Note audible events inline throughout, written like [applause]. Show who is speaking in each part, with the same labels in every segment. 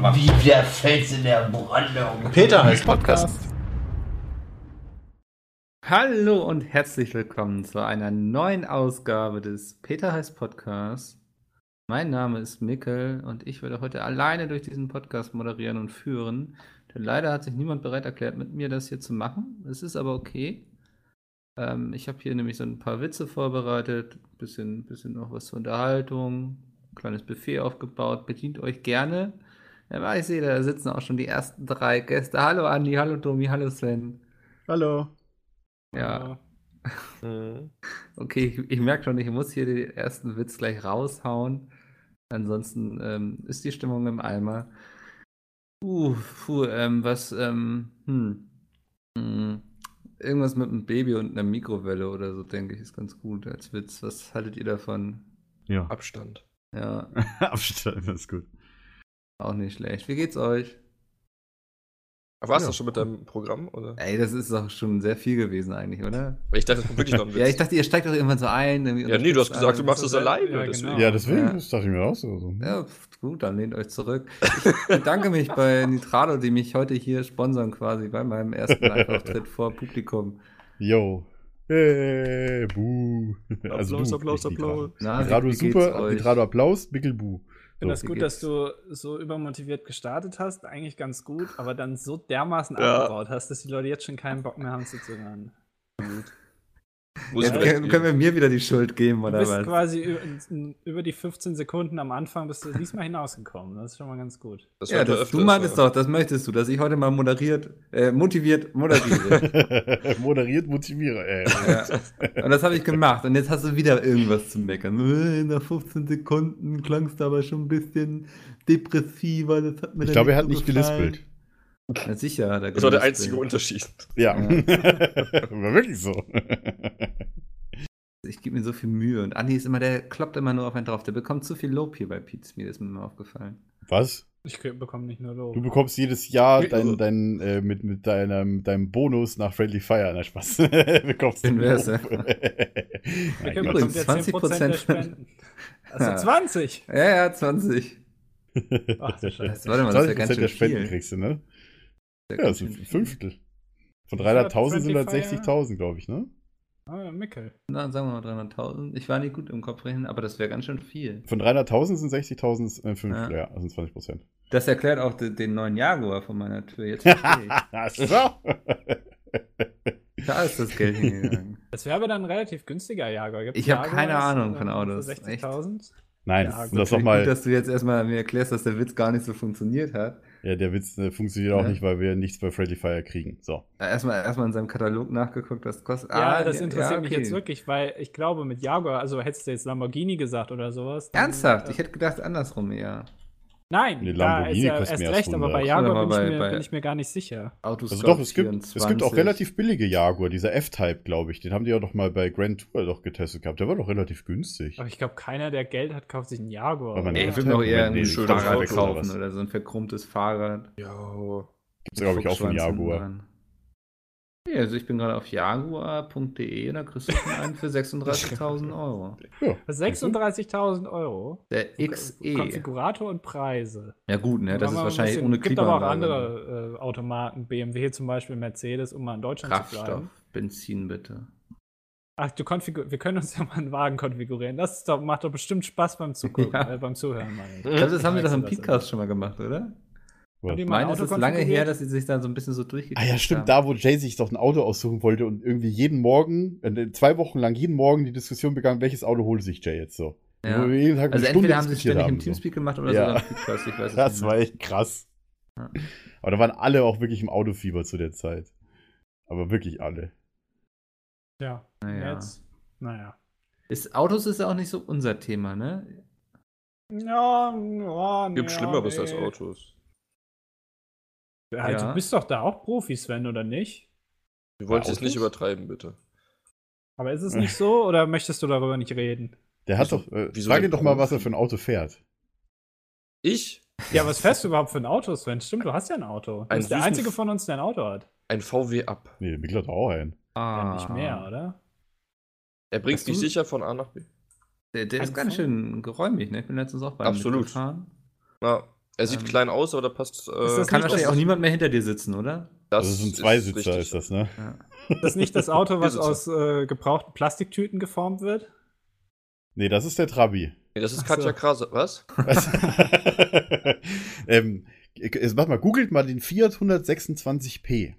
Speaker 1: Wie der Fels in der Brandung.
Speaker 2: Peter heißt Podcast.
Speaker 3: Hallo und herzlich willkommen zu einer neuen Ausgabe des Peter heißt Podcast. Mein Name ist Mikkel und ich werde heute alleine durch diesen Podcast moderieren und führen. Denn leider hat sich niemand bereit erklärt, mit mir das hier zu machen. Es ist aber okay. Ähm, ich habe hier nämlich so ein paar Witze vorbereitet, bisschen, bisschen noch was zur Unterhaltung, kleines Buffet aufgebaut. Bedient euch gerne. Ja, ich sehe, da sitzen auch schon die ersten drei Gäste. Hallo Andi, hallo Domi, hallo Sven.
Speaker 2: Hallo.
Speaker 3: Ja. [laughs] Okay, ich, ich merke schon, ich muss hier den ersten Witz gleich raushauen. Ansonsten ähm, ist die Stimmung im Eimer. Uh, puh, ähm, was, ähm, hm, hm, irgendwas mit einem Baby und einer Mikrowelle oder so, denke ich, ist ganz gut als Witz. Was haltet ihr davon?
Speaker 2: Ja.
Speaker 4: Abstand.
Speaker 3: Ja, [laughs]
Speaker 2: Abstand, das ist gut.
Speaker 3: Auch nicht schlecht. Wie geht's euch?
Speaker 4: Warst
Speaker 2: Ja.
Speaker 4: du schon mit deinem Programm? Oder?
Speaker 3: Ey, das ist doch schon sehr viel gewesen eigentlich, oder?
Speaker 4: Ich dachte, das kommt wirklich noch ein [laughs] Witz.
Speaker 3: Ja, ich dachte, ihr steigt doch irgendwann so ein.
Speaker 4: ja, nee, du hast gesagt, du machst es
Speaker 5: Ja,
Speaker 4: alleine.
Speaker 5: genau.
Speaker 4: deswegen.
Speaker 2: Ja, deswegen,
Speaker 3: Ja.
Speaker 2: das dachte ich mir auch so. so.
Speaker 3: Ja, gut, dann lehnt euch zurück. Ich bedanke mich bei [laughs] Nitrado, die mich heute hier sponsern quasi bei meinem ersten [laughs] Live-Auftritt vor Publikum.
Speaker 2: Yo. Hey, buh.
Speaker 4: Applaus,
Speaker 2: du,
Speaker 4: Applaus,
Speaker 2: nicht
Speaker 4: Applaus.
Speaker 3: Na,
Speaker 2: Nitrado ist super? Nitrado Applaus, Bickel buh.
Speaker 5: Ich finde
Speaker 2: So.
Speaker 5: das gut, dass du so übermotiviert gestartet hast, eigentlich ganz gut, aber dann so dermaßen
Speaker 4: Ja.
Speaker 5: abgebaut hast, dass die Leute jetzt schon keinen Bock mehr haben zuzuhören.
Speaker 4: Muss
Speaker 3: Jetzt können, können wir mir wieder die Schuld geben,
Speaker 5: Du
Speaker 3: oder
Speaker 5: bist
Speaker 3: was?
Speaker 5: quasi über, über die 15 Sekunden am Anfang bist du diesmal hinausgekommen. Das ist schon mal ganz gut.
Speaker 4: Das
Speaker 3: Ja, das, du meintest doch, das möchtest du, dass ich heute mal moderiert, äh, motiviert moderiere. [laughs]
Speaker 2: Moderiert motiviere, ey.
Speaker 3: ja. Und das habe ich gemacht. Und jetzt hast du wieder irgendwas zu meckern. Äh, Nach 15 Sekunden klangst du aber schon ein bisschen depressiver. Das hat mir
Speaker 2: Ich glaube, er hat
Speaker 3: so
Speaker 2: nicht
Speaker 3: gefallen.
Speaker 2: gelispelt.
Speaker 3: Ja, sicher er
Speaker 4: Das war der einzige Unterschied.
Speaker 2: Ja.
Speaker 3: Ja. [laughs]
Speaker 2: War wirklich so.
Speaker 3: Ich gebe mir so viel Mühe. Und Andi ist immer, der kloppt immer nur auf einen drauf. Der bekommt zu viel Lob hier bei Pete Mir ist mir immer aufgefallen.
Speaker 2: Was?
Speaker 5: Ich bekomme nicht nur Lob.
Speaker 2: Du bekommst jedes Jahr dein, dein, äh, mit, mit deinem, deinem Bonus nach Friendly Fire. Na, Spaß. [laughs] bekommst du Lob. Quatsch.
Speaker 3: Übrigens, [laughs]
Speaker 5: bekommt ja 10% der
Speaker 3: 20%
Speaker 5: Spenden. Also
Speaker 3: Ja.
Speaker 5: 20!
Speaker 3: Ja, ja, 20.
Speaker 5: Ach du Scheiße.
Speaker 3: Warte mal, das ist ja
Speaker 2: 20%
Speaker 3: ganz schön
Speaker 2: der Spenden
Speaker 3: viel.
Speaker 2: kriegst du, ne?
Speaker 3: Das ist
Speaker 2: Ja, das sind
Speaker 3: schön
Speaker 2: ein. Fünftel. Von
Speaker 5: Wie viel hat
Speaker 2: 300.000 sind
Speaker 5: Friendly
Speaker 2: 160.000, glaube ich, ne?
Speaker 5: Ah, Mikkel.
Speaker 3: Na, sagen wir mal 300.000. Ich war nicht gut im Kopf rechnen, aber das wäre ganz schön viel.
Speaker 2: Von 300.000 sind 60.000 ein Fünftel,
Speaker 3: Ja.
Speaker 2: ja, also 20 Prozent.
Speaker 3: Das erklärt auch den, den neuen Jaguar von meiner Tür. Jetzt [laughs] verstehe ich.
Speaker 2: so.
Speaker 3: Da ist das Geld hingegangen. [laughs]
Speaker 5: Das wäre aber dann ein relativ günstiger Jaguar. Gibt's
Speaker 3: Ich hab
Speaker 5: Jaguars,
Speaker 3: keine Ahnung
Speaker 5: äh,
Speaker 3: von Autos.
Speaker 5: Für 60.000?
Speaker 2: Nein,
Speaker 5: Ja, gut,
Speaker 2: das
Speaker 3: Finde ich
Speaker 2: nochmal.
Speaker 3: Gut, dass du jetzt erstmal mir erklärst, dass der Witz gar nicht so funktioniert hat.
Speaker 2: Ja, der Witz äh, funktioniert auch
Speaker 3: Ja.
Speaker 2: nicht, weil wir nichts bei Friendly Fire kriegen. So.
Speaker 3: Erstmal, erstmal in seinem Katalog nachgeguckt, was kostet.
Speaker 5: Ja,
Speaker 3: Ah,
Speaker 5: das interessiert mich
Speaker 3: okay.
Speaker 5: jetzt wirklich, weil ich glaube, mit Jaguar, also hättest du jetzt Lamborghini gesagt oder sowas. dann,
Speaker 3: Ernsthaft?
Speaker 5: äh,
Speaker 3: Ich hätte gedacht andersrum eher.
Speaker 5: Nein,
Speaker 2: Nee,
Speaker 5: da
Speaker 2: Lamborghini
Speaker 5: ist ja
Speaker 2: kostet
Speaker 5: erst
Speaker 2: mehr als
Speaker 5: recht, aber
Speaker 2: 100.
Speaker 5: bei
Speaker 3: Oder
Speaker 5: Jaguar bin,
Speaker 3: bei-
Speaker 5: ich mir,
Speaker 3: bei-
Speaker 5: bin ich mir gar nicht sicher.
Speaker 3: Autoscope
Speaker 2: Also doch, es gibt, es gibt auch
Speaker 3: 24.
Speaker 2: relativ billige Jaguar, dieser F-Type, glaube ich. Den haben die ja doch mal bei Grand Tour doch getestet gehabt. Der war doch relativ günstig.
Speaker 5: Aber ich glaube, keiner, der Geld hat, kauft sich einen Jaguar.
Speaker 2: Aber
Speaker 5: oder?
Speaker 3: Ich
Speaker 2: Ja,
Speaker 3: würde mir auch eher ein
Speaker 4: schönes
Speaker 3: Fahrrad
Speaker 4: oder
Speaker 3: kaufen
Speaker 2: was?
Speaker 3: oder so ein verkrummtes Fahrrad.
Speaker 4: Ja.
Speaker 2: Gibt's glaube ich auch
Speaker 3: hinten
Speaker 2: Jaguar.
Speaker 3: dran. Ja, also ich bin gerade auf jaguar.de und da kriegst du schon einen für [laughs] 36.000 Euro.
Speaker 2: Ja.
Speaker 5: 36.000 Euro.
Speaker 3: Der XE.
Speaker 5: Konfigurator und Preise.
Speaker 3: Ja gut, ne, das ist wahrscheinlich
Speaker 5: bisschen-
Speaker 3: ohne
Speaker 5: gibt aber auch
Speaker 3: Klimaanlage.
Speaker 5: andere äh, Automarken, BMW zum Beispiel, Mercedes, um mal in Deutschland zu
Speaker 3: Kraftstoff,
Speaker 5: bleiben.
Speaker 3: Benzin bitte.
Speaker 5: Ach, du konfigur wir können uns ja mal einen Wagen konfigurieren. Das ist doch, macht doch bestimmt Spaß beim Zugucken, [laughs]
Speaker 3: Ja.
Speaker 5: äh, beim Zuhören. meine ich.
Speaker 3: Ich glaube, das haben wir doch im Podcast schon mal gemacht, oder? Ich meine, es ist lange her, dass sie sich da so ein bisschen so durchgekriegt
Speaker 2: Ah ja, stimmt,
Speaker 3: haben.
Speaker 2: da wo Jay sich doch ein Auto aussuchen wollte und irgendwie jeden Morgen, äh, zwei Wochen lang jeden Morgen die Diskussion begann, welches Auto holt sich Jay jetzt so.
Speaker 3: Ja. Also
Speaker 2: Stunde
Speaker 3: entweder haben sie es ständig im
Speaker 2: so.
Speaker 3: Teamspeak gemacht oder
Speaker 2: Ja.
Speaker 3: so im Podcast, ich weiß [laughs]
Speaker 2: Das
Speaker 3: nicht
Speaker 2: war echt krass.
Speaker 3: Ja.
Speaker 2: Aber da waren alle auch wirklich im Autofieber zu der Zeit. Aber wirklich alle.
Speaker 5: Ja,
Speaker 3: Naja.
Speaker 5: jetzt. Naja.
Speaker 3: Ist, Autos ist ja auch nicht so unser Thema, ne?
Speaker 5: Ja, ja,
Speaker 4: Gibt Schlimmeres
Speaker 5: nee.
Speaker 4: als Autos.
Speaker 3: Ja.
Speaker 5: Du bist doch da auch Profi, Sven, oder nicht?
Speaker 4: Wir wollen
Speaker 2: Bei
Speaker 4: es nicht übertreiben, bitte.
Speaker 5: Aber ist es [laughs] nicht so oder möchtest du darüber nicht reden?
Speaker 2: Der hat
Speaker 4: Wieso-
Speaker 2: doch. Äh,
Speaker 4: wieso
Speaker 2: frag ihn doch mal, was er für ein Auto fährt.
Speaker 4: Ich?
Speaker 5: Ja, was fährst du überhaupt für ein Auto, Sven? Stimmt, du hast ja ein Auto. Du
Speaker 4: Einen
Speaker 5: bist der einzige von uns, der ein Auto hat.
Speaker 4: Ein VW ab.
Speaker 2: Nee, der Mikkel hat auch einen.
Speaker 3: Ah.
Speaker 5: Ja, nicht mehr, oder?
Speaker 4: Er bringt dich
Speaker 3: du-
Speaker 4: sicher von A nach B.
Speaker 3: Der, der ist
Speaker 5: Ein
Speaker 3: ganz schön geräumig, ne? Ich bin letztens auch bei ihm
Speaker 4: Absolut.
Speaker 3: mitgefahren.
Speaker 4: Ja, Er sieht
Speaker 3: Ähm,
Speaker 4: klein aus, aber da passt. Äh,
Speaker 5: das
Speaker 3: Kann wahrscheinlich
Speaker 5: das-
Speaker 3: auch niemand mehr hinter dir sitzen, oder?
Speaker 2: Das also sind zwei Sitzer,
Speaker 4: richtig.
Speaker 2: ist das, ne?
Speaker 5: Das ist nicht das Auto, [laughs] was aus äh, gebrauchten Plastiktüten geformt wird?
Speaker 2: Nee, das ist der Trabi.
Speaker 4: Nee, das ist
Speaker 5: Ach so.
Speaker 4: Katja Krase. Was?
Speaker 2: Was? [laughs] ähm, mach mal, googelt mal den Fiat 126p.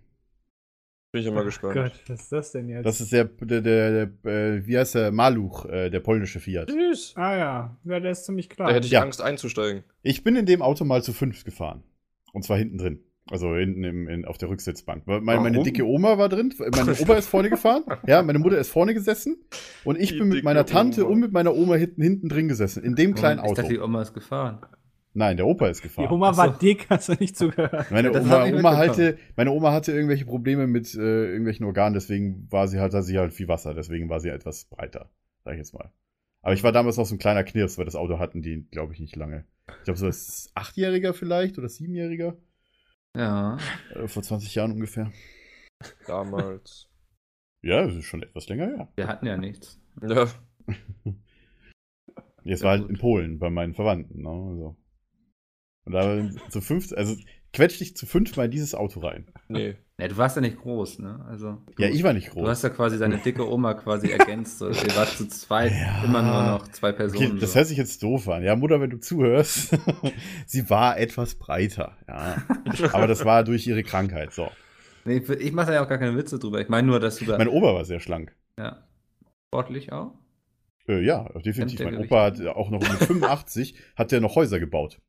Speaker 4: Bin ich ja mal gespannt.
Speaker 5: Gott, was ist das denn jetzt?
Speaker 2: Das ist der, der, der, der äh, wie heißt der, Maluch, äh, der polnische Fiat.
Speaker 4: Süß.
Speaker 5: ah ja, ja, der ist ziemlich
Speaker 4: Da
Speaker 5: klar.
Speaker 4: hätte ich
Speaker 2: Ja.
Speaker 4: Angst einzusteigen.
Speaker 2: Ich bin in dem Auto mal zu fünf gefahren. Und zwar hinten drin. Also hinten im, in, auf der Rücksitzbank. Meine, meine dicke Oma war drin. Meine Opa ist vorne gefahren. Ja, meine Mutter ist vorne gesessen. Und ich
Speaker 4: Die
Speaker 2: bin mit meiner Tante
Speaker 4: Oma.
Speaker 2: und mit meiner Oma hinten, hinten drin gesessen. In dem kleinen
Speaker 3: Ich dachte,
Speaker 2: Auto.
Speaker 3: die Oma ist gefahren.
Speaker 2: Nein, der Opa ist
Speaker 5: Die
Speaker 2: gefahren.
Speaker 5: Oma
Speaker 3: Ach so.
Speaker 5: war dick, hast [laughs] du nicht zugehört.
Speaker 2: Meine
Speaker 3: Das
Speaker 2: Oma, Oma hatte, meine Oma hatte irgendwelche Probleme mit äh, irgendwelchen Organen, deswegen war sie halt, hatte sie halt viel Wasser, deswegen war sie etwas breiter, sag ich jetzt mal. Aber ich war damals noch so ein kleiner Knirps, weil das Auto hatten die, glaube ich, nicht lange. Ich glaube, so als Achtjähriger vielleicht oder Siebenjähriger,
Speaker 3: Ja.
Speaker 2: äh, vor 20 Jahren ungefähr.
Speaker 4: Damals.
Speaker 2: Ja, das ist schon etwas länger her.
Speaker 3: Wir hatten ja nichts.
Speaker 4: ja. [laughs]
Speaker 2: Jetzt
Speaker 3: Ja,
Speaker 2: war halt
Speaker 3: gut.
Speaker 2: in Polen bei meinen Verwandten. Ne? Also. Und da zu fünf, also quetsch dich zu fünf mal in dieses Auto rein.
Speaker 4: Nee.
Speaker 3: Ja, du warst ja nicht groß, ne? Also. Du,
Speaker 2: Ja, ich war nicht
Speaker 3: Du
Speaker 2: groß.
Speaker 3: hast ja quasi deine dicke Oma quasi ergänzt. So. Ihr wart zu zweit
Speaker 2: Ja.
Speaker 3: immer nur noch zwei Personen.
Speaker 2: Okay, das
Speaker 3: so.
Speaker 2: hört sich jetzt doof an. Ja, Mutter, wenn du zuhörst, [laughs] sie war etwas breiter. Ja. Aber das war durch ihre Krankheit. So.
Speaker 3: nee, ich ich mache da ja auch gar keine Witze drüber. Ich meine nur, dass du da.
Speaker 2: Mein Opa war sehr schlank.
Speaker 3: ja. Sportlich auch?
Speaker 2: Äh, ja, definitiv. Mein Opa hat auch noch mit 85 hat der noch Häuser gebaut.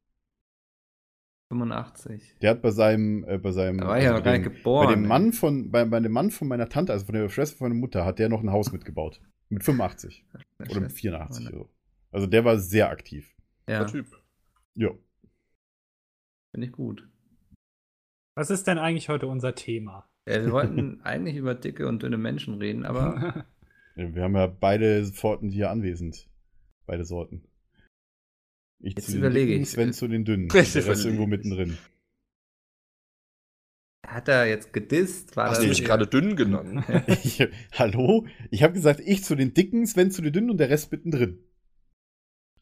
Speaker 3: 85.
Speaker 2: Der hat bei seinem, äh, bei seinem,
Speaker 3: Da war ja
Speaker 2: also
Speaker 3: noch gar
Speaker 2: dem-
Speaker 3: geboren.
Speaker 2: bei dem
Speaker 3: ey.
Speaker 2: Mann von, bei, bei dem Mann von meiner Tante, also von der Schwester von meiner Mutter, hat der noch ein Haus mitgebaut. Mit 85 oder mit 84 oder so. Also der war sehr aktiv.
Speaker 3: Ja,
Speaker 4: Der Typ.
Speaker 2: Ja.
Speaker 3: finde ich gut.
Speaker 5: Was ist denn eigentlich heute unser Thema?
Speaker 3: Ja, wir wollten [laughs] eigentlich über dicke und dünne Menschen reden, aber
Speaker 2: Wir haben ja beide Sorten hier anwesend. Beide Sorten. Ich
Speaker 3: Jetzt
Speaker 2: zu den
Speaker 3: überlege ich.
Speaker 2: Sven zu den Dünnen. [laughs] Der Rest
Speaker 4: überlege
Speaker 2: irgendwo
Speaker 4: ich.
Speaker 2: mittendrin.
Speaker 3: hat er jetzt gedisst? War
Speaker 4: Hast
Speaker 3: das
Speaker 4: du mich gerade dünn genannt? [laughs] [laughs]
Speaker 2: Ich, hallo? Ich habe gesagt, ich zu den Dicken, Sven zu den Dünnen und der Rest mittendrin.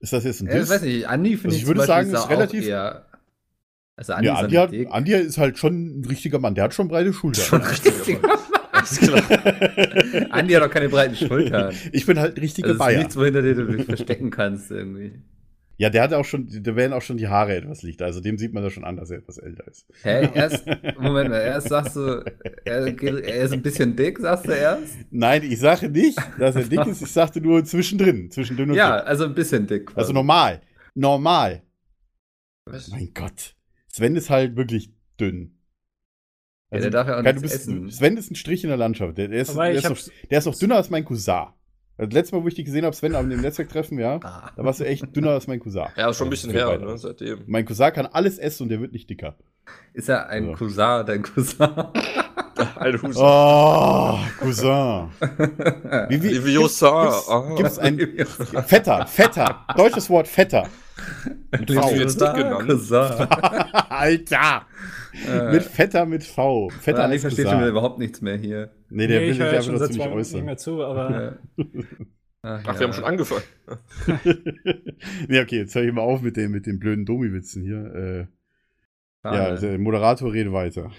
Speaker 2: Ist das jetzt ein
Speaker 3: ich
Speaker 2: Diss?
Speaker 3: weiß nicht, Andi finde
Speaker 2: Also
Speaker 3: ich,
Speaker 2: ich würde sagen,
Speaker 3: ist
Speaker 2: ist relativ-
Speaker 3: Eher, also Andi
Speaker 2: ja,
Speaker 3: ist
Speaker 2: Andi,
Speaker 3: ja
Speaker 2: hat. Andi ist halt schon ein richtiger Mann. Der hat schon breite Schultern.
Speaker 3: Schon richtig.
Speaker 4: Alles klar.
Speaker 3: Andi hat auch keine breiten Schultern.
Speaker 2: ich bin halt ein richtiger
Speaker 3: Also es ist
Speaker 2: Bayer.
Speaker 3: nichts, wohinter dir du dich verstecken kannst irgendwie.
Speaker 2: Ja, der hat auch schon, da werden auch schon die Haare etwas lichter. Also dem sieht man das schon an, dass er etwas älter ist.
Speaker 3: Hä? Erst, Moment mal, erst sagst du, er, er ist ein bisschen dick, sagst du erst?
Speaker 2: Nein, ich sage nicht, dass er dick ist. Ich sagte nur zwischendrin. Zwischen dünn und
Speaker 3: Ja,
Speaker 2: dick.
Speaker 3: also ein bisschen dick. quasi.
Speaker 2: Also normal. Normal.
Speaker 4: Was?
Speaker 2: Mein Gott. Sven ist halt wirklich dünn.
Speaker 3: Ja, der darf ja auch
Speaker 2: kein-
Speaker 3: nichts
Speaker 2: du bist,
Speaker 3: essen.
Speaker 2: Sven ist ein Strich in der Landschaft. Der, der, ist, der, ist, noch, der ist noch dünner als mein Cousin. Also, letztes Mal, wo ich dich gesehen habe, Sven, am dem Netzwerktreffen, ja,
Speaker 3: Ah.
Speaker 2: da warst du echt dünner als mein Cousin.
Speaker 4: Ja, ist schon ein
Speaker 2: Also,
Speaker 4: bisschen her,
Speaker 2: weiter.
Speaker 4: ne, seitdem.
Speaker 2: Mein Cousin kann alles essen und der wird nicht dicker.
Speaker 3: Ist er ein
Speaker 2: Ja.
Speaker 3: Cousin, dein Cousin? [laughs]
Speaker 4: Alte Huse.
Speaker 2: Oh, Cousin. [laughs] Wie, wie,
Speaker 4: Leviosa.
Speaker 2: gibt's,
Speaker 4: Ah.
Speaker 2: gibt's ein Fetter, Fetter. Deutsches Wort Fetter. Mit
Speaker 4: Hast
Speaker 2: V.
Speaker 4: du jetzt nicht genannt?
Speaker 3: Cousin. [laughs]
Speaker 2: Alter.
Speaker 3: Äh,
Speaker 2: Mit Fetter mit V. Fetter
Speaker 3: Andi
Speaker 2: als
Speaker 3: versteht
Speaker 2: Cousin.
Speaker 3: schon wieder überhaupt nichts mehr hier.
Speaker 2: Nee, der
Speaker 5: nee,
Speaker 2: will
Speaker 5: ich höre ja
Speaker 2: einfach
Speaker 5: schon seit zwei Minuten nicht
Speaker 2: äußern.
Speaker 5: mehr zu, aber
Speaker 3: Ach, [laughs]
Speaker 4: Ach, wir haben schon angefangen. [laughs]
Speaker 2: nee, okay, jetzt höre ich mal auf mit den, mit den blöden Domi-Witzen hier. Äh, ja, der Moderator redet weiter.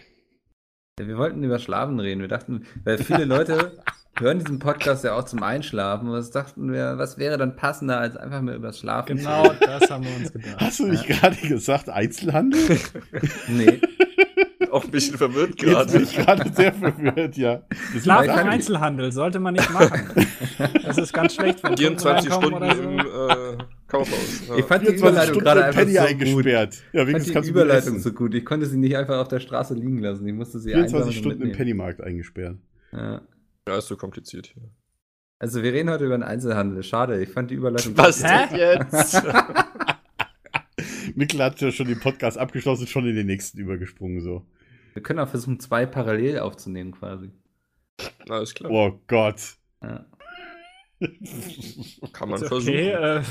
Speaker 3: Ja, wir wollten über Schlafen reden. Wir dachten, weil viele Leute [laughs] hören diesen Podcast ja auch zum Einschlafen. Und was dachten wir, was wäre dann passender, als einfach mal über Schlafen
Speaker 5: genau das haben wir uns gedacht.
Speaker 2: Hast du nicht gerade gesagt Einzelhandel?
Speaker 3: zu Nee. [laughs]
Speaker 4: Auch ein bisschen verwirrt
Speaker 2: Jetzt bin
Speaker 4: gerade.
Speaker 2: ich gerade sehr verwirrt, ja. Das
Speaker 5: Schlaf
Speaker 3: Ich
Speaker 5: im Einzelhandel sollte man nicht machen. Das ist ganz schlecht, wenn Kunden
Speaker 4: 24
Speaker 5: reinkommen
Speaker 4: Stunden
Speaker 5: oder
Speaker 4: im äh, Kaufhaus. Ja.
Speaker 3: Ich fand die
Speaker 2: 24
Speaker 3: Überleitung
Speaker 2: Stunden
Speaker 3: gerade einfach
Speaker 2: Penny
Speaker 3: so gut.
Speaker 2: eingesperrt. Ja,
Speaker 3: Ich fand die Überleitung so gut. Ich konnte sie nicht einfach auf der Straße liegen lassen. Ich musste sie
Speaker 2: 24
Speaker 3: einsammeln und
Speaker 2: Stunden im. Pennymarkt eingesperrt.
Speaker 3: Ja.
Speaker 4: ja, ist so kompliziert hier.
Speaker 3: Also wir reden heute über den Einzelhandel. Schade, ich fand die Überleitung
Speaker 4: Was denn jetzt? [laughs]
Speaker 2: Mikkel hat ja schon den Podcast abgeschlossen, schon in den nächsten übergesprungen, so.
Speaker 3: Wir können auch versuchen, zwei parallel aufzunehmen quasi.
Speaker 4: Alles klar.
Speaker 2: Oh Gott.
Speaker 3: Ja. [laughs]
Speaker 4: Kann man
Speaker 5: Ist
Speaker 4: versuchen.
Speaker 5: okay, äh,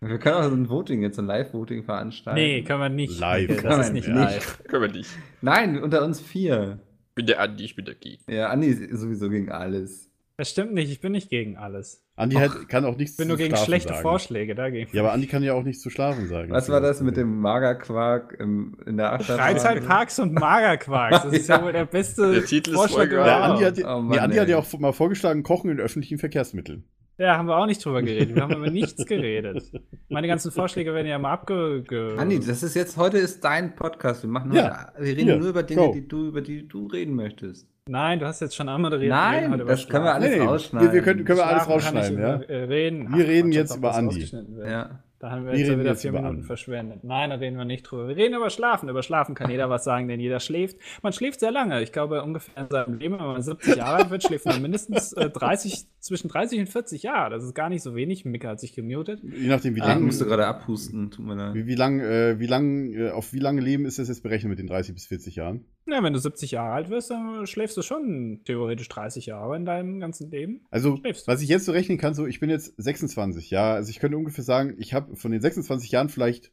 Speaker 3: Wir können auch so ein Voting, jetzt ein Live-Voting veranstalten.
Speaker 5: nee, kann man nicht.
Speaker 2: Live.
Speaker 5: Okay,
Speaker 3: Kann
Speaker 5: das ist
Speaker 3: man
Speaker 5: nicht
Speaker 3: nicht.
Speaker 5: live.
Speaker 4: Können wir nicht.
Speaker 3: Nein, unter uns vier.
Speaker 4: Ich bin der Andi, ich bin der Geek.
Speaker 3: Ja, Andi ist sowieso gegen alles.
Speaker 5: Das stimmt nicht, ich bin nicht gegen alles.
Speaker 2: Andi hat, kann auch nichts
Speaker 5: Ich bin
Speaker 2: zu
Speaker 5: nur gegen
Speaker 2: Schlafen
Speaker 5: schlechte
Speaker 2: sagen.
Speaker 5: Vorschläge dagegen.
Speaker 2: Ja, aber Andi kann ja auch nichts zu schlafen sagen.
Speaker 3: Was war das mit dem Magerquark im, in der Achterbahn?
Speaker 5: Freizeitparks und Magerquarks. Das ist ja wohl der beste
Speaker 4: Der Titel ist
Speaker 5: Vorschlag
Speaker 4: voll geil.
Speaker 2: Ja,
Speaker 5: überhaupt.
Speaker 2: Andi hat,
Speaker 3: Oh
Speaker 2: nee,
Speaker 3: Mann,
Speaker 2: Andi hat ja auch mal vorgeschlagen, Kochen in öffentlichen Verkehrsmitteln.
Speaker 5: Ja, haben wir auch nicht drüber geredet. Wir haben über nichts geredet. Meine ganzen Vorschläge werden ja mal abge... Ge
Speaker 3: Andi, das ist jetzt, heute ist dein Podcast. Wir machen
Speaker 2: Ja,
Speaker 3: heute, wir reden
Speaker 2: hier,
Speaker 3: nur über Dinge,
Speaker 2: go.
Speaker 3: die du, über die du reden möchtest.
Speaker 5: Nein, du hast jetzt schon einmal geredet. Wir reden
Speaker 3: Nein,
Speaker 5: über
Speaker 3: das können wir alles
Speaker 2: Nee,
Speaker 3: rausschneiden.
Speaker 2: wir, wir können, können wir alles
Speaker 5: ich
Speaker 2: rausschneiden, ja?
Speaker 5: äh, reden.
Speaker 2: Wir reden
Speaker 5: Quatsch,
Speaker 2: jetzt über Andi.
Speaker 3: Ja.
Speaker 5: Da haben wir
Speaker 2: Wir
Speaker 5: jetzt
Speaker 2: reden
Speaker 5: wieder vier Minuten
Speaker 2: Andi.
Speaker 5: verschwendet. Nein, da reden wir nicht drüber. Wir reden über Schlafen. Über Schlafen kann jeder was sagen, denn jeder schläft. Man schläft sehr lange. Ich glaube, ungefähr in seinem Leben, wenn man 70 Jahre alt wird, schläft man mindestens äh, 30, zwischen 30 und 40 Jahre. Das ist gar nicht so wenig. Mika hat sich gemutet.
Speaker 2: Je nachdem, wie
Speaker 3: Ich
Speaker 2: lang,
Speaker 3: musste gerade abhusten, tut mir leid.
Speaker 2: wie, wie lang, äh, wie lang, äh, auf wie lange Leben ist das jetzt berechnet mit den 30 bis 40 Jahren?
Speaker 5: Ja, wenn du 70 Jahre alt wirst, dann schläfst du schon theoretisch 30 Jahre in deinem ganzen Leben.
Speaker 2: Also, was ich jetzt so rechnen kann, so, ich bin jetzt 26, ja. Also, ich könnte ungefähr sagen, ich habe von den 26 Jahren vielleicht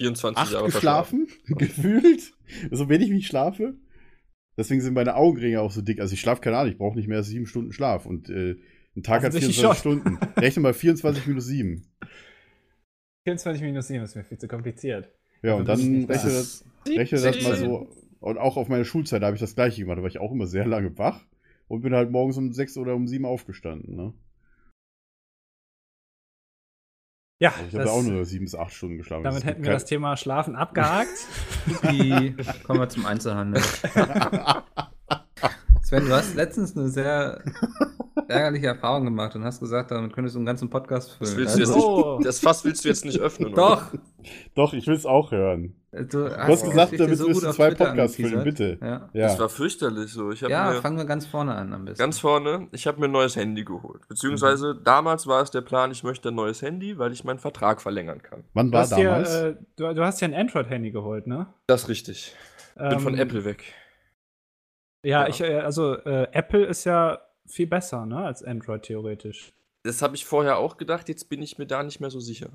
Speaker 4: 24
Speaker 2: acht
Speaker 4: Jahre
Speaker 2: geschlafen, [laughs] gefühlt. So wenig wie ich schlafe. Deswegen sind meine Augenringe auch so dick. Also, ich schlafe keine Ahnung, ich brauche nicht mehr als sieben Stunden Schlaf. Und äh, ein Tag hat
Speaker 5: Offensichtlich
Speaker 2: 24
Speaker 5: schon.
Speaker 2: Stunden. Rechne mal 24 minus 7.
Speaker 5: 24 minus 7 ist mir viel zu kompliziert.
Speaker 2: Ja, und dann
Speaker 5: nicht
Speaker 2: rechne das, rechne das mal so. Und auch auf meiner Schulzeit habe ich das gleiche gemacht. Da war ich auch immer sehr lange wach und bin halt morgens um 6 oder um 7 aufgestanden. Ne?
Speaker 5: Ja,
Speaker 2: Also ich habe ja auch nur 7 bis 8 Stunden geschlafen.
Speaker 5: damit hätten wir das Thema Schlafen abgehakt. [laughs] [laughs]
Speaker 3: Kommen wir zum Einzelhandel. [laughs] Sven, du hast letztens eine sehr ärgerliche Erfahrung gemacht und hast gesagt, damit könntest du einen ganzen Podcast
Speaker 4: Das,
Speaker 3: füllen.
Speaker 4: willst du jetzt
Speaker 5: Oh.
Speaker 4: nicht, das Fass willst du jetzt nicht öffnen.
Speaker 3: Doch!
Speaker 2: Doch, ich will es auch hören.
Speaker 3: Du,
Speaker 2: Du hast gesagt, damit wirst du zwei Podcasts füllen, bitte.
Speaker 3: Ja,
Speaker 2: Ja.
Speaker 4: Das war fürchterlich so. Ich
Speaker 3: ja
Speaker 4: mir
Speaker 3: fangen wir ganz vorne an am besten.
Speaker 4: ganz vorne, ich habe mir ein neues Handy geholt. Beziehungsweise damals war es der Plan, ich möchte ein neues Handy, weil ich meinen Vertrag verlängern kann.
Speaker 2: Wann
Speaker 5: Du
Speaker 2: war
Speaker 5: hast, dir,
Speaker 2: damals?
Speaker 5: äh, du, du hast ja ein Android-Handy geholt, ne?
Speaker 4: Das ist richtig. Bin
Speaker 5: Ähm,
Speaker 4: von Apple weg.
Speaker 5: Ja,
Speaker 4: Ja.
Speaker 5: ich, äh, also äh, Apple ist ja viel besser, ne, als Android theoretisch.
Speaker 4: Das habe ich vorher auch gedacht, jetzt bin ich mir da nicht mehr so sicher.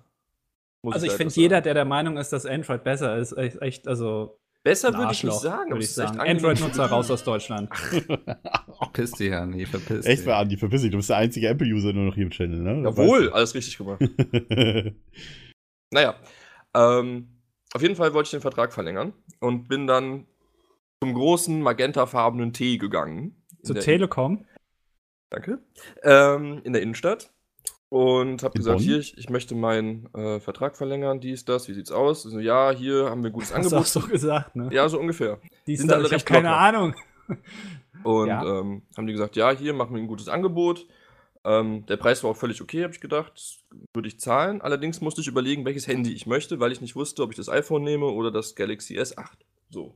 Speaker 4: Muss
Speaker 5: Also ich
Speaker 4: einfach
Speaker 5: finde, jeder, der der Meinung ist, dass Android besser ist, echt, echt also
Speaker 4: Besser würde ich nicht sagen,
Speaker 5: würde
Speaker 4: es
Speaker 5: ich
Speaker 4: echt
Speaker 5: sagen. Android-Nutzer raus aus Deutschland. [laughs] [laughs]
Speaker 3: Verpiss dich, Andi, verpiss
Speaker 2: Echt
Speaker 3: dich.
Speaker 2: mal, Andi, verpiss dich. Du bist der einzige Apple-User nur noch hier im Channel, ne?
Speaker 4: Jawohl, alles richtig gemacht. [laughs] Naja, ähm, auf jeden Fall wollte ich den Vertrag verlängern und bin dann zum großen magentafarbenen T gegangen. In
Speaker 5: Zu
Speaker 4: der-
Speaker 5: Telekom.
Speaker 4: Danke. Ähm, in der Innenstadt. Und habe gesagt,
Speaker 2: Bonn?
Speaker 4: hier, ich, ich möchte meinen äh, Vertrag verlängern, dies, das, wie sieht's aus? So, ja, hier haben wir ein gutes
Speaker 5: Hast du auch
Speaker 4: Angebot.
Speaker 5: so gesagt, ne?
Speaker 4: Ja, so ungefähr.
Speaker 5: Die
Speaker 4: sind
Speaker 5: da,
Speaker 4: alle
Speaker 5: ich habe keine. Ahnung.
Speaker 4: Und
Speaker 5: Ja.
Speaker 4: ähm, haben die gesagt, ja, hier machen wir ein gutes Angebot. Ähm, der Preis war auch völlig okay, habe ich gedacht. Würde ich zahlen. Allerdings musste ich überlegen, welches Handy ich möchte, weil ich nicht wusste, ob ich das iPhone nehme oder das Galaxy S8. So.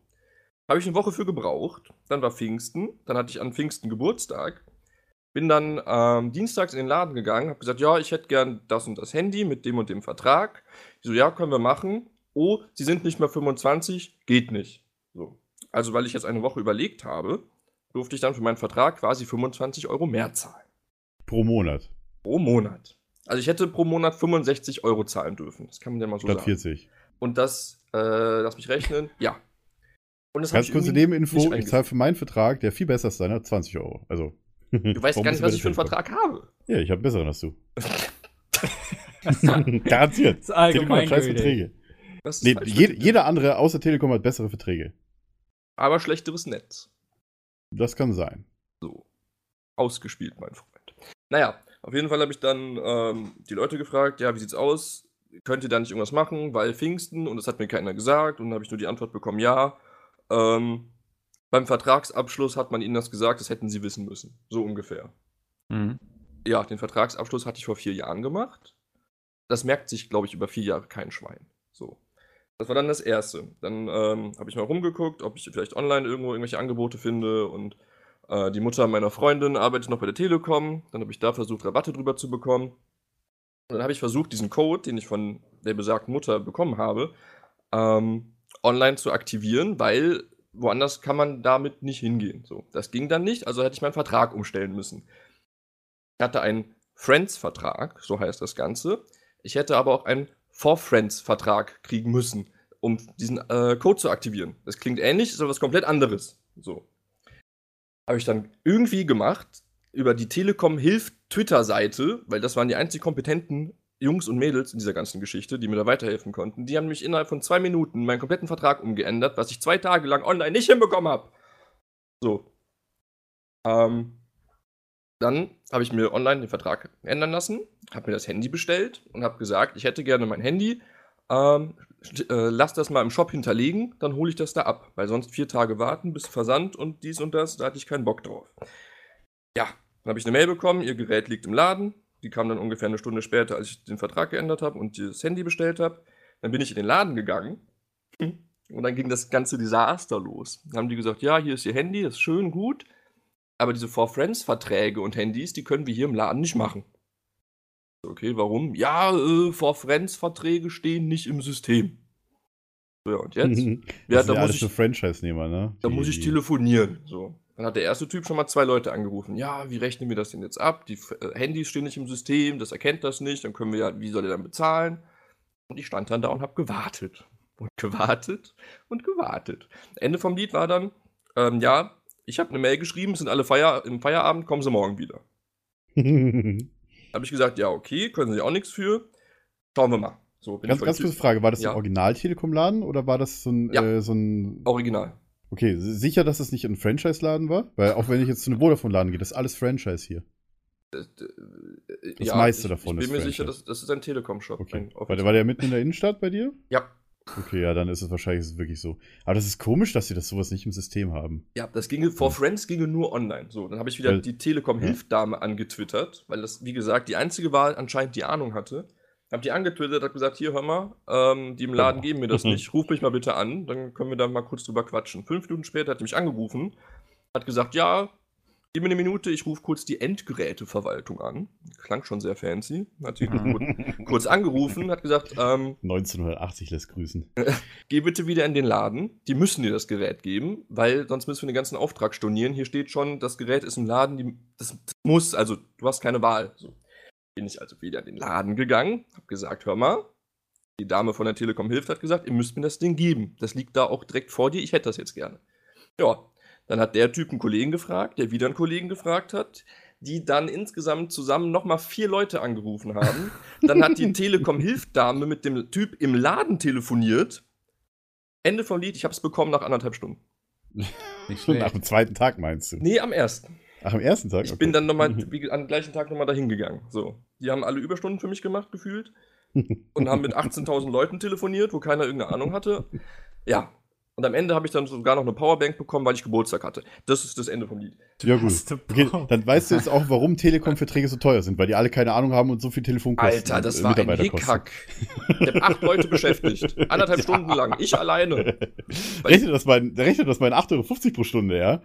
Speaker 4: Habe ich eine Woche für gebraucht. Dann war Pfingsten. Dann hatte ich an Pfingsten Geburtstag. Bin dann ähm, dienstags in den Laden gegangen, habe gesagt, ja, ich hätte gern das und das Handy mit dem und dem Vertrag. Die so, ja, können wir machen. Oh, Sie sind nicht mehr 25, geht nicht. So. Also, weil ich jetzt eine Woche überlegt habe, durfte ich dann für meinen Vertrag quasi 25 Euro mehr zahlen.
Speaker 2: Pro Monat.
Speaker 4: Pro Monat. Also ich hätte pro Monat 65 Euro zahlen dürfen. Das kann man ja mal so
Speaker 2: Statt
Speaker 4: sagen.
Speaker 2: 40.
Speaker 4: Und das, äh, lass mich rechnen, ja. Und das
Speaker 2: Ganz kurze Nebeninfo, ich zahle für meinen Vertrag, der viel besser ist deiner, 20 Euro. Also. [laughs]
Speaker 4: Du weißt gar nicht, was ich für einen Vertrag habe.
Speaker 2: Ja, ich habe einen besseren als du. [laughs] [laughs] Garantiert.
Speaker 5: Das ist allgemein
Speaker 2: Telekom hat scheiß. Verträge. Nee,
Speaker 4: falsch.
Speaker 2: je, jeder andere außer Telekom hat bessere Verträge.
Speaker 4: Aber schlechteres Netz.
Speaker 2: Das kann sein.
Speaker 4: So. Ausgespielt, mein Freund. Naja, auf jeden Fall habe ich dann ähm, die Leute gefragt, ja, wie sieht's aus? Könnt ihr da nicht irgendwas machen? Weil Pfingsten und das hat mir keiner gesagt und dann habe ich nur die Antwort bekommen, ja. Ähm, beim Vertragsabschluss hat man ihnen das gesagt, das hätten sie wissen müssen. So ungefähr.
Speaker 3: Mhm.
Speaker 4: Ja, den Vertragsabschluss hatte ich vor vier Jahren gemacht. Das merkt sich, glaube ich, über vier Jahre kein Schwein. So. Das war dann das Erste. Dann ähm, habe ich mal rumgeguckt, ob ich vielleicht online irgendwo irgendwelche Angebote finde und äh, die Mutter meiner Freundin arbeitet noch bei der Telekom. Dann habe ich da versucht, Rabatte drüber zu bekommen. Und dann habe ich versucht, diesen Code, den ich von der besagten Mutter bekommen habe, ähm, online zu aktivieren, weil woanders kann man damit nicht hingehen. So, das ging dann nicht, also hätte ich meinen Vertrag umstellen müssen. Ich hatte einen Friends-Vertrag, so heißt das Ganze. Ich hätte aber auch einen For-Friends-Vertrag kriegen müssen, um diesen äh, Code zu aktivieren. Das klingt ähnlich, ist aber was komplett anderes. So. Habe ich dann irgendwie gemacht, über die Telekom Hilft Twitter-Seite, weil das waren die einzig kompetenten Jungs und Mädels in dieser ganzen Geschichte, die mir da weiterhelfen konnten. Die haben mich innerhalb von zwei Minuten meinen kompletten Vertrag umgeändert, was ich zwei Tage lang online nicht hinbekommen habe. So. Ähm, dann habe ich mir online den Vertrag ändern lassen, habe mir das Handy bestellt und habe gesagt, ich hätte gerne mein Handy. Ähm, äh, lass das mal im Shop hinterlegen, dann hole ich das da ab. Weil sonst vier Tage warten bis Versand und dies und das, da hatte ich keinen Bock drauf. Ja, dann habe ich eine Mail bekommen, ihr Gerät liegt im Laden. Die kam dann ungefähr eine Stunde später, als ich den Vertrag geändert habe und das Handy bestellt habe. Dann bin ich in den Laden gegangen und dann ging das ganze Desaster los. Dann haben die gesagt, ja, hier ist ihr Handy, das ist schön, gut. Aber diese For Friends Verträge und Handys, die können wir hier im Laden nicht machen. Okay, warum? Ja, äh, For Friends Verträge stehen nicht im System. So, ja, und jetzt? [laughs] Ja, da
Speaker 2: ja
Speaker 4: muss ich-
Speaker 2: Franchise-Nehmer, ne?
Speaker 4: Da
Speaker 2: Die-
Speaker 4: muss ich telefonieren. So. Dann hat der erste Typ schon mal zwei Leute angerufen. Ja, wie rechnen wir das denn jetzt ab? Die äh, Handys stehen nicht im System, das erkennt das nicht, dann können wir ja, wie soll er dann bezahlen? Und ich stand dann da und habe gewartet. Und gewartet und gewartet. Ende vom Lied war dann, ähm, ja, ich habe eine Mail geschrieben, sind alle Feier im Feierabend, kommen sie morgen wieder. [laughs] Habe ich gesagt, ja, okay, können sie auch nichts für. Schauen wir mal. So, bin
Speaker 2: ganz, ganz kurze Frage, war das
Speaker 4: Ja.
Speaker 2: ein Original-Telekom-Laden oder war das so ein,
Speaker 4: Ja.
Speaker 2: äh, so ein
Speaker 4: Original.
Speaker 2: Okay, sicher, dass es nicht ein Franchise-Laden war? Weil auch wenn ich jetzt zu einem Vodafone-Laden gehe, das ist alles Franchise hier.
Speaker 4: Das,
Speaker 2: Das meiste davon
Speaker 4: ich,
Speaker 2: ist
Speaker 4: Ich bin mir
Speaker 2: Franchise.
Speaker 4: sicher, das, das ist ein Telekom-Shop.
Speaker 2: Okay. War der, war der mitten in der Innenstadt bei dir?
Speaker 4: Ja.
Speaker 2: Okay, ja, dann ist es wahrscheinlich wirklich so. Aber das ist komisch, dass sie das sowas nicht im System haben.
Speaker 4: Ja, das ginge, For Friends ginge nur online. So, dann habe ich wieder
Speaker 2: Weil-
Speaker 4: die Telekom-Hilfdame angetwittert, weil das, wie gesagt, die einzige war, anscheinend die Ahnung hatte. Hab die angetwittert, hab gesagt, hier, hör mal, ähm, die im Laden geben mir das nicht, ruf mich mal bitte an, dann können wir da mal kurz drüber quatschen. Fünf Minuten später hat die mich angerufen, hat gesagt, ja, gib mir eine Minute, ich rufe kurz die Endgeräteverwaltung an. Klang schon sehr fancy. Hat sie [laughs] kurz, kurz angerufen, hat gesagt, ähm,
Speaker 2: 1980 lässt grüßen. [laughs]
Speaker 4: geh bitte wieder in den Laden. Die müssen dir das Gerät geben, weil sonst müssen wir den ganzen Auftrag stornieren. Hier steht schon, das Gerät ist im Laden, die, das, das muss, also du hast keine Wahl. So. Bin ich also wieder in den Laden gegangen, hab gesagt, hör mal, die Dame von der Telekom hilft, hat gesagt, ihr müsst mir das Ding geben. Das liegt da auch direkt vor dir, ich hätte das jetzt gerne. Ja, dann hat der Typ einen Kollegen gefragt, der wieder einen Kollegen gefragt hat, die dann insgesamt zusammen nochmal vier Leute angerufen haben. Dann hat die [laughs] Telekom-Hilfdame mit dem Typ im Laden telefoniert. Ende vom Lied, ich habe es bekommen nach anderthalb Stunden.
Speaker 3: Nicht
Speaker 2: Schon nach
Speaker 3: schlecht.
Speaker 2: dem zweiten Tag meinst du?
Speaker 4: Nee, am ersten.
Speaker 2: Ach, am ersten Tag?
Speaker 4: Ich
Speaker 2: Okay.
Speaker 4: bin dann nochmal, wie [laughs] am gleichen Tag nochmal dahin gegangen. So. Die haben alle Überstunden für mich gemacht, gefühlt. [laughs] Und haben mit 18.000 Leuten telefoniert, wo keiner irgendeine Ahnung hatte. Ja. Und am Ende habe ich dann sogar noch eine Powerbank bekommen, weil ich Geburtstag hatte. Das ist das Ende vom Lied.
Speaker 2: Ja, gut. Okay, dann weißt du jetzt auch, warum Telekom-Verträge so teuer sind, weil die alle keine Ahnung haben und so viel Telefonkosten
Speaker 4: Alter, das
Speaker 2: äh,
Speaker 4: war ein. Hickhack. Ich habe acht Leute beschäftigt. Anderthalb [laughs] Stunden lang. Ich alleine.
Speaker 2: Rechnet das, mal, rechnet das mal in 8,50 Euro pro Stunde, ja?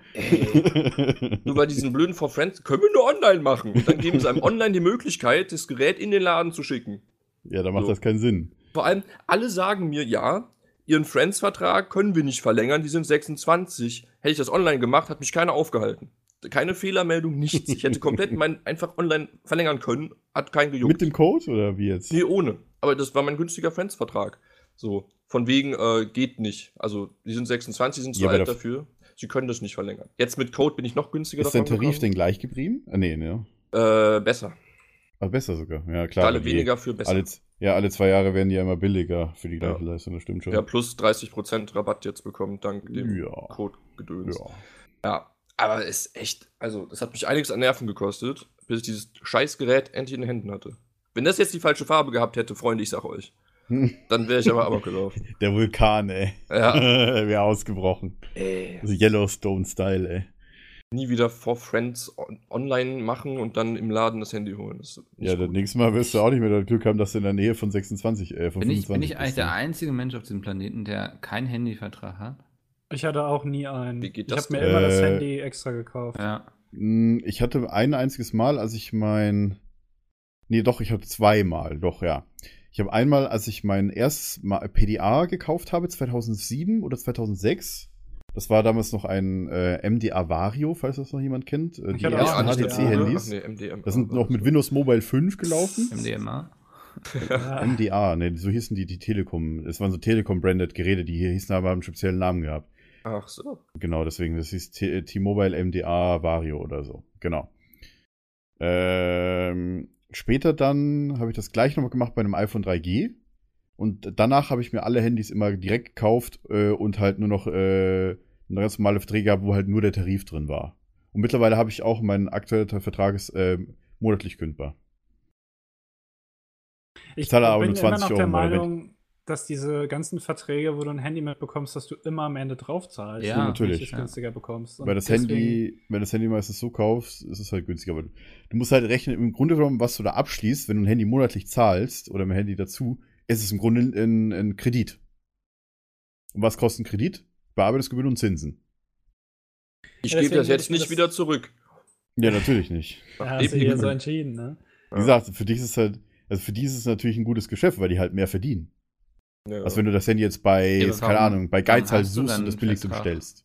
Speaker 4: Nur bei diesen blöden For Friends können wir nur online machen. Und dann geben sie einem online die Möglichkeit, das Gerät in den Laden zu schicken.
Speaker 2: ja, da macht
Speaker 4: So.
Speaker 2: das keinen Sinn.
Speaker 4: Vor allem, alle sagen mir, ja, ihren Friends-Vertrag können wir nicht verlängern, die sind 26. Hätte ich das online gemacht, hat mich keiner aufgehalten. Keine Fehlermeldung, nichts. Ich hätte komplett [laughs] mein einfach online verlängern können, hat kein gejuckt.
Speaker 2: Mit dem Code oder wie jetzt?
Speaker 4: nee, ohne. Aber das war mein günstiger Friends-Vertrag. So, von wegen, äh, geht nicht. Also, die sind 26, sind zu
Speaker 2: Ja,
Speaker 4: alt
Speaker 2: da-
Speaker 4: dafür. Sie können das nicht verlängern. Jetzt mit Code bin ich noch günstiger
Speaker 2: Ist dein Tarif denn
Speaker 4: gekommen.
Speaker 2: gleich geblieben? Ah, nee, ne?
Speaker 4: Äh, besser.
Speaker 2: Aber besser sogar. Ja, klar.
Speaker 4: alle
Speaker 2: weil die-
Speaker 4: weniger für besser.
Speaker 2: Alle, z- ja, alle zwei Jahre werden die ja immer billiger für die gleiche
Speaker 4: Ja.
Speaker 2: Leistung, das stimmt schon.
Speaker 4: ja, plus 30% Rabatt jetzt bekommen, dank dem
Speaker 2: Ja.
Speaker 4: Code-Gedöns.
Speaker 2: Ja.
Speaker 4: Ja, aber es ist echt, also das hat mich einiges an Nerven gekostet, bis ich dieses Scheißgerät endlich in den Händen hatte. Wenn das jetzt die falsche Farbe gehabt hätte, Freunde, ich sag euch, [laughs] dann wäre ich aber amok gelaufen.
Speaker 2: Der Vulkan, ey.
Speaker 4: Ja. [laughs]
Speaker 2: Wäre ausgebrochen.
Speaker 4: Ey,
Speaker 2: Also Yellowstone-Style, ey.
Speaker 4: Nie wieder For Friends on online machen und dann im Laden das Handy holen. Das
Speaker 2: Ja, das nächste Mal wirst du auch nicht mehr das Glück haben, dass du in der Nähe von 26, äh, von
Speaker 3: Bin ich,
Speaker 2: 25
Speaker 3: bin ich eigentlich der
Speaker 2: ne?
Speaker 3: einzige Mensch auf diesem Planeten, der keinen Handyvertrag hat?
Speaker 5: Ich hatte auch nie einen.
Speaker 4: Wie geht
Speaker 5: ich
Speaker 4: das
Speaker 5: habe mir
Speaker 2: denn?
Speaker 5: immer das
Speaker 2: Äh,
Speaker 5: Handy extra gekauft.
Speaker 3: Ja.
Speaker 2: Mm, Ich hatte ein einziges Mal, als ich mein. Nee, doch, ich hatte zweimal, doch, ja. Ich habe einmal, als ich mein erstes Mal PDA gekauft habe, 2007 oder 2006. Das war damals noch ein äh, MDA Vario, falls das noch jemand kennt. Äh,
Speaker 5: Ich
Speaker 2: die ersten HTC-Handys.
Speaker 4: Ach nee.
Speaker 2: Das sind noch mit Windows Mobile 5 gelaufen.
Speaker 3: MDMA.
Speaker 5: Ja.
Speaker 2: MDA, ne, so hießen die, die Telekom. Es waren so Telekom-branded Geräte, die hier hießen aber einen speziellen Namen gehabt.
Speaker 4: Ach so.
Speaker 2: Genau, deswegen, das hieß T-Mobile MDA Vario oder so. Genau. Ähm, später dann habe ich das gleich nochmal gemacht bei einem iPhone 3G. Und danach habe ich mir alle Handys immer direkt gekauft äh, und halt nur noch äh, ganz normale Verträge gehabt, wo halt nur der Tarif drin war. Und mittlerweile habe ich auch meinen aktuellen Vertrag ist äh, monatlich kündbar.
Speaker 5: Ich
Speaker 2: zahle aber
Speaker 5: bin
Speaker 2: nur
Speaker 5: immer
Speaker 2: 20
Speaker 5: noch
Speaker 2: Euro
Speaker 5: der
Speaker 2: im Monat.
Speaker 5: Meinung, dass diese ganzen Verträge, wo du ein Handy mitbekommst, dass du immer am Ende drauf zahlst.
Speaker 3: Ja,
Speaker 2: natürlich.
Speaker 5: Du es
Speaker 3: Ja.
Speaker 5: günstiger bekommst. Und
Speaker 2: Weil das Handy, wenn das Handy meistens so kaufst, ist es halt günstiger. Aber du musst halt rechnen, im Grunde genommen, was du da abschließt, wenn du ein Handy monatlich zahlst oder ein Handy dazu, ist es im Grunde ein, ein Kredit. Und was kostet ein Kredit? Bearbeitungsgebühren und Zinsen.
Speaker 4: Ich
Speaker 5: Ja,
Speaker 4: gebe das jetzt nicht
Speaker 5: das-
Speaker 4: wieder zurück.
Speaker 2: Ja, natürlich nicht. [laughs]
Speaker 5: Ja,
Speaker 4: Nach
Speaker 5: hast du hier so entschieden, ne?
Speaker 2: Wie gesagt, für dich ist es halt, also für die ist es natürlich ein gutes Geschäft, weil die halt mehr verdienen.
Speaker 4: Ja.
Speaker 2: Als wenn du das Handy jetzt bei,
Speaker 3: Ja,
Speaker 2: keine Ahnung, bei Geiz halt suchst und das billigste bestellst.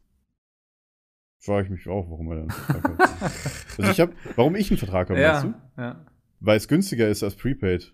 Speaker 2: Frage ich mich auch, warum er dann einen Vertrag hat. Also ich hab, warum ich einen Vertrag habe, weißt du?
Speaker 3: ja, ja.
Speaker 2: Weil es günstiger ist als Prepaid.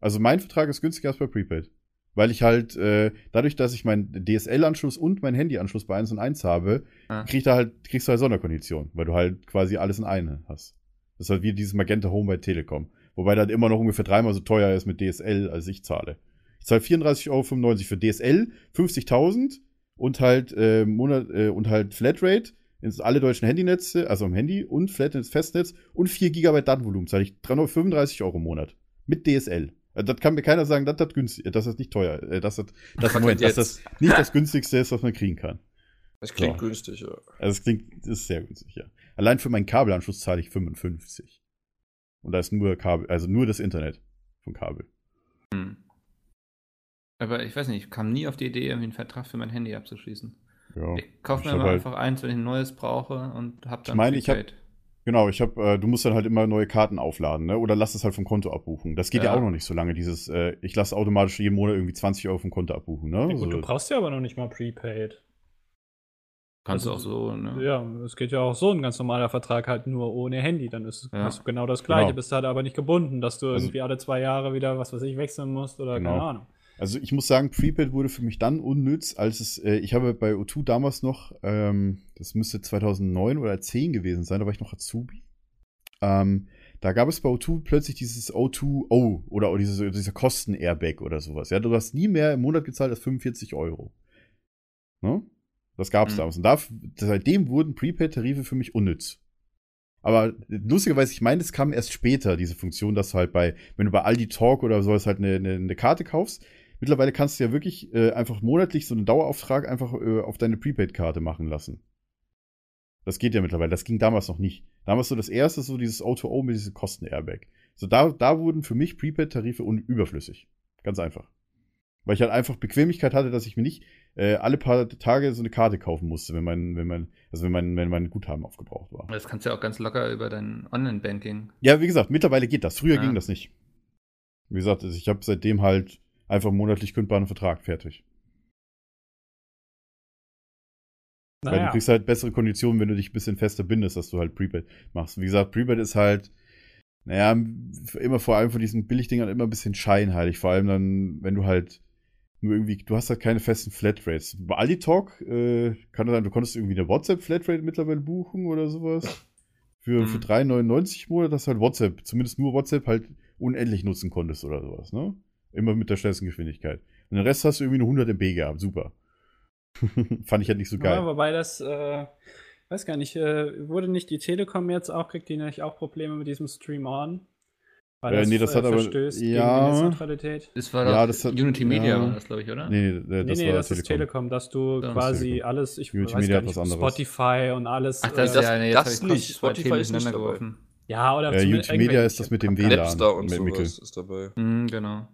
Speaker 2: Also mein Vertrag ist günstiger als bei Prepaid. Weil ich halt, äh, dadurch, dass ich meinen DSL-Anschluss und meinen Handy-Anschluss bei 1 und 1 habe,
Speaker 3: Ah.
Speaker 2: krieg da halt, kriegst du halt Sonderkonditionen, weil du halt quasi alles in eine hast. Das ist halt wie dieses Magenta Home bei Telekom. Wobei das immer noch ungefähr dreimal so teuer ist mit DSL, als ich zahle. Ich zahle 34,95 Euro für DSL, 50.000 und halt, äh, Monat, äh, und halt Flatrate ins alle deutschen Handynetze, also am Handy und Flat ins Festnetz und 4 GB Datenvolumen zahle ich 335 Euro im Monat. Mit DSL. Äh, Das kann mir keiner sagen, dass das günstig, äh, dass das nicht teuer, äh, dass das, dass, Moment, dass das nicht das günstigste ist, was man kriegen kann.
Speaker 4: Das klingt
Speaker 2: So.
Speaker 4: günstig, ja.
Speaker 2: Also es klingt, ist sehr günstig, ja. Allein für meinen Kabelanschluss zahle ich 55. Und da ist nur Kabel, also nur das Internet von Kabel.
Speaker 3: Hm. Aber ich weiß nicht, ich kam nie auf die Idee, irgendwie einen Vertrag für mein Handy abzuschließen.
Speaker 2: Ja.
Speaker 3: Ich kaufe
Speaker 2: Ich
Speaker 3: mir immer
Speaker 2: halt-
Speaker 3: einfach eins, wenn ich ein neues brauche und hab dann
Speaker 2: meine, ich hab-
Speaker 3: Prepaid.
Speaker 2: Genau, ich habe, äh, du musst dann halt immer neue Karten aufladen, ne? Oder lass es halt vom Konto abbuchen. Das geht ja,
Speaker 3: Ja.
Speaker 2: auch noch nicht so lange, dieses, äh, ich lasse automatisch jeden Monat irgendwie 20 Euro vom Konto abbuchen, ne?
Speaker 5: Ja, gut,
Speaker 2: So-
Speaker 5: du brauchst ja aber noch nicht mal Prepaid.
Speaker 3: Kannst du auch
Speaker 5: Also,
Speaker 3: so, ne?
Speaker 5: Ja, es geht ja auch so ein ganz normaler Vertrag halt nur ohne Handy. Dann ist
Speaker 3: Ja.
Speaker 5: hast du genau das Gleiche.
Speaker 2: Genau.
Speaker 5: Bist halt aber nicht gebunden, dass du
Speaker 2: Also-
Speaker 5: irgendwie alle zwei Jahre wieder, was weiß ich, wechseln musst oder
Speaker 2: Genau.
Speaker 5: keine Ahnung.
Speaker 2: Also ich muss sagen, Prepaid wurde für mich dann unnütz, als es, äh, ich habe bei O2 damals noch, ähm, das müsste 2009 oder 10 gewesen sein, da war ich noch Azubi. Ähm, da gab es bei O2 plötzlich dieses O2O oder diese, dieser Kosten-Airbag oder sowas. Ja, du hast nie mehr im Monat gezahlt als 45 Euro. Ne? Das gab es
Speaker 3: Mhm.
Speaker 2: damals. Und da, seitdem wurden Prepaid-Tarife für mich unnütz. Aber lustigerweise, ich meine, es kam erst später, diese Funktion, dass du halt bei, wenn du bei Aldi Talk oder sowas halt eine, eine, eine Karte kaufst, mittlerweile kannst du ja wirklich äh, einfach monatlich so einen Dauerauftrag einfach äh, auf deine Prepaid-Karte machen lassen. Das geht ja mittlerweile. Das ging damals noch nicht. Damals so das erste, so dieses O2O mit diesem Kosten-Airbag. So da, da wurden für mich Prepaid-Tarife un- überflüssig. Ganz einfach. Weil ich halt einfach Bequemlichkeit hatte, dass ich mir nicht äh, alle paar Tage so eine Karte kaufen musste, wenn mein, wenn mein, also wenn mein, wenn mein Guthaben aufgebraucht war.
Speaker 3: Das kannst du ja auch ganz locker über dein Online-Banking.
Speaker 2: Ja, wie gesagt, mittlerweile geht das. Früher
Speaker 3: Ja.
Speaker 2: ging das nicht. Wie gesagt, also ich habe seitdem halt einfach monatlich kündbaren Vertrag fertig. Weil du
Speaker 5: Naja,
Speaker 2: kriegst halt bessere Konditionen, wenn du dich ein bisschen fester bindest, dass du halt Prepaid machst. Wie gesagt, Prepaid ist halt, naja, immer vor allem von diesen Billigdingern immer ein bisschen scheinheilig. Vor allem dann, wenn du halt nur irgendwie, du hast halt keine festen Flatrates. Bei Aldi Talk äh, kann das sein, du konntest irgendwie eine WhatsApp-Flatrate mittlerweile buchen oder sowas. Für,
Speaker 3: Mhm.
Speaker 2: für 3,99 im Monat, dass du halt WhatsApp, zumindest nur WhatsApp halt unendlich nutzen konntest oder sowas, ne? Immer mit der schnellsten Geschwindigkeit. Und den Rest hast du irgendwie nur 100 MB gehabt, super. [laughs] Fand ich halt nicht so geil.
Speaker 5: Ja, wobei das, äh, weiß gar nicht, äh, wurde nicht die Telekom jetzt auch, kriegt die nicht auch Probleme mit diesem Stream On? Weil
Speaker 2: Äh, nee, das hat aber-
Speaker 5: verstößt
Speaker 2: ja.
Speaker 5: gegen die Netzneutralität.
Speaker 3: Das war
Speaker 2: Ja,
Speaker 3: doch
Speaker 2: das hat-
Speaker 3: Unity Media,
Speaker 2: ja.
Speaker 3: war das, glaube ich, oder?
Speaker 2: Nee, nee,
Speaker 5: Nee,
Speaker 2: das
Speaker 5: nee,
Speaker 2: war
Speaker 5: das ist Telekom, dass du
Speaker 3: Das ist
Speaker 5: quasi
Speaker 2: Telekom.
Speaker 5: alles, ich
Speaker 2: Unity
Speaker 5: weiß
Speaker 2: Media
Speaker 5: gar nicht,
Speaker 2: was.
Speaker 5: Spotify und alles.
Speaker 3: Ach, das,
Speaker 5: äh,
Speaker 3: ist ja, nee,
Speaker 4: das nicht. Spotify ist nicht dabei.
Speaker 3: geworfen.
Speaker 5: ja, oder
Speaker 2: Ja, YouTube Media ist das mit dem. WLAN.
Speaker 4: Napster und sowas ist dabei.
Speaker 3: Mhm, genau.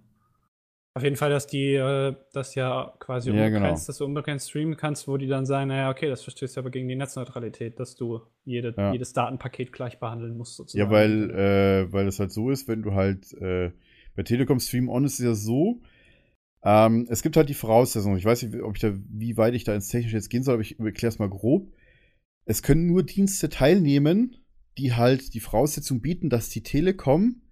Speaker 5: Auf jeden Fall, dass die äh, das ja quasi
Speaker 2: Ja,
Speaker 5: unbegrenzt,
Speaker 2: genau.
Speaker 5: dass du unbegrenzt streamen kannst, wo die dann sagen, naja, okay, das verstößt aber gegen die Netzneutralität, dass du jede,
Speaker 2: Ja.
Speaker 5: jedes Datenpaket gleich behandeln musst, sozusagen.
Speaker 2: Ja, weil, äh, weil es halt so ist, wenn du halt äh, bei Telekom Stream On ist es ja so, ähm, es gibt halt die Voraussetzungen. Ich weiß nicht, ob ich da, wie weit ich da ins Technische jetzt gehen soll, aber ich erkläre es mal grob. Es können nur Dienste teilnehmen, die halt die Voraussetzung bieten, dass die Telekom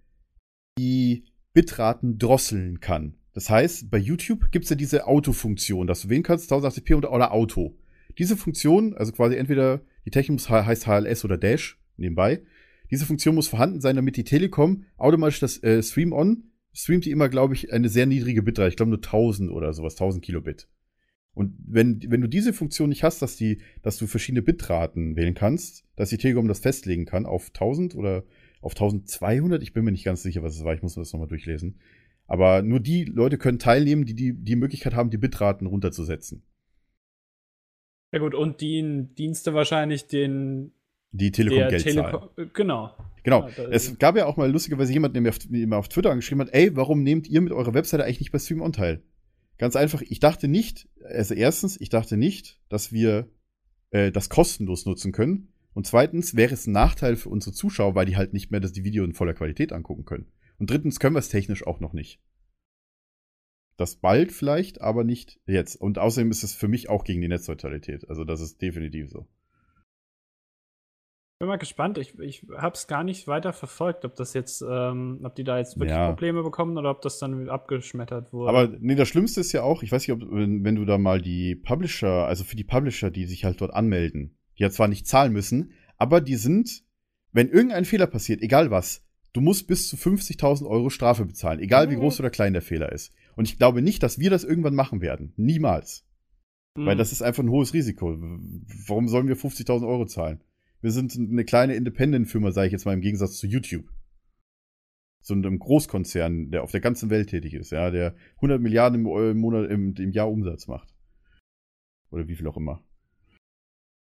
Speaker 2: die Bitraten drosseln kann. Das heißt, bei YouTube gibt es ja diese Autofunktion, dass du wählen kannst, 1080p oder, oder Auto. Diese Funktion, also quasi entweder die Technik muss- heißt HLS oder Dash nebenbei, diese Funktion muss vorhanden sein, damit die Telekom automatisch das äh, Stream On streamt die immer, glaube ich, eine sehr niedrige Bitrate. Ich glaube nur 1000 oder sowas, 1000 Kilobit. Und wenn, wenn du diese Funktion nicht hast, dass, die, dass du verschiedene Bitraten wählen kannst, dass die Telekom das festlegen kann auf 1000 oder auf 1200, ich bin mir nicht ganz sicher, was es war, ich muss mir das nochmal durchlesen. Aber nur die Leute können teilnehmen, die, die die Möglichkeit haben, die Bitraten runterzusetzen.
Speaker 5: Ja gut, und die Dienste wahrscheinlich den
Speaker 2: Die Telekom Geld.
Speaker 5: Telekom. Genau.
Speaker 2: Genau.
Speaker 5: Ja,
Speaker 2: es gab ja auch mal lustigerweise jemanden, der mir auf, der mir auf Twitter angeschrieben hat, ey, warum nehmt ihr mit eurer Webseite eigentlich nicht bei Stream On teil? Ganz einfach, ich dachte nicht, also erstens, ich dachte nicht, dass wir äh, das kostenlos nutzen können. Und zweitens wäre es ein Nachteil für unsere Zuschauer, weil die halt nicht mehr das die Video in voller Qualität angucken können. Und drittens können wir es technisch auch noch nicht. Das bald vielleicht, aber nicht jetzt. Und außerdem ist es für mich auch gegen die Netzneutralität. Also das ist definitiv so.
Speaker 5: Bin mal gespannt. Ich, ich habe es gar nicht weiter verfolgt, ob das jetzt, ähm, ob die da jetzt wirklich
Speaker 2: Ja.
Speaker 5: Probleme bekommen oder ob das dann abgeschmettert wurde.
Speaker 2: Aber nee, das Schlimmste ist ja auch, ich weiß nicht, ob, wenn, wenn du da mal die Publisher, also für die Publisher, die sich halt dort anmelden, die ja zwar nicht zahlen müssen, aber die sind, wenn irgendein Fehler passiert, egal was, du musst bis zu 50.000 Euro Strafe bezahlen, egal wie
Speaker 5: Mhm.
Speaker 2: groß oder klein der Fehler ist. Und ich glaube nicht, dass wir das irgendwann machen werden. Niemals.
Speaker 5: Hm.
Speaker 2: Weil das ist einfach ein hohes Risiko. Warum sollen wir 50.000 Euro zahlen? Wir sind eine kleine Independent-Firma, sage ich jetzt mal im Gegensatz zu YouTube. So einem Großkonzern, der auf der ganzen Welt tätig ist, ja, der 100 Milliarden im, Eu- im Monat, im, im Jahr Umsatz macht. Oder wie viel auch immer.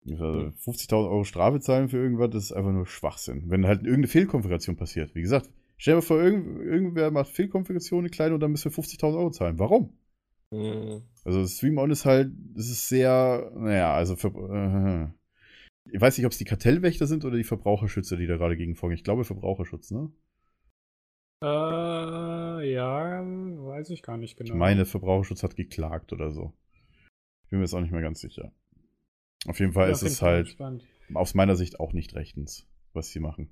Speaker 2: Also 50.000 Euro Strafe zahlen für irgendwas, das ist einfach nur Schwachsinn. Wenn halt irgendeine Fehlkonfiguration passiert. Wie gesagt, stell dir vor, irgend, irgendwer macht Fehlkonfiguration, eine kleine, und dann müssen wir 50.000 Euro zahlen. Warum?
Speaker 4: Mhm.
Speaker 2: Also Stream On ist halt, das ist sehr, naja, also für, äh, ich weiß nicht, ob es die Kartellwächter sind oder die Verbraucherschützer, die da gerade gegen vorgehen. Ich glaube Verbraucherschutz, ne?
Speaker 5: Äh, ja, weiß ich gar nicht genau.
Speaker 2: Ich meine, Verbraucherschutz hat geklagt oder so. Ich bin mir jetzt auch nicht mehr ganz sicher. Auf jeden Fall
Speaker 5: Bin
Speaker 2: ist es
Speaker 5: Fall
Speaker 2: halt
Speaker 5: gespannt.
Speaker 2: aus meiner Sicht auch nicht rechtens, was sie machen.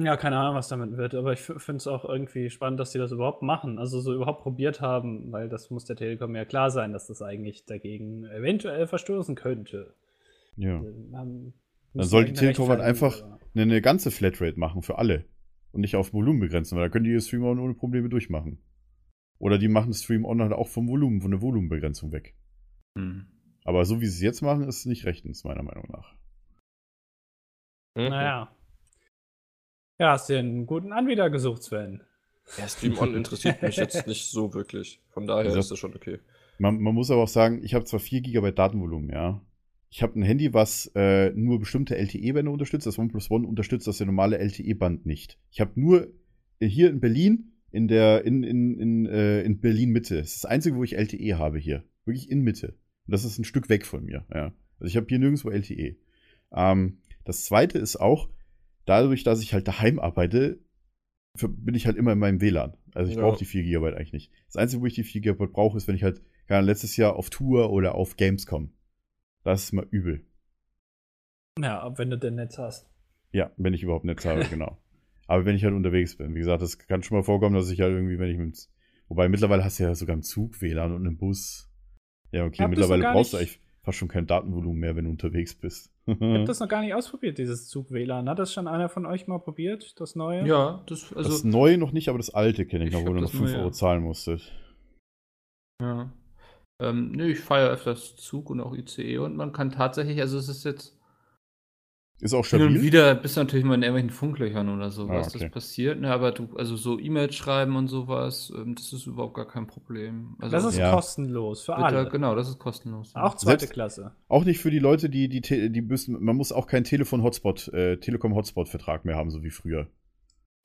Speaker 5: Ja, keine Ahnung, was damit wird, aber ich finde es auch irgendwie spannend, dass sie das überhaupt machen, also so überhaupt probiert haben, weil das muss der Telekom ja klar sein, dass das eigentlich dagegen eventuell verstoßen könnte.
Speaker 2: Ja.
Speaker 5: Haben-
Speaker 2: Dann soll die Telekom halt einfach eine, eine ganze Flatrate machen für alle. Und nicht auf Volumen begrenzen, weil da können die ihr Stream ohne Probleme durchmachen. Oder die machen Stream On halt auch vom Volumen, von der Volumenbegrenzung weg.
Speaker 3: Hm.
Speaker 2: Aber so wie sie es jetzt machen, ist es nicht rechtens, meiner Meinung nach.
Speaker 4: Mhm.
Speaker 5: Naja. Ja, hast dir einen guten Anbieter gesucht, Sven.
Speaker 4: Ja, Stream On interessiert mich jetzt [laughs] nicht so wirklich. Von daher
Speaker 2: Also-
Speaker 4: ist das schon okay.
Speaker 2: Man, man muss aber auch sagen, ich habe zwar 4 GB Datenvolumen, ja. Ich habe ein Handy, was äh, nur bestimmte LTE-Bänder unterstützt. Das OnePlus One unterstützt das normale LTE-Band nicht. Ich habe nur äh, hier in Berlin, in der, in, in, in, äh, in Berlin Mitte. Das ist das einzige, wo ich LTE habe hier. Wirklich in Mitte. Das ist ein Stück weg von mir, ja. Also ich habe hier nirgendwo LTE. Ähm, das zweite ist auch, dadurch, dass ich halt daheim arbeite, bin ich halt immer in meinem WLAN. Also ich
Speaker 4: Ja.
Speaker 2: brauche die 4 GB eigentlich nicht. Das Einzige, wo ich die 4 GB brauche, ist, wenn ich halt Ahnung, letztes Jahr auf Tour oder auf Gamescom. Das ist mal übel.
Speaker 5: Ja, wenn du denn Netz hast.
Speaker 2: Ja, wenn ich überhaupt Netz habe, [laughs] genau. Aber wenn ich halt unterwegs bin, wie gesagt, das kann schon mal vorkommen, dass ich halt irgendwie, wenn ich mit. Wobei mittlerweile hast du ja sogar im Zug WLAN und im Bus. Ja, okay, mittlerweile brauchst du eigentlich fast schon kein Datenvolumen mehr, wenn du unterwegs bist. [laughs]
Speaker 5: Ich habe das noch gar nicht ausprobiert, dieses Zug-WLAN. Hat das schon einer von euch mal probiert, das neue?
Speaker 3: Ja, das, also,
Speaker 2: das neue noch nicht, aber das alte kenne ich
Speaker 3: Ich
Speaker 2: noch, wo du noch
Speaker 3: das
Speaker 2: 5
Speaker 3: neue.
Speaker 2: Euro zahlen musstest.
Speaker 3: ja. Ähm, nö, ich fahre öfters Zug und auch ICE und man kann tatsächlich, also es ist jetzt
Speaker 2: Ist auch
Speaker 3: hin und
Speaker 2: stabil.
Speaker 3: wieder, bist du natürlich mal in irgendwelchen Funklöchern oder sowas,
Speaker 2: Ah, okay.
Speaker 3: das passiert, ne, aber du, also so E-Mails schreiben und sowas, ähm, das ist überhaupt gar kein Problem. Also,
Speaker 5: Das ist
Speaker 2: Ja.
Speaker 5: kostenlos für alle.
Speaker 3: genau, das ist kostenlos.
Speaker 5: Auch zweite
Speaker 2: Selbst-
Speaker 5: Klasse.
Speaker 2: Auch nicht für die Leute, die, die, die müssen, man muss auch keinen Telefon-Hotspot, äh, Telekom-Hotspot-Vertrag mehr haben, so wie früher.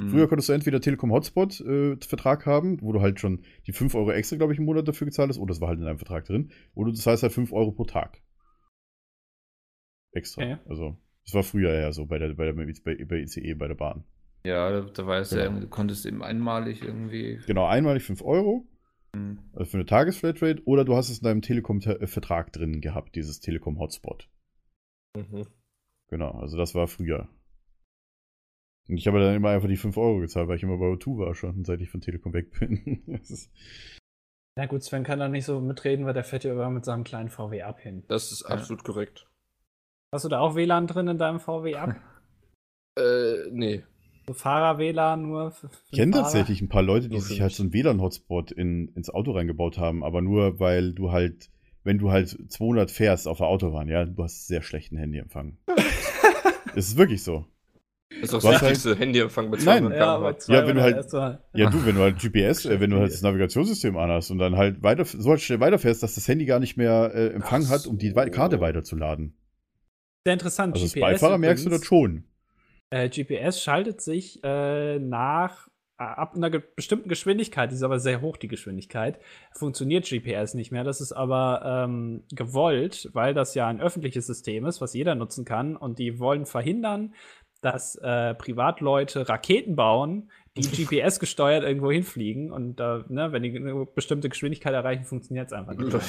Speaker 3: Mhm.
Speaker 2: Früher konntest du entweder Telekom-Hotspot-Vertrag haben, wo du halt schon die 5 Euro extra, glaube ich, im Monat dafür gezahlt hast, oder das war halt in deinem Vertrag drin, oder das heißt halt 5 Euro pro Tag. Extra.
Speaker 5: Okay.
Speaker 2: Also, das war früher ja so bei der, bei der bei, bei ICE, bei der Bahn.
Speaker 3: Ja, da, da war es ja,
Speaker 2: Genau.
Speaker 3: irgendwie- du konntest eben einmalig irgendwie.
Speaker 2: Genau, einmalig 5 Euro,
Speaker 3: Mhm.
Speaker 2: also für eine Tagesflatrate, oder du hast es in deinem Telekom-Vertrag drin gehabt, dieses Telekom-Hotspot.
Speaker 4: Mhm.
Speaker 2: Genau, also das war früher. Und ich habe dann immer einfach die 5 Euro gezahlt, weil ich immer bei O2 war schon, seit ich von Telekom weg bin. [laughs] Das ist,
Speaker 5: Na gut, Sven kann da nicht so mitreden, weil der fährt ja immer mit seinem kleinen VW ab hin.
Speaker 4: Das ist absolut korrekt.
Speaker 5: Hast du da auch WLAN drin in deinem VW ab? [laughs]
Speaker 4: Äh, nee.
Speaker 5: So Fahrer-WLAN nur für, für
Speaker 2: Ich kenne tatsächlich ein paar Leute, die sich halt so einen WLAN-Hotspot in, ins Auto reingebaut haben, aber nur weil du halt, wenn du halt 200 fährst auf der Autobahn, ja, du hast sehr schlechten Handyempfang. [laughs] Es ist wirklich so.
Speaker 4: Das ist doch
Speaker 2: hast
Speaker 4: das wichtigste Handyempfang bei
Speaker 2: Nein.
Speaker 4: 200
Speaker 5: Ja,
Speaker 4: km/h.
Speaker 5: bei zwei
Speaker 2: Ja, wenn du halt- Ja, du, wenn du halt GPS, [laughs] äh, wenn du halt das Navigationssystem anhast und dann halt weiter, so halt schnell weiterfährst, dass das Handy gar nicht mehr äh, Empfang
Speaker 4: Ach
Speaker 2: hat, um die
Speaker 4: so.
Speaker 2: Karte weiterzuladen.
Speaker 5: Sehr interessant.
Speaker 2: Also als
Speaker 5: GPS
Speaker 2: Beifahrer merkst du
Speaker 5: übrigens.
Speaker 2: das schon.
Speaker 5: Äh, GPS schaltet sich äh, nach äh, ab einer ge bestimmten Geschwindigkeit, die ist aber sehr hoch, die Geschwindigkeit, funktioniert GPS nicht mehr. Das ist aber ähm, gewollt, weil das ja ein öffentliches System ist, was jeder nutzen kann. Und die wollen verhindern, dass äh, Privatleute Raketen bauen, die [laughs] GPS gesteuert irgendwo hinfliegen. Und äh, ne, wenn die eine bestimmte Geschwindigkeit erreichen, funktioniert es einfach nicht. mehr.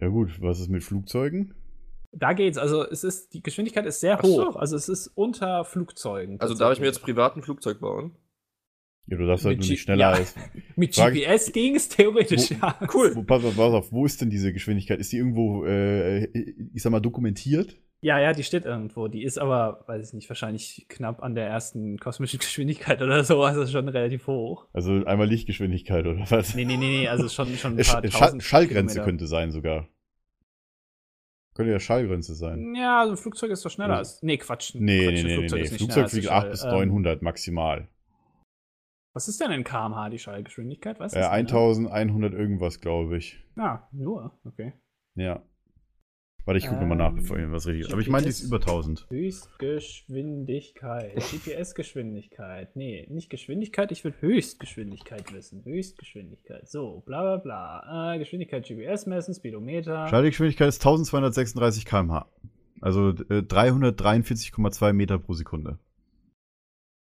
Speaker 2: Ja gut, was ist mit Flugzeugen?
Speaker 5: Da geht's. Also es ist, die Geschwindigkeit ist sehr
Speaker 4: Ach so.
Speaker 5: hoch. Also es ist unter Flugzeugen.
Speaker 4: Also darf ich mir jetzt privat ein Flugzeug bauen?
Speaker 2: Ja, du darfst halt nur nicht schneller
Speaker 5: ja.
Speaker 2: als. [laughs]
Speaker 5: Mit
Speaker 2: Frage-
Speaker 5: GPS ging es theoretisch,
Speaker 2: Wo-
Speaker 5: ja.
Speaker 4: Cool.
Speaker 2: Wo, pass, auf, pass auf, wo ist denn diese Geschwindigkeit? Ist die irgendwo, äh, ich sag mal, dokumentiert?
Speaker 5: Ja, ja, die steht irgendwo. Die ist aber, weiß ich nicht, wahrscheinlich knapp an der ersten kosmischen Geschwindigkeit oder so. Also schon relativ hoch.
Speaker 2: Also einmal Lichtgeschwindigkeit oder was?
Speaker 5: Nee, nee, nee, nee, also schon, schon ein
Speaker 2: Äh,
Speaker 5: paar
Speaker 2: Sch-
Speaker 5: tausend
Speaker 2: Schallgrenze
Speaker 5: Kilometer.
Speaker 2: könnte sein sogar. Könnte ja Schallgrenze sein.
Speaker 5: Ja, also ein Flugzeug ist doch schneller
Speaker 2: Ja.
Speaker 5: als. Nee, Quatsch.
Speaker 2: Nee,
Speaker 5: Quatsch,
Speaker 2: nee, nee, nee, nee.
Speaker 5: nicht
Speaker 2: Flugzeug fliegt
Speaker 5: der
Speaker 2: 8
Speaker 5: Schall.
Speaker 2: bis
Speaker 5: Ähm,
Speaker 2: 900 maximal.
Speaker 5: Was ist denn in kmh die Schallgeschwindigkeit? Weißt
Speaker 2: Äh,
Speaker 5: das, ne?
Speaker 2: 1100 irgendwas, glaube ich.
Speaker 5: Ja, nur, okay.
Speaker 2: Ja. Warte, ich gucke nochmal nach, bevor ich was richtig. Aber ich meine, die ist über 1000.
Speaker 5: Höchstgeschwindigkeit. GPS-Geschwindigkeit. Nee, nicht Geschwindigkeit, ich will Höchstgeschwindigkeit wissen. Höchstgeschwindigkeit. So, bla bla bla. Äh, Geschwindigkeit GPS messen, Speedometer.
Speaker 2: Schallgeschwindigkeit ist 1236 km/h. Also äh, 343,2 Meter pro Sekunde.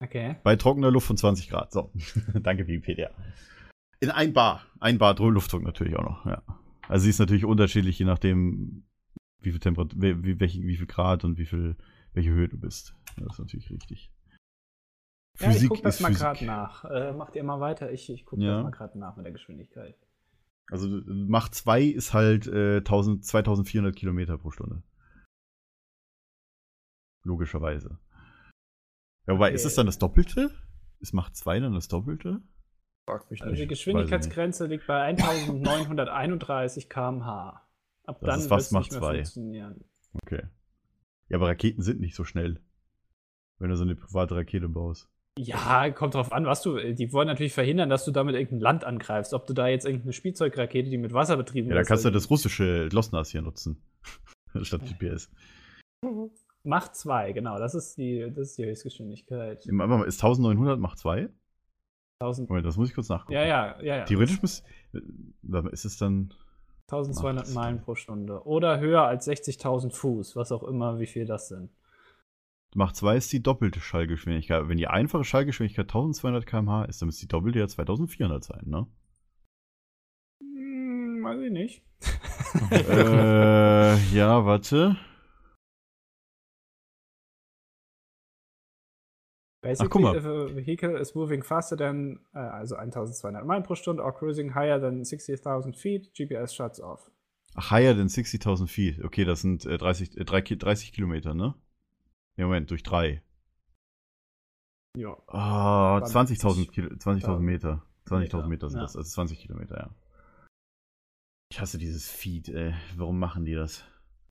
Speaker 5: Okay.
Speaker 2: Bei trockener Luft von 20 Grad. So. [laughs] Danke, Wikipedia. In ein Bar. Ein Bar Luftung natürlich auch noch, ja. Also sie ist natürlich unterschiedlich, je nachdem, wie viel Temperatur, wie, welche, wie viel Grad und wie viel, welche Höhe du bist. Das ist natürlich richtig.
Speaker 5: Ja, ich guck das
Speaker 2: ist
Speaker 5: mal gerade nach. Äh, macht ihr mal weiter? Ich, ich gucke
Speaker 2: Ja.
Speaker 5: das mal gerade nach mit der Geschwindigkeit.
Speaker 2: Also Mach 2 ist halt äh, 1000, 2400 Kilometer pro Stunde. Logischerweise. Ja, wobei, ist
Speaker 5: Okay.
Speaker 2: es dann das Doppelte? Ist Mach 2 dann das Doppelte?
Speaker 4: Frag mich
Speaker 5: Also
Speaker 4: nicht.
Speaker 5: die Geschwindigkeitsgrenze liegt bei 1931 km/h. Ab
Speaker 2: Das
Speaker 5: dann
Speaker 2: ist fast
Speaker 5: wird's nicht
Speaker 2: Mach
Speaker 5: mehr
Speaker 2: zwei. Okay. Ja, aber Raketen sind nicht so schnell. Wenn du so eine private Rakete baust.
Speaker 5: Ja, kommt drauf an, was du. Die wollen natürlich verhindern, dass du damit irgendein Land angreifst. Ob du da jetzt irgendeine Spielzeugrakete, die mit Wasser betrieben
Speaker 2: Ja, dann
Speaker 5: ist,
Speaker 2: kannst du das russische Losnas hier nutzen. [laughs] Statt GPS.
Speaker 5: Mach 2, genau. Das ist die, das ist die Höchstgeschwindigkeit.
Speaker 2: Ist 1900 Mach 2?
Speaker 5: 1000,
Speaker 2: Moment, das muss ich kurz nachgucken.
Speaker 5: ja, ja, ja, ja.
Speaker 2: Theoretisch muss. äh, Ist es dann.
Speaker 5: 1200
Speaker 2: Mach
Speaker 5: Meilen pro Stunde. Oder höher als 60.000 Fuß, was auch immer, wie viel das sind.
Speaker 2: Mach 2 ist die doppelte Schallgeschwindigkeit. Wenn die einfache Schallgeschwindigkeit 1200 km/h ist, dann müsste die doppelte ja 2400 sein, ne?
Speaker 5: Hm, weiß ich nicht.
Speaker 2: äh, [laughs] ja, warte.
Speaker 5: Basically,
Speaker 2: guck mal.
Speaker 5: if a vehicle is moving faster than, äh, also 1200 Meilen pro Stunde, or cruising higher than 60.000 feet, GPS shuts off.
Speaker 2: Ach, higher than 60.000 feet. Okay, das sind äh, 30, äh, drei Ki- 30 Kilometer, ne? Ne, Moment, durch 3.
Speaker 5: Ja.
Speaker 2: Ah,
Speaker 5: Dann
Speaker 2: 20.000 Kilo- 20.000
Speaker 5: Ja.
Speaker 2: Meter. 20.000
Speaker 5: Meter,
Speaker 2: sind
Speaker 5: ja.
Speaker 2: das, also 20 Kilometer, ja. Ich hasse dieses Feed, ey. Warum machen die das?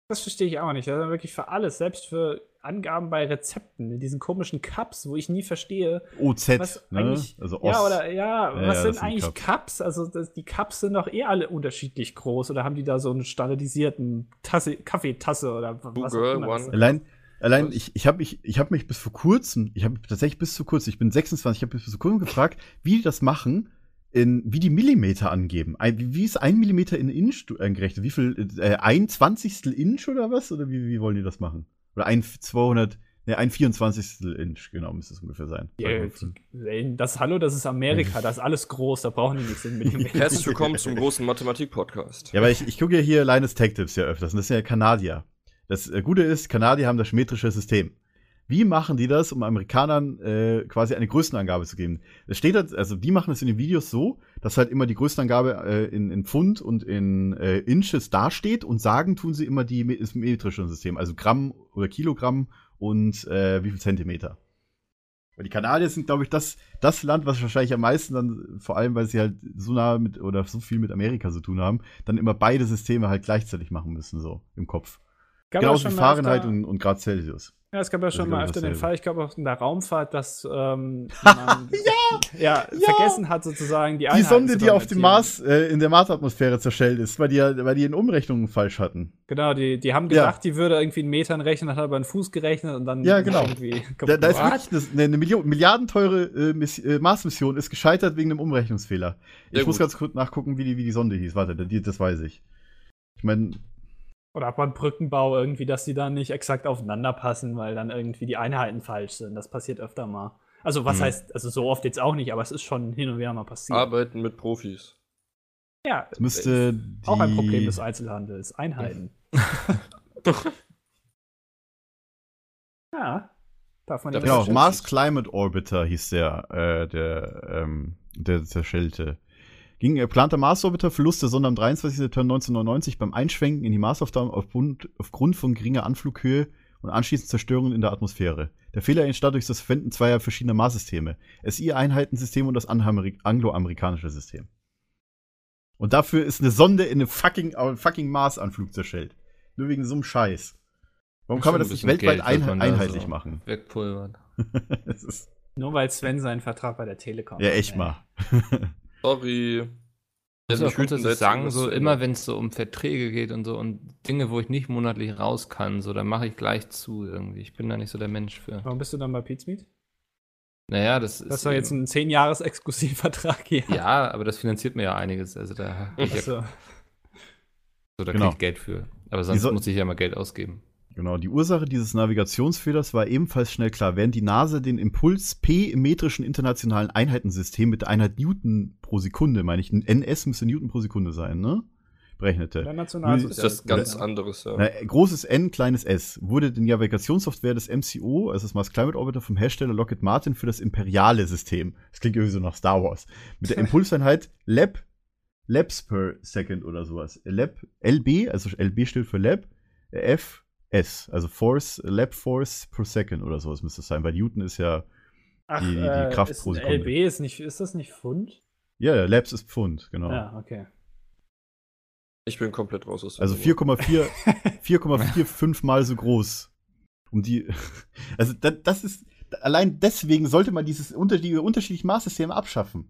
Speaker 5: Das verstehe ich auch nicht. Also wirklich für alles, selbst für Angaben bei Rezepten, in diesen komischen Cups, wo ich nie verstehe,
Speaker 2: OZ,
Speaker 5: was
Speaker 2: ne?
Speaker 5: eigentlich.
Speaker 2: Also
Speaker 5: ja,
Speaker 2: Ost.
Speaker 5: oder ja,
Speaker 2: Ja,
Speaker 5: was
Speaker 2: ja,
Speaker 5: sind eigentlich
Speaker 2: Cups.
Speaker 5: Cups? Also das, die Cups sind doch eh alle unterschiedlich groß oder haben die da so einen standardisierten Tasse, Kaffeetasse oder was
Speaker 4: girl,
Speaker 5: auch immer.
Speaker 4: one-.
Speaker 2: Allein, allein ich, ich habe mich, ich hab mich bis vor kurzem, ich habe tatsächlich bis zu kurzem, ich bin 26, ich habe bis vor kurzem gefragt, wie die das machen, in, wie die Millimeter angeben. Ein, wie, ist ein Millimeter in Inch du- eingerechnet? Wie viel, äh, ein Zwanzigstel Inch oder was? Oder wie, wie wollen die das machen? Oder ein 200, ne, ein Vierundzwanzigstel Inch, genau, müsste es ungefähr sein.
Speaker 5: Ja, die- das Hallo, das ist Amerika, das ist alles groß, da brauchen die nichts in Millimeter.
Speaker 4: Herzlich willkommen zum großen Mathematik-Podcast.
Speaker 2: Ja, aber ich, ich gucke ja hier Linus Tech Tips ja öfters und das sind ja Kanadier. Das äh, Gute ist, Kanadier haben das metrische System. Wie machen die das, um Amerikanern äh, quasi eine Größenangabe zu geben? Es steht halt, also die machen es in den Videos so, dass halt immer die Größenangabe äh, in, in Pfund und in äh, Inches dasteht und sagen tun sie immer die, das metrische System, also Gramm oder Kilogramm und äh, wie viel Zentimeter. Weil die Kanadier sind, glaube ich, das, das Land, was wahrscheinlich am meisten dann, vor allem, weil sie halt so nah mit oder so viel mit Amerika zu tun haben, dann immer beide Systeme halt gleichzeitig machen müssen, so im Kopf.
Speaker 5: Gab auch
Speaker 2: Genauso wie Fahrenheit und, und Grad Celsius.
Speaker 5: Ja, es gab ja schon
Speaker 2: ist,
Speaker 5: mal
Speaker 2: ich,
Speaker 5: öfter den. Fall, ich glaube auch in der Raumfahrt, dass ähm, [laughs] man ja, vergessen hat sozusagen die
Speaker 2: Die Sonde, die auf dem. Mars, äh, in der Marsatmosphäre zerschellt ist, weil die, ja- weil die in Umrechnungen falsch hatten.
Speaker 5: Genau, die, die haben
Speaker 2: Ja.
Speaker 5: gedacht, die würde irgendwie in Metern rechnen, hat aber einen Fuß gerechnet und dann
Speaker 2: Ja, genau.
Speaker 5: irgendwie
Speaker 2: Da, da ist wirklich eine, eine Million, milliardenteure äh, Miss, äh, Mars-Mission ist gescheitert wegen einem Umrechnungsfehler. Ich muss ganz kurz nachgucken, wie die, wie die Sonde hieß. Warte, die, das weiß ich. Ich meine,
Speaker 5: Oder beim Brückenbau irgendwie, dass die dann nicht exakt aufeinander passen, weil dann irgendwie die Einheiten falsch sind. Das passiert öfter mal. Also was
Speaker 3: Mhm.
Speaker 5: heißt, also so oft jetzt auch nicht, aber es ist schon hin und wieder mal passiert.
Speaker 4: Arbeiten mit Profis.
Speaker 5: ja,
Speaker 2: es müsste die,
Speaker 5: auch ein Problem des Einzelhandels. Einheiten. [laughs] ja, darf man
Speaker 4: Ja,
Speaker 2: Genau. Mars Climate Orbiter hieß der, äh, der, ähm, der zerschellte. Ging äh, planter Mars-Orbiter, Verlust der Sonde am 23. September 1999 beim Einschwenken in die Marsaufgabe aufgrund, aufgrund von geringer Anflughöhe und anschließend Zerstörungen in der Atmosphäre. Der Fehler entstand durch das Verwenden zweier verschiedener Marssysteme. SI-Einheitensystem und das angloamerikanische System. Und dafür ist eine Sonde in einem fucking, äh, fucking Mars-Anflug zerschellt. Nur wegen so einem Scheiß. Warum kann man das nicht weltweit
Speaker 3: Geld,
Speaker 2: ein, einheitlich
Speaker 3: so
Speaker 2: machen? [laughs] Ist,
Speaker 5: Nur weil Sven seinen Vertrag bei der Telekom
Speaker 2: ja,
Speaker 5: hat,
Speaker 2: echt
Speaker 5: ey.
Speaker 2: mal. [laughs]
Speaker 4: Sorry.
Speaker 3: Ich muss
Speaker 4: Ja, wütend
Speaker 3: grundsätzlich
Speaker 4: setzen,
Speaker 3: sagen, so immer wenn es so um Verträge geht und so und Dinge, wo ich nicht monatlich raus kann, so, dann mache ich gleich zu irgendwie. Ich bin da nicht so der Mensch für.
Speaker 5: Warum bist du dann bei Pizmeet?
Speaker 3: Naja, das ist.
Speaker 5: Das ist doch jetzt ein 10-Jahres-Exklusivvertrag hier.
Speaker 3: ja, aber das finanziert mir ja einiges. Also da, ich ja,
Speaker 5: Also,
Speaker 3: so, da
Speaker 2: Genau.
Speaker 3: krieg ich Geld für. Aber sonst
Speaker 2: so-
Speaker 3: muss ich ja mal Geld ausgeben.
Speaker 2: Genau, die Ursache dieses Navigationsfehlers war ebenfalls schnell klar. Während die NASA den Impuls P im metrischen internationalen Einheitensystem mit der Einheit Newton pro Sekunde, meine ich, NS müsste Newton pro Sekunde sein, ne? Berechnete.
Speaker 4: Ist das ganz
Speaker 5: ja.
Speaker 4: anderes, ja.
Speaker 2: Na, großes N, kleines S, wurde die Navigationssoftware des MCO, also das Mars Climate Orbiter vom Hersteller Lockheed Martin für das imperiale System. Das klingt irgendwie so nach Star Wars. Mit der [laughs] Impulseinheit Lab, Labs per Second oder sowas. Lab, LB, also LB steht für Lab, FS, also Force, Lab Force per Second oder sowas müsste es sein, weil Newton ist ja,
Speaker 5: Ach,
Speaker 2: die- die
Speaker 5: äh,
Speaker 2: Kraft
Speaker 5: ist
Speaker 2: pro Sekunde.
Speaker 5: LB ist nicht, ist das nicht Pfund?
Speaker 2: ja, Labs ist Pfund, genau.
Speaker 5: Ja, okay.
Speaker 4: Ich bin komplett raus aus der
Speaker 2: Also
Speaker 4: Nummer.
Speaker 2: 4,4 4,45 mal so groß. Um die, [laughs] also da, das ist, allein deswegen sollte man dieses unter, die unterschiedlichen Maßsysteme abschaffen.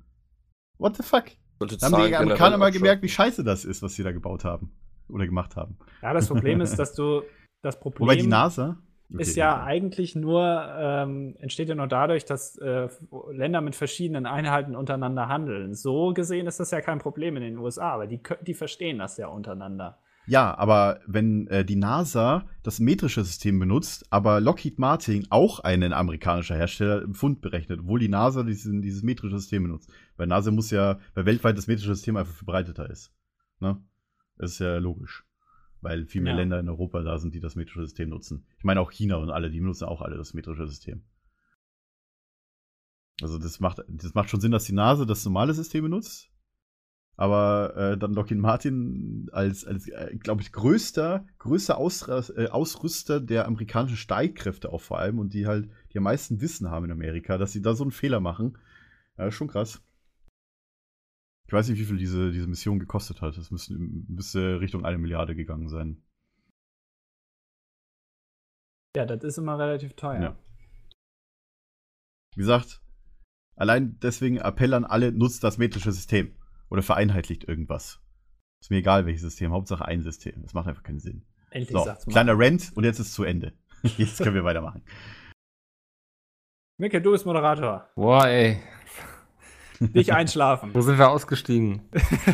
Speaker 2: What the fuck?
Speaker 4: Sollte
Speaker 2: Da haben die Amerikaner mal gemerkt, wie scheiße das ist, was sie da gebaut haben. Oder gemacht haben.
Speaker 5: Ja, das Problem ist, dass du das Problem
Speaker 2: Wobei die NASA.
Speaker 5: ist
Speaker 2: Okay,
Speaker 5: ja eigentlich nur, ähm, entsteht ja nur dadurch, dass äh, Länder mit verschiedenen Einheiten untereinander handeln. So gesehen ist das ja kein Problem in den USA, aber die, die verstehen das ja untereinander.
Speaker 2: Ja, aber wenn äh, die NASA das metrische System benutzt, aber Lockheed Martin auch einen amerikanischer Hersteller im Pfund berechnet, obwohl die NASA diesen, dieses metrische System benutzt. Weil NASA muss ja, weil weltweit das metrische System einfach verbreiteter ist. Ne? Das ist ja logisch. Weil viel mehr
Speaker 5: Ja.
Speaker 2: Länder in Europa da sind, die das metrische System nutzen. Ich meine auch China und alle, die benutzen auch alle das metrische System. Also das macht, das macht schon Sinn, dass die NASA das normale System benutzt. Aber äh, dann Lockheed Martin als, als äh, glaube ich, größter, größter Ausra äh, Ausrüster der amerikanischen Streitkräfte auch vor allem und die halt, die am meisten Wissen haben in Amerika, dass sie da so einen Fehler machen. Ja, schon krass. Ich weiß nicht, wie viel diese, diese Mission gekostet hat. Das müsste, müsste Richtung eine Milliarde gegangen sein.
Speaker 5: Ja, das ist immer relativ teuer.
Speaker 2: Ja. Wie gesagt, allein deswegen Appell an alle, nutzt das metrische System. Oder vereinheitlicht irgendwas. Ist mir egal, welches System. Hauptsache ein System. Das macht einfach keinen Sinn.
Speaker 5: Endlich
Speaker 2: So, kleiner Rant und jetzt ist es zu Ende. [laughs] Jetzt können wir weitermachen.
Speaker 5: Micke, du bist Moderator.
Speaker 3: Boah, ey.
Speaker 5: Nicht einschlafen.
Speaker 3: Wo sind wir ausgestiegen?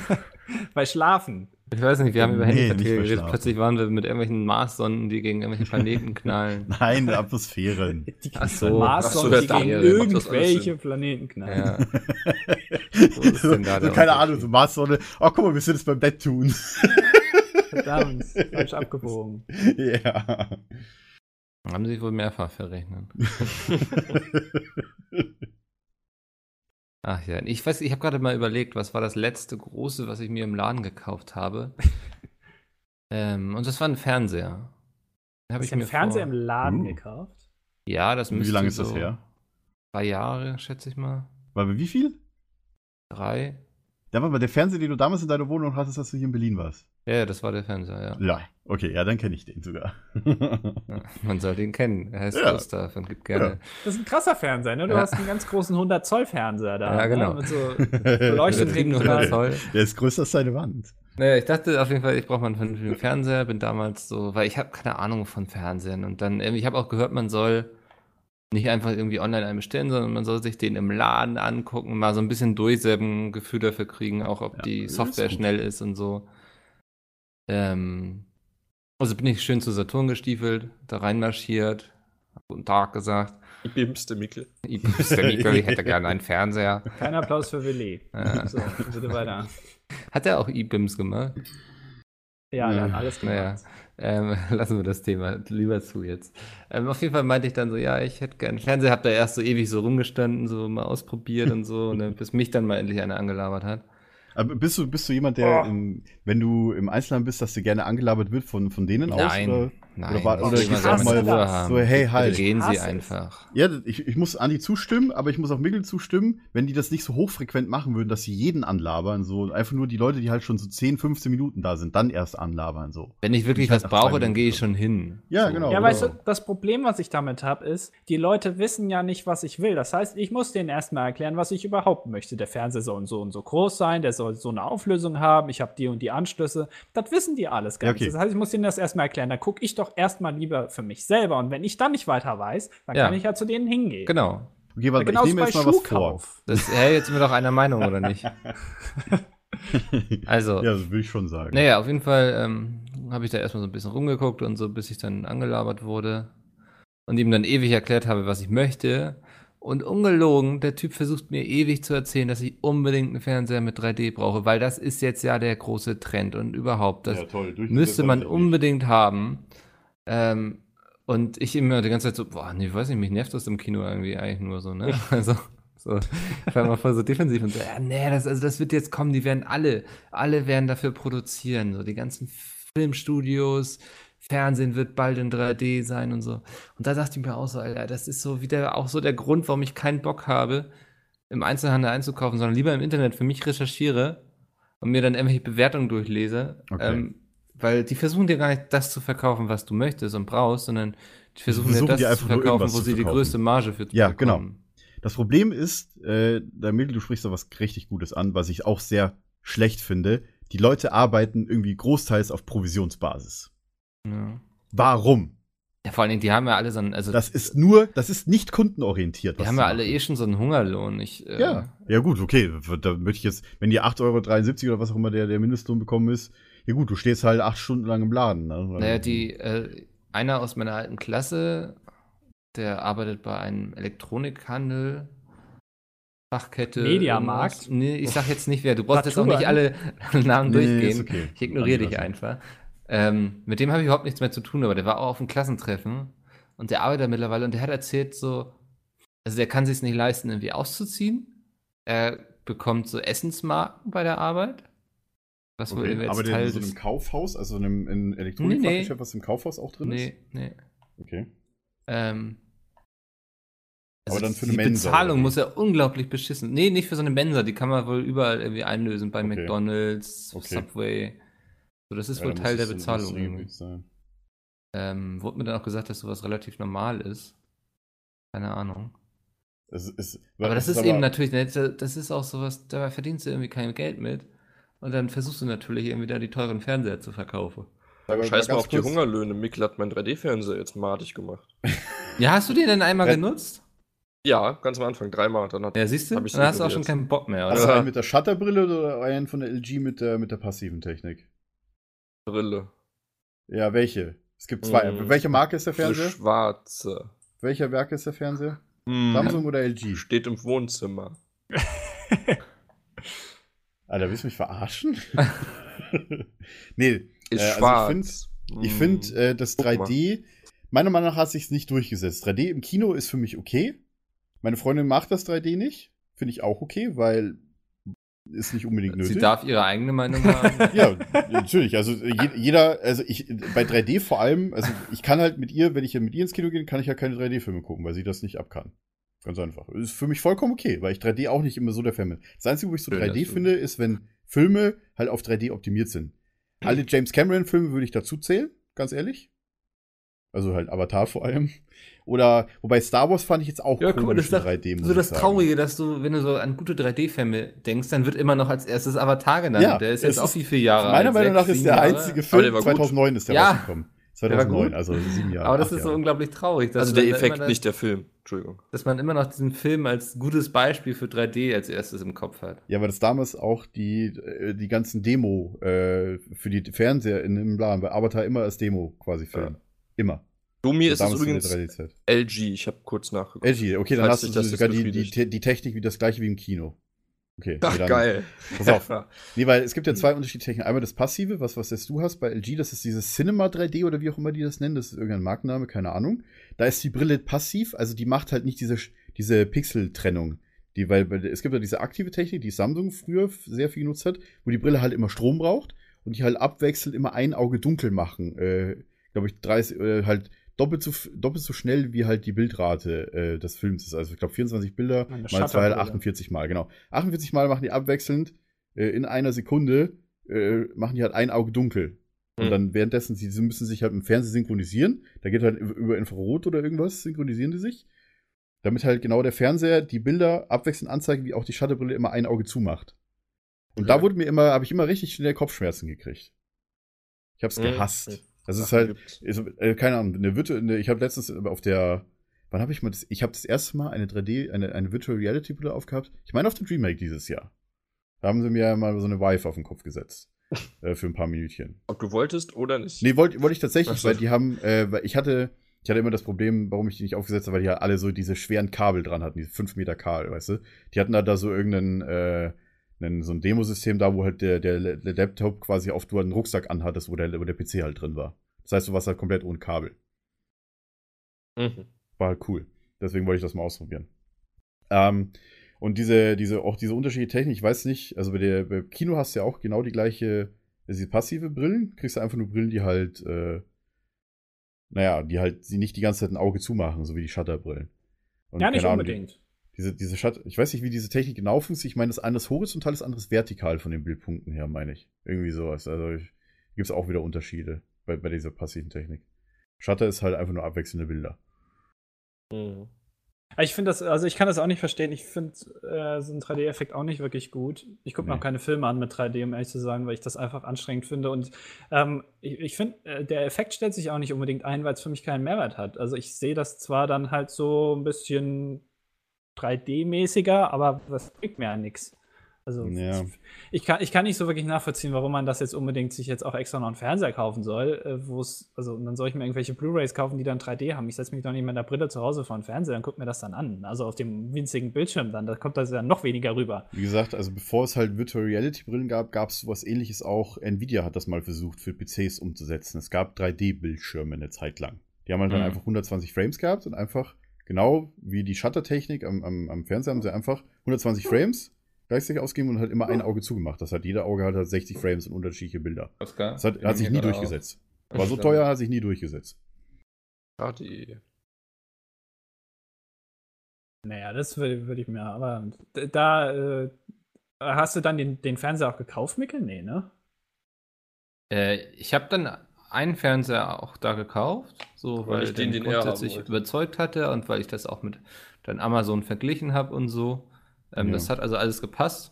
Speaker 3: [laughs]
Speaker 5: Bei Schlafen.
Speaker 3: Ich weiß nicht, wir haben über
Speaker 2: Nee,
Speaker 3: Handyverträge
Speaker 2: nicht
Speaker 3: geredet. Plötzlich waren wir mit irgendwelchen Marssonden, die gegen irgendwelche Planeten knallen. [laughs]
Speaker 2: Nein, Atmosphären.
Speaker 5: Die
Speaker 3: Ach so.
Speaker 5: Mars
Speaker 4: Ach so,
Speaker 5: Sonde,
Speaker 4: ja,
Speaker 5: die gegen irgendwelche. Planeten knallen.
Speaker 3: Ja. [laughs] ist denn da
Speaker 2: so, keine Ahnung, so Marssonne. Oh, guck mal, wir sind jetzt beim Bett tun.
Speaker 5: Verdammt, falsch abgebogen.
Speaker 2: ja.
Speaker 3: Haben sie sich wohl mehrfach verrechnet. Ach ja, ich weiß, ich habe gerade mal überlegt, was war das letzte große, was ich mir im Laden gekauft habe. [laughs] ähm, und das war ein Fernseher. Den hab
Speaker 5: Hast du einen Fernseher im Laden
Speaker 2: Uh.
Speaker 5: gekauft?
Speaker 3: Ja, das
Speaker 2: Wie
Speaker 3: müsste
Speaker 2: lange ist
Speaker 3: so,
Speaker 2: das her?
Speaker 3: Zwei Jahre, schätze ich mal.
Speaker 2: Weil wie viel?
Speaker 3: Drei.
Speaker 2: War mal der Fernseher, den du damals in deiner Wohnung hattest, als du hier in Berlin warst.
Speaker 3: Ja, ja, das war der Fernseher, ja.
Speaker 2: Ja, okay, ja, dann kenne ich den sogar.
Speaker 3: ja. Man soll den kennen. Er heißt
Speaker 2: Ja.
Speaker 3: Gustav und gibt gerne.
Speaker 5: Das ist ein krasser Fernseher, ne? Du
Speaker 3: Ja.
Speaker 5: hast einen ganz großen 100 Zoll Fernseher da.
Speaker 3: Ja, genau.
Speaker 5: Ne? Mit so [laughs] beleuchteten
Speaker 3: Übertrieben
Speaker 5: Ekranen.
Speaker 3: 100 Zoll.
Speaker 2: Der ist größer als seine Wand.
Speaker 3: Naja, ich dachte auf jeden Fall, ich brauche mal einen vernünftigen Fernseher. Bin damals so, weil ich habe keine Ahnung von Fernsehen. Und dann, irgendwie- ich habe auch gehört, man soll nicht einfach irgendwie online einen bestellen, sondern man soll sich den im Laden angucken, mal so ein bisschen durchsäben, ein Gefühl dafür kriegen, auch ob
Speaker 2: Ja,
Speaker 3: die Software schnell ist und so. Ähm, also bin ich schön zu Saturn gestiefelt, da reinmarschiert, hab guten Tag gesagt.
Speaker 4: Ich bimste Mickel.
Speaker 3: Ich bin der Mikkel, ich hätte gerne einen Fernseher. [laughs]
Speaker 5: Kein Applaus für Willi.
Speaker 3: Ja.
Speaker 5: So, bitte weiter.
Speaker 3: Hat er auch E-Bims gemacht?
Speaker 5: Ja,
Speaker 2: Ja.
Speaker 5: dann alles
Speaker 3: Naja,
Speaker 5: gemacht.
Speaker 3: ähm, [laughs] lassen wir das Thema lieber zu jetzt. Ähm, auf jeden Fall meinte ich dann so, ja, ich hätte gerne Fernseher, hab da erst so ewig so rumgestanden, so mal ausprobiert und so, und dann, bis mich dann mal endlich einer angelabert hat.
Speaker 2: Aber bist du, bist du jemand, der,
Speaker 5: Oh.
Speaker 2: in, wenn du im Einzelhandel bist, dass dir gerne angelabert wird von, von denen aus? Oder?
Speaker 3: Nein.
Speaker 2: Oder war-
Speaker 3: ich
Speaker 2: oder
Speaker 5: auch
Speaker 3: selber
Speaker 5: mal
Speaker 2: so, hey,
Speaker 3: Bitte
Speaker 2: halt.
Speaker 3: gehen
Speaker 5: Ich
Speaker 3: Sie einfach.
Speaker 2: Ja, ich, ich muss Andi zustimmen, aber ich muss auch Mickel zustimmen, wenn die das nicht so hochfrequent machen würden, dass sie jeden anlabern, so einfach nur die Leute, die halt schon so 10, 15 Minuten da sind, dann erst anlabern, so.
Speaker 3: Wenn ich wirklich
Speaker 2: Ich halt
Speaker 3: was
Speaker 2: zwei
Speaker 3: brauche, dann gehe ich
Speaker 2: schon.
Speaker 3: hin.
Speaker 2: Ja,
Speaker 3: So.
Speaker 2: genau.
Speaker 5: Ja,
Speaker 2: oder?
Speaker 5: weißt du, das Problem, was ich damit habe, ist, die Leute wissen ja nicht, was ich will. Das heißt, ich muss denen erstmal erklären, was ich überhaupt möchte. Der Fernseher soll so und so groß sein, der soll so eine Auflösung haben, ich habe die und die Anschlüsse. Das wissen die alles gar
Speaker 2: Ja,
Speaker 5: nicht.
Speaker 2: okay.
Speaker 5: Das heißt, ich muss denen das erstmal erklären. Da gucke ich doch erstmal lieber für mich selber. Und wenn ich dann nicht weiter weiß, dann
Speaker 3: Ja.
Speaker 5: kann ich ja zu denen hingehen.
Speaker 3: Genau.
Speaker 2: Okay, warte, ich
Speaker 5: Genauso
Speaker 2: nehme
Speaker 5: bei
Speaker 2: jetzt mal was vor.
Speaker 5: Schuhkauf.
Speaker 3: Das, hey, jetzt sind wir doch einer Meinung, oder nicht? [laughs] Also,
Speaker 2: Ja, das würde ich schon sagen.
Speaker 3: Naja, auf jeden Fall ähm, habe ich da erstmal so ein bisschen rumgeguckt und so, bis ich dann angelabert wurde und ihm dann ewig erklärt habe, was ich möchte. Und ungelogen, der Typ versucht mir ewig zu erzählen, dass ich unbedingt einen Fernseher mit 3D brauche, weil das ist jetzt ja der große Trend und überhaupt, das
Speaker 2: Ja, toll.
Speaker 3: müsste man
Speaker 2: ich nicht.
Speaker 3: unbedingt haben. Ähm, und ich immer die ganze Zeit so, boah, nee, ich weiß nicht, mich nervt das im Kino irgendwie eigentlich nur so, ne? [laughs] Also, so, ich war immer voll so defensiv und so, ja, nee, das, also das wird jetzt kommen, die werden alle, alle werden dafür produzieren, so die ganzen Filmstudios, Fernsehen wird bald in 3D sein und so. Und da dachte ich mir auch so, Alter, das ist so wieder auch so der Grund, warum ich keinen Bock habe, im Einzelhandel einzukaufen, sondern lieber im Internet für mich recherchiere und mir dann irgendwelche Bewertungen durchlese.
Speaker 2: Okay.
Speaker 3: Ähm, weil die versuchen dir gar nicht das zu verkaufen, was du möchtest und brauchst, sondern die versuchen,
Speaker 2: versuchen
Speaker 3: dir das zu verkaufen, wo sie die
Speaker 2: verkaufen.
Speaker 3: größte Marge für
Speaker 2: Ja, genau.
Speaker 3: bekommen.
Speaker 2: Das Problem ist, äh, da Mädel, du sprichst da was richtig Gutes an, was ich auch sehr schlecht finde. Die Leute arbeiten irgendwie großteils auf Provisionsbasis.
Speaker 3: Ja.
Speaker 2: Warum?
Speaker 3: ja, vor allen Dingen, die haben ja alle so einen, also
Speaker 2: Das ist nur, das ist nicht kundenorientiert.
Speaker 3: die haben ja alle eh schon so einen Hungerlohn. Ich, äh,
Speaker 2: Ja, ja gut, okay. Da möchte ich jetzt, wenn die 8,73 Euro oder was auch immer der, der Mindestlohn bekommen ist, ja gut, du stehst halt acht Stunden lang im Laden. Ne?
Speaker 3: Naja, die, äh, einer aus meiner alten Klasse, der arbeitet bei einem Elektronikhandel, Fachkette.
Speaker 5: Mediamarkt?
Speaker 3: Nee, ich sag jetzt nicht wer. Du brauchst jetzt auch nicht alle [laughs] Namen
Speaker 2: Nee,
Speaker 3: durchgehen.
Speaker 2: ist okay.
Speaker 3: Ich ignoriere dich einfach. Ähm, mit dem habe ich überhaupt nichts mehr zu tun, aber der war auch auf dem Klassentreffen und der arbeitet mittlerweile und der hat erzählt so, also der kann sich nicht leisten, irgendwie auszuziehen. Er bekommt so Essensmarken bei der Arbeit. Was
Speaker 2: Okay. Aber
Speaker 3: jetzt
Speaker 2: der
Speaker 3: Teil
Speaker 2: in so einem Kaufhaus, also in einem in Elektronikfachgeschäft,
Speaker 3: Nee, nee.
Speaker 2: was im Kaufhaus auch drin
Speaker 3: Nee, nee.
Speaker 2: ist? Okay.
Speaker 3: Ähm,
Speaker 2: Aber dann für
Speaker 3: die
Speaker 2: eine Mensa,
Speaker 3: Bezahlung
Speaker 2: oder
Speaker 3: muss ja unglaublich beschissen. Nee, nicht für so eine Mensa, die kann man wohl überall irgendwie einlösen, bei
Speaker 2: Okay.
Speaker 3: McDonalds,
Speaker 2: Okay.
Speaker 3: Subway. So, das ist
Speaker 2: Ja,
Speaker 3: wohl Teil der
Speaker 2: so
Speaker 3: Bezahlung. Ähm, wurde mir dann auch gesagt, dass sowas relativ normal ist. Keine Ahnung.
Speaker 2: Es ist,
Speaker 3: Aber das
Speaker 2: es
Speaker 3: ist eben natürlich, ne, das ist auch sowas, da verdienst du irgendwie kein Geld mit. Und dann versuchst du natürlich irgendwie da die teuren Fernseher zu verkaufen.
Speaker 2: aber
Speaker 4: Scheiß mal auf die Hungerlöhne. Mikkel hat mein 3D-Fernseher jetzt madig gemacht. [laughs]
Speaker 3: Ja, hast du den denn einmal
Speaker 2: Ja.
Speaker 3: genutzt?
Speaker 4: Ja, ganz am Anfang, dreimal. Dann hat
Speaker 3: Ja, siehst du? Dann hast du auch schon keinen Bock mehr,
Speaker 2: Hast
Speaker 3: oder?
Speaker 2: du einen mit der Shutterbrille oder einen von der LG mit der, mit der passiven Technik?
Speaker 4: Brille.
Speaker 2: Ja, welche? Es gibt zwei.
Speaker 4: Mm.
Speaker 2: Welche Marke ist der Fernseher?
Speaker 4: schwarze.
Speaker 2: Welcher Werk ist der Fernseher?
Speaker 4: Hm,
Speaker 2: Samsung oder LG?
Speaker 4: Steht im Wohnzimmer. [laughs]
Speaker 2: Alter, willst du mich verarschen? [laughs] [laughs] nee,
Speaker 4: Ist
Speaker 2: Äh, also ich
Speaker 4: schwarz.
Speaker 2: ich
Speaker 4: Hm.
Speaker 2: finde, äh, das
Speaker 4: Guck mal.
Speaker 2: 3D, meiner Meinung nach hat sich nicht durchgesetzt. 3D im Kino ist für mich okay. Meine Freundin macht das 3D nicht. Finde ich auch okay, weil ist nicht unbedingt nötig.
Speaker 3: Sie darf ihre eigene Meinung haben. [laughs]
Speaker 2: Ja, natürlich. Also je, jeder, also ich bei 3D vor allem, also ich kann halt mit ihr, wenn ich mit ihr ins Kino gehe, kann ich ja keine 3D-Filme gucken, weil sie das nicht ab kann. Ganz einfach. Ist für mich vollkommen okay, weil ich 3D auch nicht immer so der Fan bin. Das Einzige, wo ich so
Speaker 3: Schön,
Speaker 2: 3D
Speaker 3: dass du-
Speaker 2: finde, ist, wenn Filme halt auf 3D optimiert sind. Alle James Cameron-Filme würde ich dazu zählen, ganz ehrlich. Also halt Avatar vor allem. Oder, wobei Star Wars fand ich jetzt auch
Speaker 3: Ja, mal, das ist
Speaker 2: in
Speaker 3: doch
Speaker 2: 3D, muss
Speaker 3: so das
Speaker 2: sagen.
Speaker 3: Traurige, dass du, wenn du so an gute 3D-Filme denkst, dann wird immer noch als erstes Avatar genannt.
Speaker 2: Ja,
Speaker 3: der ist jetzt auch
Speaker 2: ist-
Speaker 3: wie viele Jahre
Speaker 2: Meiner
Speaker 3: alt?
Speaker 2: Meinung nach ist der einzige Film,
Speaker 4: der war gut.
Speaker 2: 2009 ist der
Speaker 3: Ja,
Speaker 2: rausgekommen.
Speaker 3: der war
Speaker 2: 2009,
Speaker 3: gut.
Speaker 2: also sieben Jahre.
Speaker 3: Aber das ist so
Speaker 2: Jahre.
Speaker 3: unglaublich traurig. Dass
Speaker 4: Also der Effekt, nicht der Film. Entschuldigung.
Speaker 3: Dass man immer noch diesen Film als gutes Beispiel für 3D als erstes im Kopf hat.
Speaker 2: Ja, weil das damals auch die, äh, die ganzen Demo äh, für die Fernseher in dem Plan, bei Avatar immer als Demo quasi filmen. Immer.
Speaker 4: Domi ist es übrigens
Speaker 2: 3D-Zeit.
Speaker 4: LG. Ich habe kurz nachgeguckt.
Speaker 2: LG, okay, dann
Speaker 4: Falls
Speaker 2: hast du sogar die, die, die Technik wie das gleiche wie im Kino. Okay.
Speaker 4: Ach,
Speaker 2: nee,
Speaker 4: geil.
Speaker 2: Pass auf. Nee, weil es gibt ja zwei unterschiedliche Techniken. Einmal das Passive, was, was jetzt du hast bei LG, das ist dieses Cinema 3D oder wie auch immer die das nennen. Das ist irgendein Markenname, keine Ahnung. Da ist die Brille passiv, also die macht halt nicht diese, diese Pixel-Trennung. Die, weil, weil es gibt ja diese aktive Technik, die Samsung früher sehr viel genutzt hat, wo die Brille halt immer Strom braucht und die halt abwechselnd immer ein Auge dunkel machen. Äh, Glaube ich, 30, äh, halt doppelt so, doppelt so schnell wie halt die Bildrate äh, des Films ist. Also ich glaube 24 Bilder
Speaker 5: Eine
Speaker 2: mal zwei, halt
Speaker 5: Shutterbrille.
Speaker 2: 48 Mal, genau. 48 Mal machen die abwechselnd äh, in einer Sekunde äh, machen die halt ein Auge dunkel. Und
Speaker 4: Mhm.
Speaker 2: dann währenddessen, sie sie müssen sich halt im Fernsehen synchronisieren. Da geht halt über Infrarot oder irgendwas, synchronisieren die sich. Damit halt genau der Fernseher die Bilder abwechselnd anzeigt, wie auch die Shutterbrille immer ein Auge zumacht. Und da
Speaker 4: Okay.
Speaker 2: wurde mir immer, habe ich immer richtig schnell Kopfschmerzen gekriegt. Ich hab's
Speaker 4: Mhm.
Speaker 2: gehasst. Das ist halt, ist, äh, keine Ahnung, eine Virtu eine, ich habe letztens auf der, wann habe ich mal das, ich habe das erste Mal eine 3D, eine, eine Virtual Reality Brille aufgehabt. Ich meine auf dem Dreamake dieses Jahr. Da haben sie mir mal so eine Vive auf den Kopf gesetzt. [laughs] äh, für ein paar Minütchen.
Speaker 4: Ob du wolltest oder nicht.
Speaker 2: Nee, wollte wollte ich tatsächlich,
Speaker 4: Ach
Speaker 2: weil die haben, äh, weil ich hatte, ich hatte immer das Problem, warum ich die nicht aufgesetzt habe, weil die ja alle so diese schweren Kabel dran hatten, diese 5 Meter Kabel, weißt du? Die hatten da, da so irgendeinen, äh, einen, so ein Demosystem da, wo halt der, der, der Laptop quasi auf du einen Rucksack anhattest, wo der, wo der PC halt drin war. Das heißt, du warst halt komplett ohne Kabel.
Speaker 4: Mhm.
Speaker 2: War halt cool. Deswegen wollte ich das mal ausprobieren. Ähm, und diese, diese, auch diese unterschiedliche Technik, ich weiß nicht, also bei der bei Kino hast du ja auch genau die gleiche, diese passive Brillen, kriegst du einfach nur Brillen, die halt, äh, naja, die halt sie nicht die ganze Zeit ein Auge zumachen, so wie die Shutterbrillen. Und
Speaker 5: Ja, nicht
Speaker 2: Ahnung, die-
Speaker 5: unbedingt.
Speaker 2: Diese, diese Shutter, ich weiß nicht, wie diese Technik genau funktioniert. Ich meine, das eine ist horizontal, das andere ist vertikal von den Bildpunkten her, meine ich. Irgendwie sowas. Also gibt es auch wieder Unterschiede bei, bei dieser passiven Technik. Shutter ist halt einfach nur abwechselnde Bilder.
Speaker 4: Mhm.
Speaker 5: Ich finde das, also ich kann das auch nicht verstehen. Ich finde äh, so einen 3D-Effekt auch nicht wirklich gut. Ich gucke mir
Speaker 2: Nee.
Speaker 5: auch keine Filme an mit 3D, um ehrlich zu sagen, weil ich das einfach anstrengend finde. Und ähm, ich, ich finde, äh, der Effekt stellt sich auch nicht unbedingt ein, weil es für mich keinen Mehrwert hat. Also ich sehe das zwar dann halt so ein bisschen 3D-mäßiger, aber das bringt mir ja nichts. Also
Speaker 2: Ja.
Speaker 5: ich, kann, ich kann nicht so wirklich nachvollziehen, warum man das jetzt unbedingt sich jetzt auch extra noch einen Fernseher kaufen soll, äh, wo es, also und dann soll ich mir irgendwelche Blu-Rays kaufen, die dann 3D haben. Ich setze mich doch nicht mit der Brille zu Hause vor den Fernseher und gucke mir das dann an. Also auf dem winzigen Bildschirm dann, da kommt das ja noch weniger rüber.
Speaker 2: Wie gesagt, also bevor es halt Virtual Reality Brillen gab, gab es sowas ähnliches auch. Nvidia hat das mal versucht für PCs umzusetzen. Es gab 3D-Bildschirme eine Zeit lang. Die haben halt dann
Speaker 3: Mhm.
Speaker 2: einfach 120 Frames gehabt und einfach, genau wie die Shuttertechnik am, am, am Fernseher, haben sie einfach 120 Frames gleichzeitig ausgegeben und halt immer ein Auge zugemacht. Das hat jeder Auge hat halt 60 Frames und unterschiedliche Bilder. Das hat, hat sich nie durchgesetzt.
Speaker 3: auf.
Speaker 2: War so teuer, hat sich nie durchgesetzt.
Speaker 4: HD.
Speaker 5: Naja, das würde würd ich mir, aber da äh, hast du dann den, den Fernseher auch gekauft, Mikkel? Nee, ne?
Speaker 3: Äh, ich habe dann einen Fernseher auch da gekauft, so
Speaker 4: Weil
Speaker 3: weil,
Speaker 4: ich den-
Speaker 3: den, grundsätzlich überzeugt hatte und weil ich das auch mit dann Amazon verglichen habe und so. Ähm,
Speaker 2: Ja.
Speaker 3: Das hat also alles gepasst.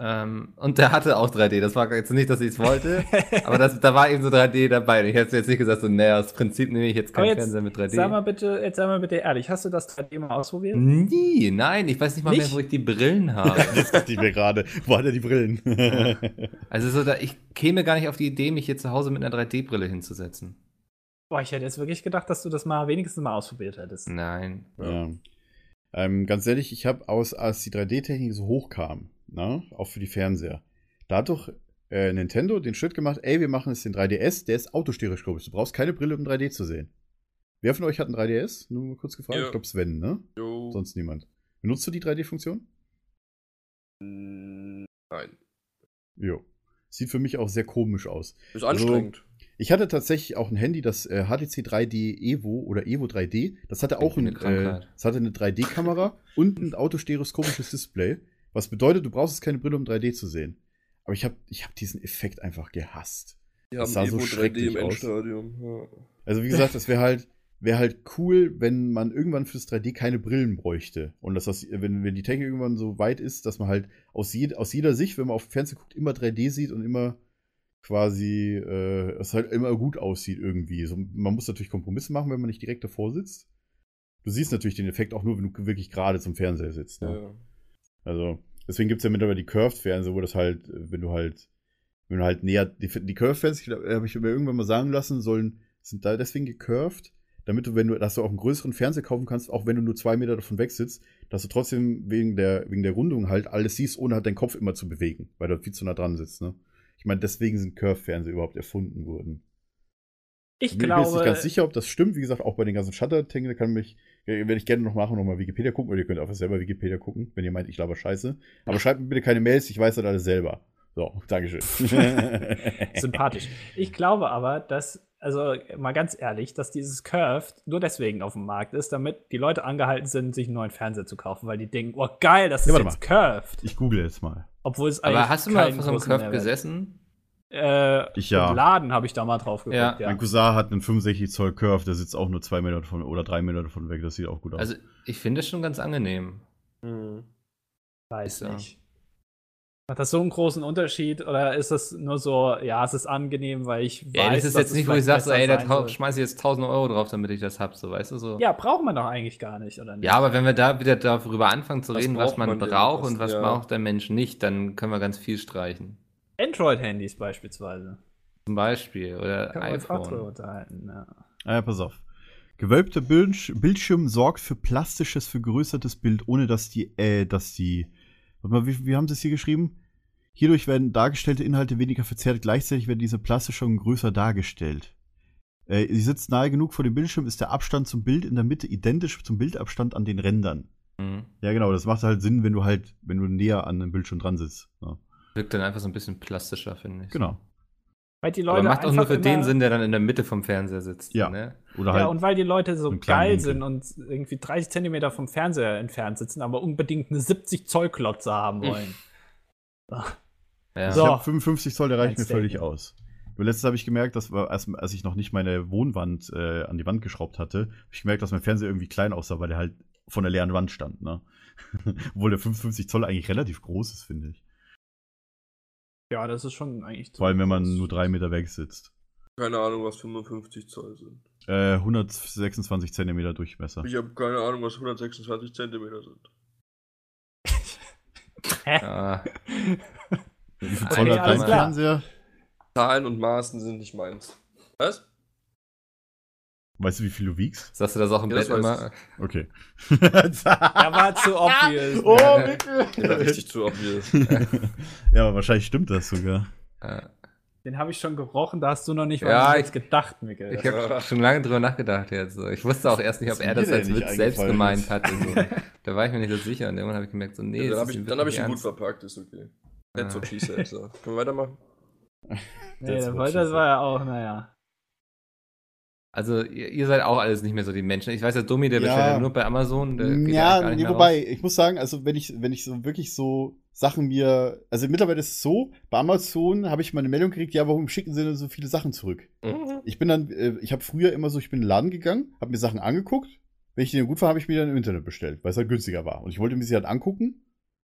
Speaker 3: Ähm, und der hatte auch 3D. Das war jetzt nicht, dass ich es wollte, [laughs] aber das, da war eben so 3D dabei. Und ich hätte jetzt nicht gesagt, so, naja, aus Prinzip nehme ich jetzt keinen
Speaker 5: jetzt
Speaker 3: Fernseher mit 3D.
Speaker 5: Sag mal bitte, jetzt sag mal bitte ehrlich, hast du das 3D mal ausprobiert?
Speaker 3: Nie, nein, ich weiß nicht mal
Speaker 5: Nicht?
Speaker 3: mehr, wo ich die Brillen habe. [laughs]
Speaker 2: Das dachte ich mir gerade. Wo hat er die Brillen? [laughs]
Speaker 3: Also so, da, ich käme gar nicht auf die Idee, mich hier zu Hause mit einer 3D-Brille hinzusetzen.
Speaker 5: Boah, ich hätte jetzt wirklich gedacht, dass du das mal wenigstens mal ausprobiert hättest.
Speaker 3: Nein.
Speaker 2: Ja. Ähm, ganz ehrlich, ich habe aus, als die 3D-Technik so hochkam, na, auch für die Fernseher, da hat doch äh, Nintendo den Schritt gemacht, ey, wir machen jetzt den 3DS, der ist autostereoskopisch. Du brauchst keine Brille, um 3D zu sehen. Wer von euch hat einen 3DS? Nur mal kurz gefragt.
Speaker 4: Ja.
Speaker 2: Ich glaube Sven, ne?
Speaker 4: Jo.
Speaker 2: Sonst niemand. Benutzt du die 3D-Funktion?
Speaker 4: Nein.
Speaker 2: Jo. Sieht für mich auch sehr komisch aus.
Speaker 4: Ist anstrengend.
Speaker 2: Ich hatte tatsächlich auch ein Handy, das äh, HTC 3D Evo oder Evo 3D. Das hatte auch
Speaker 3: Eine
Speaker 2: ein, äh,
Speaker 3: Krankheit.
Speaker 2: das hatte eine 3D-Kamera und ein autostereoskopisches Display. Was bedeutet, du brauchst jetzt keine Brille, um 3D zu sehen. Aber ich habe ich hab diesen Effekt einfach gehasst.
Speaker 4: Die
Speaker 2: Das sah so
Speaker 4: Evo 3D
Speaker 2: schrecklich
Speaker 4: im
Speaker 2: aus.
Speaker 4: Endstadium. Ja.
Speaker 2: Also wie gesagt, das wäre halt, wäre halt cool, wenn man irgendwann fürs 3D keine Brillen bräuchte. Und dass das, wenn, wenn die Technik irgendwann so weit ist, dass man halt aus, jed, aus jeder Sicht, wenn man auf Fernsehen guckt, immer 3D sieht und immer quasi, äh, es halt immer gut aussieht irgendwie. So, man muss natürlich Kompromisse machen, wenn man nicht direkt davor sitzt. Du siehst natürlich den Effekt auch nur, wenn du wirklich gerade zum Fernseher sitzt. Ne?
Speaker 4: Ja.
Speaker 2: Also, deswegen gibt es ja mittlerweile die Curved-Fernseher, wo das halt, äh, wenn du halt, wenn du halt näher, die, die Curved-Fernseher, habe ich mir irgendwann mal sagen lassen, sollen, sind da deswegen gecurved, damit du, wenn du, dass du auch einen größeren Fernseher kaufen kannst, auch wenn du nur zwei Meter davon weg sitzt, dass du trotzdem wegen der, wegen der Rundung halt alles siehst, ohne halt deinen Kopf immer zu bewegen, weil du viel zu nah dran sitzt, ne? Ich meine, deswegen sind Curved-Fernseher überhaupt erfunden worden.
Speaker 5: Ich
Speaker 2: Ich bin mir jetzt nicht
Speaker 5: glaube,
Speaker 2: ganz sicher, ob das stimmt. Wie gesagt, auch bei den ganzen Shutter-Dingen, da kann mich, äh, werde ich gerne noch machen, nochmal Wikipedia gucken, oder ihr könnt auch selber Wikipedia gucken, wenn ihr meint, ich laber Scheiße. Aber schreibt mir bitte keine Mails, ich weiß das alles selber. So, [laughs] Dankeschön. [laughs]
Speaker 5: sympathisch. Ich glaube aber, dass, also mal ganz ehrlich, dass dieses Curved nur deswegen auf dem Markt ist, damit die Leute angehalten sind, sich einen neuen Fernseher zu kaufen, weil die denken, oh geil, das ist
Speaker 2: Ja,
Speaker 5: jetzt Curved.
Speaker 2: ich google jetzt mal.
Speaker 5: Obwohl es eigentlich
Speaker 3: Aber hast du mal auf so einem
Speaker 5: großen
Speaker 3: Curve
Speaker 5: Mehrwert-
Speaker 3: gesessen?
Speaker 5: Äh,
Speaker 2: Ich ja.
Speaker 5: Laden habe ich da mal drauf geguckt,
Speaker 3: Ja.
Speaker 5: ja.
Speaker 2: Mein Cousin hat einen 65 Zoll Curve, der sitzt auch nur zwei Meter davon oder drei Meter davon weg. Das sieht auch gut aus.
Speaker 3: Also, ich finde es schon ganz angenehm.
Speaker 4: Mhm.
Speaker 5: Weiß
Speaker 3: Ja.
Speaker 5: nicht. Hat das so einen großen Unterschied oder ist das nur so, ja, es ist angenehm, weil ich
Speaker 3: Ja,
Speaker 5: weiß,
Speaker 3: das ist
Speaker 5: dass
Speaker 3: jetzt
Speaker 5: es
Speaker 3: nicht, wo ich sage, so, ey, da
Speaker 5: sein
Speaker 3: tau-
Speaker 5: soll.
Speaker 3: schmeiß ich jetzt 1000 Euro drauf, damit ich das hab, so, weißt du, so.
Speaker 5: Ja, braucht man doch eigentlich gar nicht, oder nicht?
Speaker 3: Ja, aber wenn wir da wieder darüber anfangen zu
Speaker 4: Was
Speaker 3: reden, was man,
Speaker 4: man
Speaker 3: braucht und was
Speaker 4: ja.
Speaker 3: braucht der Mensch nicht, dann können wir ganz viel streichen.
Speaker 5: Android-Handys beispielsweise.
Speaker 3: Zum Beispiel. Oder
Speaker 5: Kann man uns auch drüber
Speaker 3: iPhone.
Speaker 5: unterhalten, ja.
Speaker 2: Ah, ja, pass auf. Gewölbter Bildsch Bildschirm sorgt für plastisches, vergrößertes Bild, ohne dass die, äh, dass die. Warte mal, wie, wie haben sie es hier geschrieben? Hierdurch werden dargestellte Inhalte weniger verzerrt, gleichzeitig werden diese plastischer und größer dargestellt. Äh, sie sitzt nahe genug vor dem Bildschirm, ist der Abstand zum Bild in der Mitte identisch zum Bildabstand an den Rändern.
Speaker 3: Mhm.
Speaker 2: Ja, genau, das macht halt Sinn, wenn du halt, wenn du näher an dem Bildschirm dran sitzt. Ja,
Speaker 3: Wirkt dann einfach so ein bisschen plastischer, finde ich.
Speaker 2: genau.
Speaker 5: Weil die Leute
Speaker 3: Aber macht auch nur für den Sinn, der dann in der Mitte vom Fernseher sitzt.
Speaker 2: Ja.
Speaker 3: Ne?
Speaker 2: Oder
Speaker 5: Ja,
Speaker 2: halt.
Speaker 5: und weil die Leute so geil
Speaker 2: Winkel.
Speaker 5: sind und irgendwie 30 Zentimeter vom Fernseher entfernt sitzen, aber unbedingt eine 70 Zoll Klotze haben wollen.
Speaker 3: Ja.
Speaker 5: So.
Speaker 2: Ich hab 55 Zoll, der reicht mir völlig aus. Nur letztes habe ich gemerkt, dass als, als ich noch nicht meine Wohnwand äh, an die Wand geschraubt hatte, habe ich gemerkt, dass mein Fernseher irgendwie klein aussah, weil der halt von der leeren Wand stand. Ne? [laughs] Obwohl der 55 Zoll eigentlich relativ groß ist, finde ich.
Speaker 5: Ja, das ist schon eigentlich.
Speaker 2: Vor allem, wenn man nur drei Meter weg sitzt.
Speaker 4: Keine Ahnung, was 55 Zoll sind.
Speaker 2: Äh, 126 Zentimeter Durchmesser.
Speaker 4: Ich habe keine Ahnung, was 126 Zentimeter sind. [laughs]
Speaker 3: Ja.
Speaker 2: Wie viel Zoll hat dein. Fernseher?
Speaker 4: Zahlen und Maßen sind nicht meins. Was?
Speaker 2: Weißt du, wie viel du wiegst?
Speaker 3: Sagst du das auch im
Speaker 4: Ja, das
Speaker 3: Bett immer? [laughs]
Speaker 2: Okay. [laughs]
Speaker 5: Der war zu obvious.
Speaker 2: oh? Mikkel.
Speaker 4: Ja, richtig zu obvious. [laughs]
Speaker 2: ja, aber wahrscheinlich stimmt das sogar.
Speaker 3: Ja.
Speaker 5: Den habe ich schon gerochen, da hast du noch nicht
Speaker 3: Ja,
Speaker 5: was
Speaker 3: ich-
Speaker 5: gedacht, Mikkel.
Speaker 3: Ich habe schon lange drüber nachgedacht jetzt. Ich wusste auch erst nicht, ob er das als Witz selbst gemeint hatte. So. Da war ich mir nicht so sicher und irgendwann habe ich gemerkt, so, nee,
Speaker 4: dann
Speaker 3: das
Speaker 4: habe ich, dann hab ich ihn gut verpackt, ist okay.
Speaker 3: Ja.
Speaker 4: That's what she said. So. Können wir weitermachen?
Speaker 5: nee, das
Speaker 2: said.
Speaker 5: war ja auch, naja.
Speaker 3: Also, ihr, ihr seid auch alles nicht mehr so die Menschen. Ich weiß, der Domi, der
Speaker 2: Ja.
Speaker 3: bestellt ja nur bei Amazon.
Speaker 2: Ja, nee, wobei,
Speaker 3: raus.
Speaker 2: ich muss sagen, also wenn ich, wenn ich so wirklich so Sachen mir, also mittlerweile ist es so, bei Amazon habe ich mal eine Meldung gekriegt, ja, warum schicken sie denn so viele Sachen zurück?
Speaker 4: Mhm.
Speaker 2: Ich bin dann, äh, ich habe früher immer so, ich bin in den Laden gegangen, habe mir Sachen angeguckt, wenn ich die dann gut war, habe ich mir dann im Internet bestellt, weil es halt günstiger war. Und ich wollte mir sie halt angucken.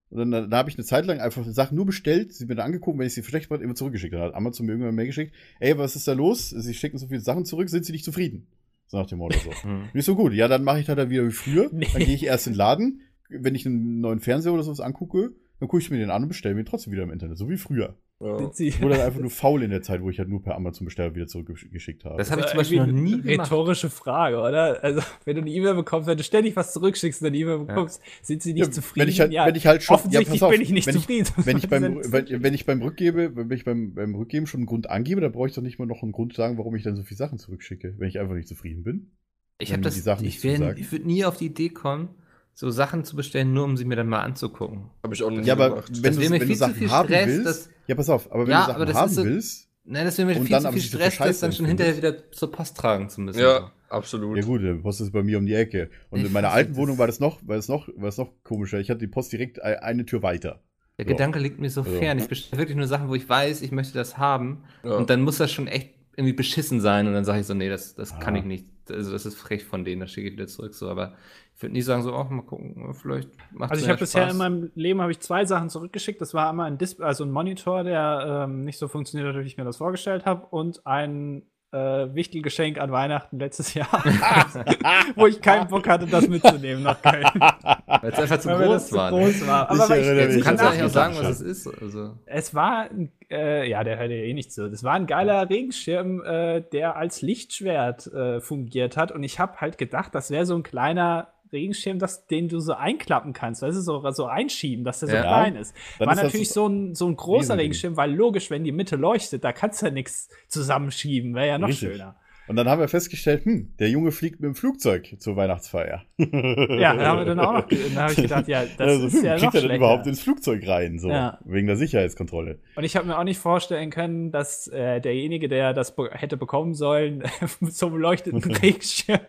Speaker 2: Und dann, da, da habe ich eine Zeit lang einfach Sachen nur bestellt, sie mir dann angeguckt, wenn ich sie schlecht war, immer zurückgeschickt. Dann hat Amazon mir irgendwann mehr geschickt, ey, was ist da los? Sie schicken so viele Sachen zurück, sind sie nicht zufrieden? So nach dem Motto so. [laughs]
Speaker 3: Hm.
Speaker 2: Nicht so gut. Ja, dann mache ich halt dann wieder wie früher. [laughs]
Speaker 5: Nee.
Speaker 2: Dann gehe ich erst in den Laden. Wenn ich einen neuen Fernseher oder sowas angucke, dann gucke ich mir den an und bestelle mir ihn trotzdem wieder im Internet. So wie früher.
Speaker 4: Ja.
Speaker 2: Ich wurde dann einfach nur faul in der Zeit, wo ich halt nur per Amazon Besteller wieder zurückgeschickt habe.
Speaker 3: Das habe ich zum Beispiel noch nie
Speaker 5: eine
Speaker 3: gemacht.
Speaker 5: Rhetorische Frage, oder? Also, wenn du eine E-Mail bekommst, wenn du ständig was zurückschickst und eine E-Mail bekommst, sind sie nicht
Speaker 2: Ja,
Speaker 5: zufrieden?
Speaker 2: Wenn ich halt,
Speaker 5: ja,
Speaker 2: wenn ich halt schon,
Speaker 5: offensichtlich
Speaker 2: auf,
Speaker 5: bin ich nicht
Speaker 2: wenn
Speaker 5: zufrieden. [laughs]
Speaker 2: wenn ich beim, wenn, wenn ich beim Rückgebe, wenn ich beim, beim Rückgeben schon einen Grund angebe, dann brauche ich doch nicht mal noch einen Grund sagen, warum ich dann so viele Sachen zurückschicke, wenn ich einfach nicht zufrieden bin.
Speaker 3: Ich habe das,
Speaker 2: die Sachen
Speaker 3: ich,
Speaker 2: nicht
Speaker 3: wär- ich würde nie auf die Idee kommen, so Sachen zu bestellen, nur um sie mir dann mal anzugucken.
Speaker 4: Habe ich auch noch nie
Speaker 2: Ja, aber
Speaker 4: gemacht.
Speaker 2: wenn
Speaker 3: Das
Speaker 2: du, wenn
Speaker 3: viel
Speaker 2: du
Speaker 3: zu
Speaker 2: Sachen
Speaker 3: viel
Speaker 2: haben
Speaker 3: Stress,
Speaker 2: willst,
Speaker 3: das-
Speaker 2: ja, pass auf, aber wenn
Speaker 3: Ja,
Speaker 2: du Sachen
Speaker 3: aber das
Speaker 2: haben
Speaker 3: ist so-
Speaker 2: willst,
Speaker 3: Nein, das wäre mir
Speaker 2: Und
Speaker 3: viel
Speaker 2: dann
Speaker 3: zu viel Stress, das dann schon hinterher wieder zur Post tragen zu müssen.
Speaker 4: Ja, absolut.
Speaker 2: Ja gut, die Post ist bei mir um die Ecke. Und
Speaker 3: Ich
Speaker 2: in meiner alten Wohnung war das noch, war das noch, war das noch komischer. Ich hatte die Post direkt e- eine Tür weiter.
Speaker 3: Der
Speaker 2: So.
Speaker 3: Gedanke liegt mir so
Speaker 2: Also.
Speaker 3: fern. Ich bestelle wirklich nur Sachen, wo ich weiß, ich möchte das haben.
Speaker 4: Ja.
Speaker 3: Und dann muss das schon echt irgendwie beschissen sein. Und dann sage ich so, nee, das, das kann
Speaker 2: Ah.
Speaker 3: ich nicht. Also das ist frech von denen, das schicke ich wieder zurück. So, aber ich würde nie sagen, so, ach, mal gucken, vielleicht macht
Speaker 5: Also ich habe bisher in meinem Leben habe ich zwei Sachen zurückgeschickt. Das war einmal ein Display, also ein Monitor, der ähm, nicht so funktioniert hat, wie ich mir das vorgestellt habe, und ein äh, Wichtelgeschenk an Weihnachten letztes Jahr, [laughs] [laughs] wo ich keinen Bock hatte, das mitzunehmen nach Köln.
Speaker 3: Weil es einfach zu groß
Speaker 5: das zu
Speaker 3: war. ne?
Speaker 5: groß war.
Speaker 2: Ich
Speaker 5: Aber ich
Speaker 3: Du kannst ja
Speaker 2: an
Speaker 3: eigentlich auch sagen, was es ist. Also.
Speaker 5: Es war, ein- äh, ja, der hört ja eh nicht so. Das war ein geiler Regenschirm, äh, der als Lichtschwert äh, fungiert hat. Und ich habe halt gedacht, das wäre so ein kleiner Regenschirm, das, den du so einklappen kannst. Weißt du, so, so einschieben, dass der so
Speaker 3: Ja.
Speaker 5: klein ist. War
Speaker 2: ist
Speaker 5: natürlich
Speaker 2: so-
Speaker 5: ein, so ein großer. Regenschirm, weil logisch, wenn die Mitte leuchtet, da kannst du ja nichts zusammenschieben. Wäre ja noch
Speaker 2: Richtig.
Speaker 5: schöner.
Speaker 2: Und dann haben wir festgestellt, hm, der Junge fliegt mit dem Flugzeug zur Weihnachtsfeier.
Speaker 5: Ja, da haben wir dann auch noch, dann habe ich gedacht, ja, [laughs] das
Speaker 2: also,
Speaker 5: ist
Speaker 2: hm,
Speaker 5: ja
Speaker 2: kriegt
Speaker 5: noch
Speaker 2: er denn überhaupt ins Flugzeug rein? So,
Speaker 5: Ja.
Speaker 2: wegen der Sicherheitskontrolle.
Speaker 5: Und ich habe mir auch nicht vorstellen können, dass äh, derjenige, der das be hätte bekommen sollen, [laughs] zum leuchtenden [laughs] Regenschirm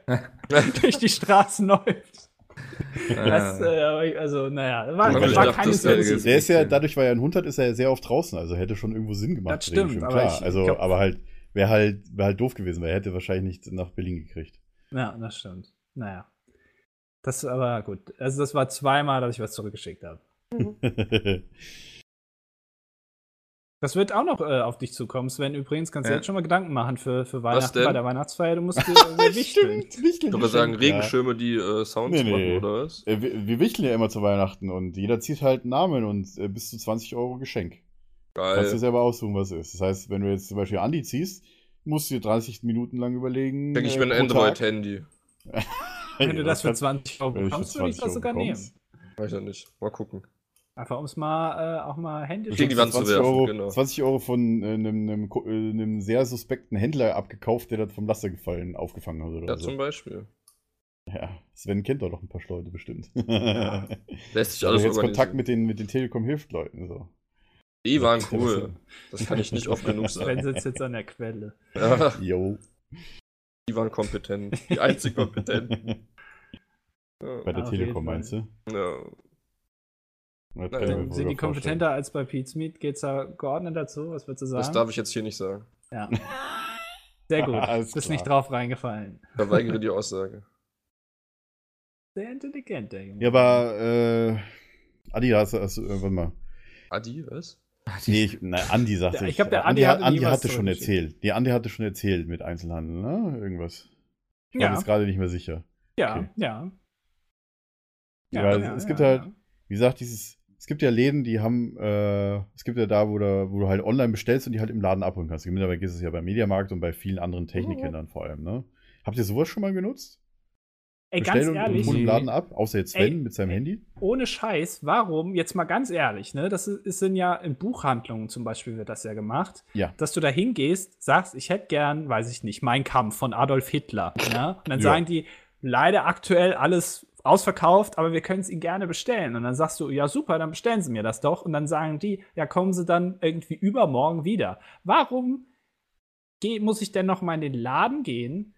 Speaker 5: durch die Straßen läuft. [laughs] Das, äh, also, naja, war, war
Speaker 4: gedacht,
Speaker 5: keine Sensi.
Speaker 2: Der ist ja, dadurch, weil er ein Hund hat, ist er ja sehr oft draußen, also hätte schon irgendwo Sinn gemacht.
Speaker 5: Das stimmt,
Speaker 2: Regenschirm,
Speaker 5: aber
Speaker 2: klar.
Speaker 5: ich-
Speaker 2: also,
Speaker 5: glaub-
Speaker 2: aber halt, wäre halt, wär halt doof gewesen, weil er hätte wahrscheinlich nicht nach Berlin gekriegt.
Speaker 5: Ja, das stimmt. Naja. Das aber gut. Also, das war zweimal, dass ich was zurückgeschickt habe. [laughs] Das wird auch noch äh, auf dich zukommen. Sven, übrigens kannst du
Speaker 3: Ja.
Speaker 5: jetzt schon mal Gedanken machen für, für Weihnachten bei der Weihnachtsfeier. Du musst [laughs] dir äh, wichteln.
Speaker 4: Ich würde sagen,
Speaker 2: Ja.
Speaker 4: Regenschirme, die äh, Sounds
Speaker 2: Nee, nee.
Speaker 4: machen, oder was?
Speaker 2: Äh, Wir, wir wichteln ja immer zu Weihnachten und jeder zieht halt einen Namen und äh, bis zu 20 Euro Geschenk. Kannst du
Speaker 4: Geil.
Speaker 2: selber aussuchen, was es ist. Das heißt, wenn du jetzt zum Beispiel Andi ziehst, musst du dir 30 Minuten lang überlegen.
Speaker 4: Denke ich
Speaker 2: äh,
Speaker 4: mir ein. Android-Handy. [laughs]
Speaker 5: Wenn du das für
Speaker 2: kannst-
Speaker 5: 20 Euro bekommst, würde ich
Speaker 2: 20
Speaker 5: das sogar nehmen.
Speaker 4: Weiß ja nicht. Mal gucken.
Speaker 5: Einfach um es mal äh, auch mal händisch
Speaker 4: Gegen die Wand zu
Speaker 2: 20
Speaker 4: werfen,
Speaker 2: Euro,
Speaker 4: genau.
Speaker 2: 20 Euro von äh, einem, einem, äh, einem sehr suspekten Händler abgekauft, der das vom Laster gefallen aufgefangen hat oder
Speaker 4: Ja,
Speaker 2: so.
Speaker 4: zum Beispiel.
Speaker 2: Ja, Sven kennt doch noch ein paar Leute bestimmt. [laughs]
Speaker 4: Lässt sich alles
Speaker 2: jetzt Kontakt mit den, mit den Telekom-Hilft-Leuten. So.
Speaker 4: Die waren cool. [laughs] Das kann ich nicht oft genug [laughs]
Speaker 5: Sven
Speaker 4: sagen.
Speaker 5: sitzt jetzt an der Quelle.
Speaker 4: Ja,
Speaker 2: Yo.
Speaker 4: die waren kompetent. Die einzig kompetenten. Ja.
Speaker 2: Bei der Telekom meinst du?
Speaker 4: Ja.
Speaker 2: Mir
Speaker 5: Sind
Speaker 2: wohl
Speaker 5: die
Speaker 2: vorstellen.
Speaker 5: kompetenter als bei Pete's Meat? Geht's da geordnet dazu? Was würdest du sagen?
Speaker 4: Das darf ich jetzt hier nicht sagen.
Speaker 5: Ja. [laughs] Sehr gut. Bist
Speaker 2: klar.
Speaker 5: nicht drauf reingefallen.
Speaker 4: Verweigere die Aussage. [laughs]
Speaker 5: Sehr intelligent, der Junge.
Speaker 2: Ja, aber, äh, Adi, hast du, hast du, warte mal.
Speaker 4: Adi, was?
Speaker 2: Nee, ich, nein, Andi sagte
Speaker 5: Ja, ich
Speaker 2: ich.
Speaker 5: glaub, der
Speaker 2: Andi,
Speaker 5: Andi hatte
Speaker 2: Andi hatte schon erzählt. Nee, Andi hatte schon erzählt mit Einzelhandel, ne? Irgendwas. Ich bin
Speaker 5: Ja.
Speaker 2: jetzt gerade nicht mehr sicher.
Speaker 5: Ja,
Speaker 2: Okay.
Speaker 5: ja.
Speaker 2: Ja, es gibt halt- Wie gesagt, dieses, es gibt ja Läden, die haben, äh, es gibt ja da, wo du, wo du halt online bestellst und die halt im Laden abholen kannst. Mittlerweile gibt es ja beim Mediamarkt und bei vielen anderen Technikhändlern vor allem, ne? Habt ihr sowas schon mal genutzt?
Speaker 5: Ey, ganz
Speaker 2: Bestellen und-
Speaker 5: ehrlich,
Speaker 2: und im Laden ab? Außer jetzt Sven
Speaker 5: Ey,
Speaker 2: mit seinem
Speaker 5: ey.
Speaker 2: Handy?
Speaker 5: ohne Scheiß, warum, jetzt mal ganz ehrlich, ne, das ist, sind ja in Buchhandlungen zum Beispiel wird das ja gemacht,
Speaker 2: Ja.
Speaker 5: dass du da hingehst, sagst, ich hätte gern, weiß ich nicht, Mein Kampf von Adolf Hitler, ja, und dann
Speaker 2: Ja.
Speaker 5: sagen die, leider aktuell alles ausverkauft, aber wir können es ihnen gerne bestellen. Und dann sagst du, ja super, dann bestellen sie mir das doch. Und dann sagen die, ja kommen sie dann irgendwie übermorgen wieder. Warum geh, muss ich denn noch mal in den Laden gehen,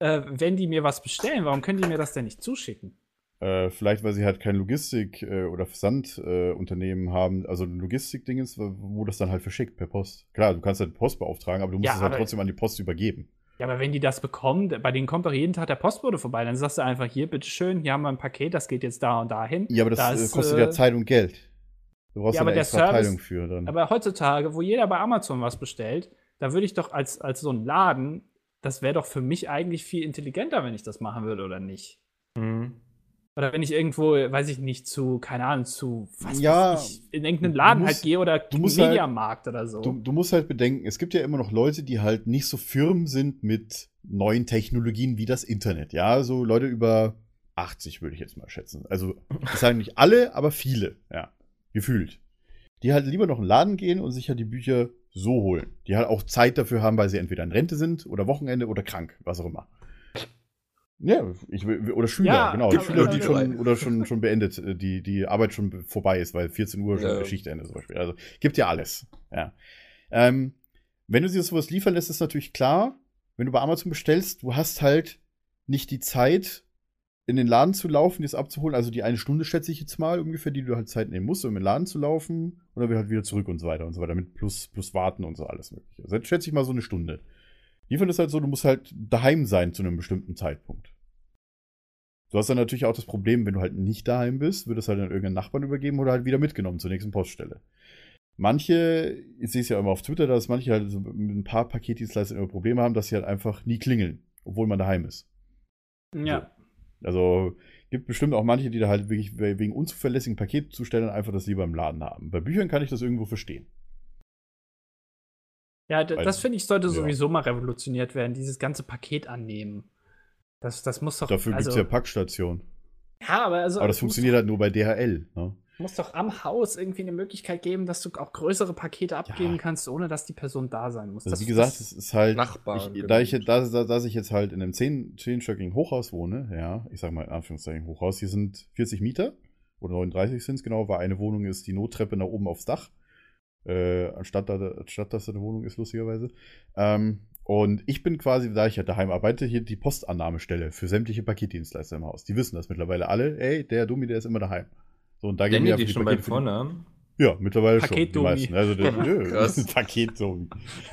Speaker 5: äh, wenn die mir was bestellen? Warum können die mir das denn nicht zuschicken?
Speaker 2: Äh, vielleicht, weil sie halt kein Logistik- äh, oder Versandunternehmen äh, haben, also ein Logistikding ist, wo das dann halt verschickt per Post. Klar, du kannst halt Post beauftragen, aber du musst
Speaker 5: Ja,
Speaker 2: es halt trotzdem an die Post übergeben.
Speaker 5: Ja, aber wenn die das bekommen, bei denen kommt doch jeden Tag der Postbote vorbei. Dann sagst du einfach, hier, bitteschön, hier haben wir ein Paket, das geht jetzt da und dahin.
Speaker 2: Ja, aber das
Speaker 5: Da
Speaker 2: äh, kostet
Speaker 5: äh,
Speaker 2: ja Zeit und Geld. Du brauchst
Speaker 5: Ja,
Speaker 2: ja,
Speaker 5: aber
Speaker 2: eine
Speaker 5: der
Speaker 2: extra
Speaker 5: Service-
Speaker 2: Abteilung für dann.
Speaker 5: Aber heutzutage, wo jeder bei Amazon was bestellt, da würde ich doch als, als so ein Laden, das wäre doch für mich eigentlich viel intelligenter, wenn ich das machen würde, oder nicht?
Speaker 3: Mhm.
Speaker 5: Oder wenn ich irgendwo, weiß ich nicht, zu, keine Ahnung, zu, was
Speaker 2: Ja,
Speaker 5: weiß ich, in irgendeinen Laden
Speaker 2: musst-
Speaker 5: halt gehe oder
Speaker 2: du musst halt-
Speaker 5: Mediamarkt oder so.
Speaker 2: Du, du musst halt bedenken, es gibt ja immer noch Leute, die halt nicht so firm sind mit neuen Technologien wie das Internet. Ja, so Leute über 80 würde ich jetzt mal schätzen. Also, ich sage nicht alle, aber viele, ja, gefühlt. Die halt lieber noch in den Laden gehen und sich halt die Bücher so holen. Die halt auch Zeit dafür haben, weil sie entweder in Rente sind oder Wochenende oder krank, was auch immer. Ja, ich, oder Schüler,
Speaker 5: Ja,
Speaker 2: genau. Die Schüler, die schon oder schon, schon beendet, äh, die, die Arbeit schon vorbei ist, weil 14 Uhr schon
Speaker 4: Ja.
Speaker 2: Schichtende zum Beispiel. Also gibt ja alles. Ja. Ähm, wenn du dir sowas liefern lässt, ist natürlich klar, wenn du bei Amazon bestellst, du hast halt nicht die Zeit, in den Laden zu laufen, das abzuholen. Also die eine Stunde schätze ich jetzt mal ungefähr, die du halt Zeit nehmen musst, um in den Laden zu laufen. Dann wieder halt wieder zurück und so weiter und so weiter. Mit plus, plus warten und so alles mögliche. Also jetzt schätze ich mal so eine Stunde. Liefern ist halt so, du musst halt daheim sein zu einem bestimmten Zeitpunkt. Du hast dann natürlich auch das Problem, wenn du halt nicht daheim bist, wird es halt an irgendeinen Nachbarn übergeben oder halt wieder mitgenommen zur nächsten Poststelle. Manche, ich sehe es ja immer auf Twitter, dass manche halt so mit ein paar Paketdienstleistern immer Probleme haben, dass sie halt einfach nie klingeln, obwohl man daheim ist.
Speaker 5: Ja.
Speaker 2: Also gibt bestimmt auch manche, die da halt wirklich wegen unzuverlässigen Paketzustellern einfach das lieber im Laden haben. Bei Büchern kann ich das irgendwo verstehen.
Speaker 5: Ja, das finde ich, sollte
Speaker 2: ja.
Speaker 5: sowieso mal revolutioniert werden, dieses ganze Paket annehmen. Das, das muss doch.
Speaker 2: Dafür
Speaker 5: also,
Speaker 2: gibt es ja Packstationen.
Speaker 5: Ja, aber, also,
Speaker 2: Aber das
Speaker 5: es
Speaker 2: funktioniert halt nur bei DHL. Ne?
Speaker 5: Muss, doch am Haus irgendwie eine Möglichkeit geben, dass du auch größere Pakete abgeben kannst, ohne dass die Person da sein muss.
Speaker 2: Also
Speaker 5: Das-
Speaker 2: wie gesagt,
Speaker 5: das-
Speaker 2: es ist halt,
Speaker 4: Nachbarn,
Speaker 2: ich, da ich, da, da, dass ich jetzt halt in einem zehn- zehnstöckigen Hochhaus wohne, ja, ich sag mal in Anführungszeichen Hochhaus, hier sind 40 Mieter oder 39 sind es genau, weil eine Wohnung ist die Nottreppe nach oben aufs Dach, äh, anstatt, da, anstatt dass da eine Wohnung ist, lustigerweise. Ähm, und ich bin quasi, da ich ja daheim arbeite, hier die Postannahmestelle für sämtliche Paketdienstleister im Haus. Die wissen das mittlerweile alle, ey, der Dummi, der ist immer daheim. So, und da gehen wir
Speaker 3: die schon beim
Speaker 2: Pakete die-
Speaker 3: Vornamen?
Speaker 2: ja, mittlerweile schon. Die
Speaker 5: Paketdummi.
Speaker 2: meisten. Also der, [laughs] ja,
Speaker 4: Krass.
Speaker 2: Paket so.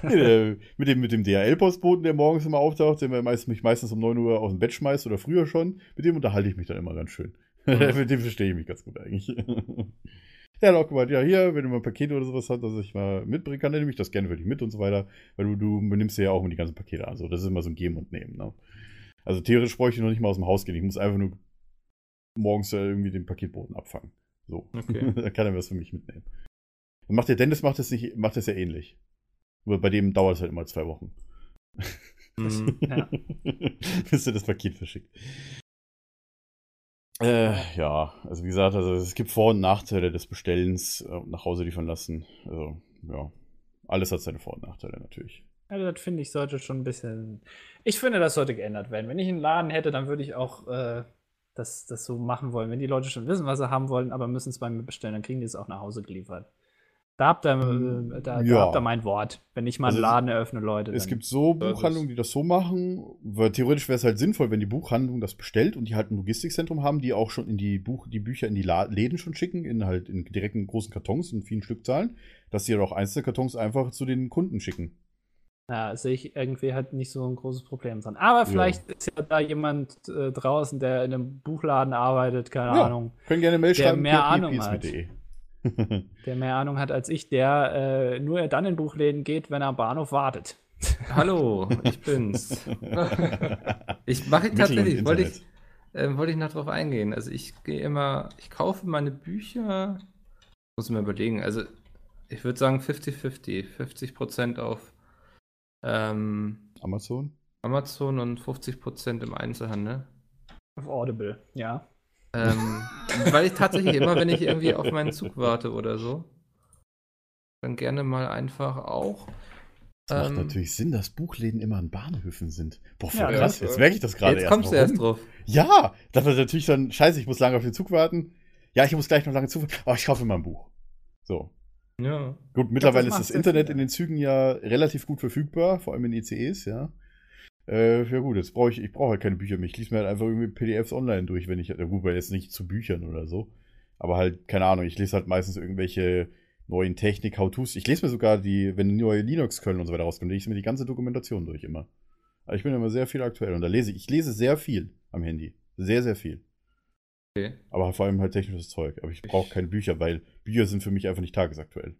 Speaker 2: Nee, der, mit dem, mit dem DHL-Postboten, der morgens immer auftaucht, der meist, mich meistens um 9 Uhr aus dem Bett schmeißt oder früher schon, mit dem unterhalte ich mich dann immer ganz schön. [laughs] mit dem verstehe ich mich ganz gut eigentlich. Der hat auch gemeint, ja, hier, wenn du mal ein Paket oder sowas hast, das ich mal mitbringen kann, dann nehme ich das gerne für dich mit und so weiter. Weil du, du nimmst ja auch immer die ganzen Pakete an. So, das ist immer so ein Geben und Nehmen. Ne? Also theoretisch bräuchte ich noch nicht mal aus dem Haus gehen. Ich muss einfach nur morgens äh, irgendwie den Paketboten abfangen. So.
Speaker 3: Okay. [laughs]
Speaker 2: Dann kann er was für mich mitnehmen. Und macht der Dennis macht das nicht, macht das ja ähnlich. Nur bei dem dauert es halt immer zwei Wochen.
Speaker 3: Mhm. [laughs]
Speaker 5: Ja.
Speaker 2: Bis er das Paket verschickt. Äh, ja, also wie gesagt, also es gibt Vor- und Nachteile des Bestellens äh, nach Hause liefern lassen. Also, ja. Alles hat seine Vor- und Nachteile natürlich.
Speaker 5: Also das finde ich sollte schon ein bisschen. Ich finde, das sollte geändert werden. Wenn ich einen Laden hätte, dann würde ich auch äh, das, das so machen wollen. Wenn die Leute schon wissen, was sie haben wollen, aber müssen es bei mir bestellen, dann kriegen die es auch nach Hause geliefert. Da habt ihr, äh, da,
Speaker 2: Ja.
Speaker 5: da habt ihr mein Wort. Wenn ich mal einen
Speaker 2: Also,
Speaker 5: Laden eröffne, Leute.
Speaker 2: Es gibt so. Buchhandlungen, die das so machen, weil theoretisch wäre es halt sinnvoll, wenn die Buchhandlung das bestellt und die halt ein Logistikzentrum haben, die auch schon in die Buch, die Bücher in die La Läden schon schicken, in halt in direkten großen Kartons in vielen Stückzahlen, dass sie halt auch einzelne Kartons einfach zu den Kunden schicken.
Speaker 5: Ja, sehe ich irgendwie halt nicht so ein großes Problem dran. Aber vielleicht ist ja da jemand äh, draußen, der in einem Buchladen arbeitet, keine
Speaker 2: Ja.
Speaker 5: Ahnung,
Speaker 2: Können gerne Mail
Speaker 5: Der
Speaker 2: schreiben,
Speaker 5: mehr Ahnung hat. [laughs] der mehr Ahnung hat als ich, der äh, nur dann in Buchläden geht, wenn er am Bahnhof wartet. [laughs]
Speaker 3: Hallo, ich bin's. Ich mache tatsächlich, wollte ich, äh, wollte ich noch drauf eingehen. Also ich gehe immer, ich kaufe meine Bücher, muss mir überlegen, also ich würde sagen 50-50. 50% auf ähm,
Speaker 2: Amazon?
Speaker 3: Amazon und 50% im Einzelhandel.
Speaker 5: Auf Audible, ja.
Speaker 3: Ähm, weil ich tatsächlich immer, wenn ich irgendwie auf meinen Zug warte oder so, dann gerne mal einfach auch.
Speaker 2: Das macht
Speaker 3: ähm,
Speaker 2: natürlich Sinn, dass Buchläden immer an Bahnhöfen sind. Boah, voll
Speaker 5: Ja,
Speaker 2: krass.
Speaker 4: ja.
Speaker 2: Jetzt merke ich das gerade
Speaker 3: Jetzt
Speaker 2: erst.
Speaker 3: kommst du erst drauf.
Speaker 2: Ja, das war natürlich dann, scheiße, ich muss lange auf den Zug warten. Ja, ich muss gleich noch lange Zug warten. Oh, ich kaufe mal ein Buch. So.
Speaker 3: Ja.
Speaker 2: Gut, mittlerweile
Speaker 5: das
Speaker 2: ist das Internet in den Zügen ja relativ gut verfügbar, vor allem in ICEs, ja. Äh, ja gut, jetzt brauche ich, ich brauche halt keine Bücher mehr. Ich lese mir halt einfach irgendwie PDFs online durch, wenn ich, ja gut, weil jetzt nicht zu Büchern oder so. Aber halt, keine Ahnung, ich lese halt meistens irgendwelche neuen Technik, How-Tos. Ich lese mir sogar die, wenn neue Linux-Köln und so weiter rauskommen, lese ich mir die ganze Dokumentation durch immer. Aber ich bin immer sehr viel aktuell und da lese ich, ich lese sehr viel am Handy. Sehr, sehr viel.
Speaker 3: Okay.
Speaker 2: Aber vor allem halt technisches Zeug. Aber ich brauche keine Bücher, weil Bücher sind für mich einfach nicht tagesaktuell.